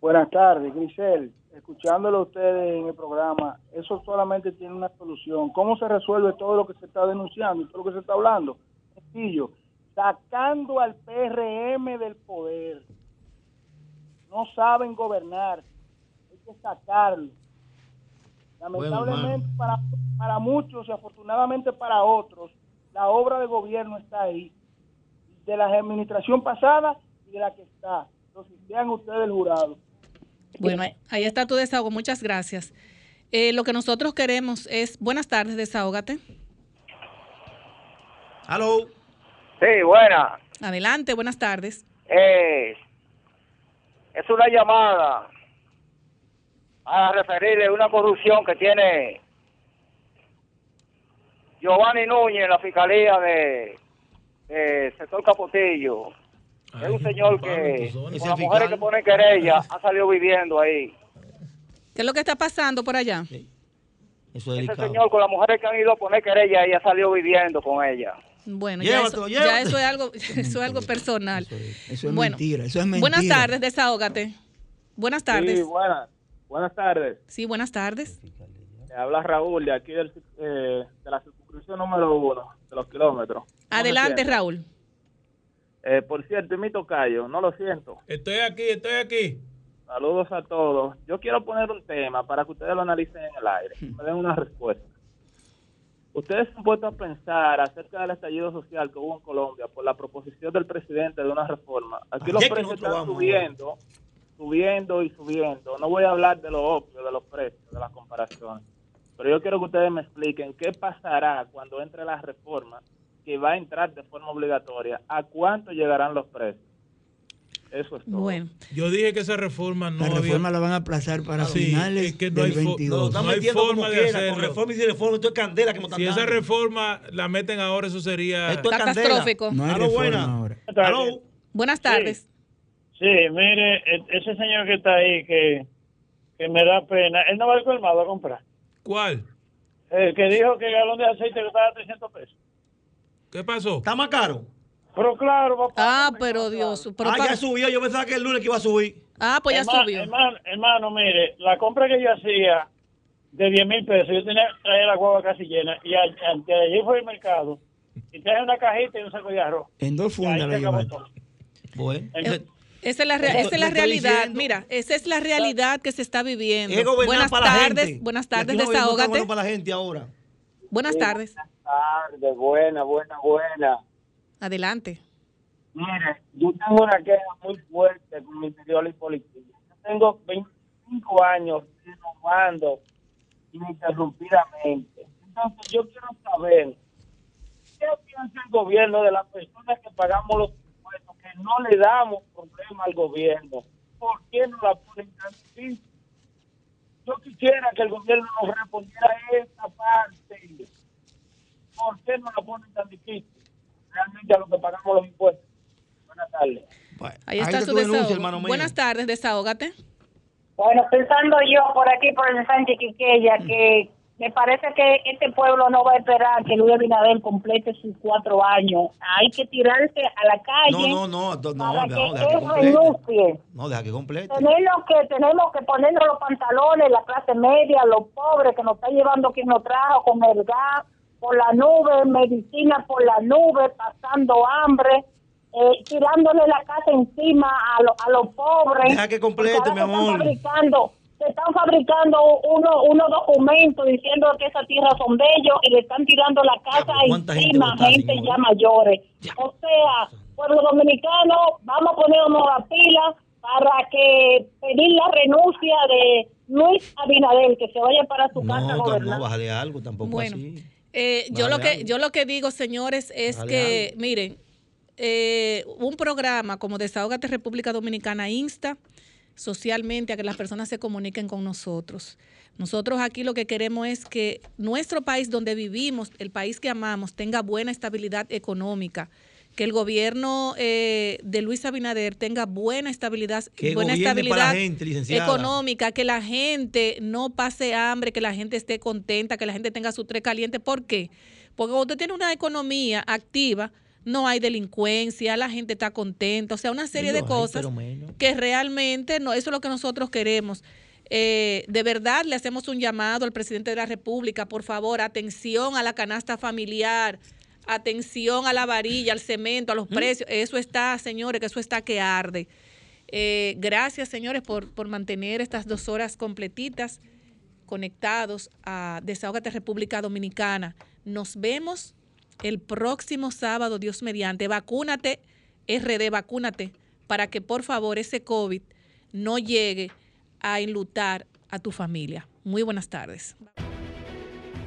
Buenas tardes, Grisel. Escuchándolo a ustedes en el programa, eso solamente tiene una solución. ¿Cómo se resuelve todo lo que se está denunciando y todo lo que se está hablando? Sencillo, sacando al PRM del poder. No saben gobernar, hay que sacarlo. Lamentablemente para, para muchos y afortunadamente para otros, la obra de gobierno está ahí. De la administración pasada y de la que está. Entonces, vean ustedes el jurado. Bueno, ahí- ahí está tu desahogo. Muchas gracias. Eh, lo que nosotros queremos es, buenas tardes, desahógate. Aló. Sí, buena. Adelante, buenas tardes. Eh, es una llamada a referirle una corrupción que tiene Giovanni Núñez en la fiscalía de, de sector Capotillo. es un señor que con las mujeres que ponen querella ha salido viviendo ahí. ¿Qué es lo que está pasando por allá? Eso es Ese delicado. señor con las mujeres que han ido a poner querella ahí ha salido viviendo con ella. Bueno, ya eso, ya es algo, eso es algo personal. Eso es Bueno, mentira, eso es mentira. Buenas tardes, desahógate. Buenas tardes. Sí, buenas. Buenas tardes. Sí, buenas tardes. Le habla Raúl de aquí del, eh, de la circunscripción número uno de los kilómetros. ¿Cómo se Adelante? Raúl. Eh, por cierto, mi tocayo, no lo siento. Estoy aquí, estoy aquí. Saludos a todos. Yo quiero poner un tema para que ustedes lo analicen en el aire. Me den una respuesta. Ustedes se han puesto a pensar acerca del estallido social que hubo en Colombia por la proposición del presidente de una reforma. Aquí los precios están vamos. subiendo, subiendo y subiendo. No voy a hablar de lo obvio, de los precios, de las comparaciones. Pero yo quiero que ustedes me expliquen qué pasará cuando entre la reforma que va a entrar de forma obligatoria. ¿A cuánto llegarán los precios? Eso es todo. Bueno. Yo dije que esa reforma no La había... reforma la van a aplazar para Sí, finales es que no del hay fo- 22. no, no hay forma como de quiera, hacerlo. con reforma y sin reforma, esto es candela que me están Si esa reforma la meten ahora, eso sería... Esto es Catastrófico. No hay reforma ahora. Aló. Buenas tardes. Sí, mire, e- ese señor que está ahí que, que me da pena, él no va al colmado a comprar. ¿Cuál? El que dijo que el galón de aceite costaba 300 pesos. ¿Qué pasó? ¿Está más caro? Pero claro, papá. Ah, pero Dios. Pero ah, ya subió. Yo pensaba que el lunes que iba a subir. Ah, pues ya Herma- subió. Hermano, hermano, mire, la compra que yo hacía de 10 mil pesos, yo tenía que traer la guagua casi llena. Y antes de allí fue al mercado y traje una cajita y un saco de arroz. En dos fundas la llevaste. Bueno. Entonces, Esa es la, esa es la realidad. diciendo. Mira, esa es la realidad que se está viviendo. Buenas para la tardes, gente. buenas tardes, gobierno está desahógate. bueno para la gente ahora. Buenas tardes. tardes, buena, buena, buena. Adelante. Mire, yo tengo una queja muy fuerte con mi y policía. Yo tengo 25 años renovando ininterrumpidamente. Entonces, yo quiero saber qué piensa el gobierno de las personas que pagamos los impuestos, que no le damos problema al gobierno. ¿Por qué no la ponen tan difícil? Yo quisiera que el gobierno nos respondiera esta parte. ¿Por qué no la ponen tan difícil? Realmente a lo que pagamos los impuestos. Buenas tardes. Ahí está su desahogo. Buenas tardes, desahógate. Bueno, pensando yo por aquí, por el Sánchez Quiqueya, que me parece que este pueblo no va a esperar que Luis Abinader complete sus cuatro años. Hay que tirarse a la calle no, no, no, no, para no, que deja que complete. renuncie. No, deja que complete. Tenemos que, tenemos que ponernos los pantalones, la clase media, los pobres que nos está llevando quien nos trajo con el gas por la nube, medicina por la nube, pasando hambre, eh, tirándole la casa encima a, lo- a los pobres. Deja que complete, mi se están amor. fabricando, se están fabricando uno- unos documentos diciendo que esas tierras son de ellos y le están tirando la casa ¿cuánta gente encima vota, gente, ya mayores. O sea, pueblo dominicano, vamos a ponernos la pila para que pedir la renuncia de Luis Abinader, que se vaya para su casa a No, gobernar. no, bájale algo, tampoco Bueno, así. Eh, yo lo que yo lo que digo, señores, es que miren, eh, un programa como Desahógate República Dominicana insta socialmente a que las personas se comuniquen con nosotros. Nosotros aquí lo que queremos es que nuestro país donde vivimos, el país que amamos, tenga buena estabilidad económica, que el gobierno eh, de Luis Abinader tenga buena estabilidad, Que buena estabilidad gente, económica, que la gente no pase hambre, que la gente esté contenta, que la gente tenga su tres caliente. ¿Por qué? Porque cuando usted tiene una economía activa, no hay delincuencia, la gente está contenta, o sea, una serie de cosas que realmente no, eso es lo que nosotros queremos. Eh, de verdad le hacemos un llamado al presidente de la República, por favor, atención a la canasta familiar, atención a la varilla, al cemento, a los precios. Eso está, señores, que eso está que arde. Eh, gracias, señores, por, por mantener estas dos horas completitas conectados a Desahógate República Dominicana. Nos vemos el próximo sábado, Dios mediante. Vacúnate, RD, vacúnate, para que por favor ese COVID no llegue a enlutar a tu familia. Muy buenas tardes.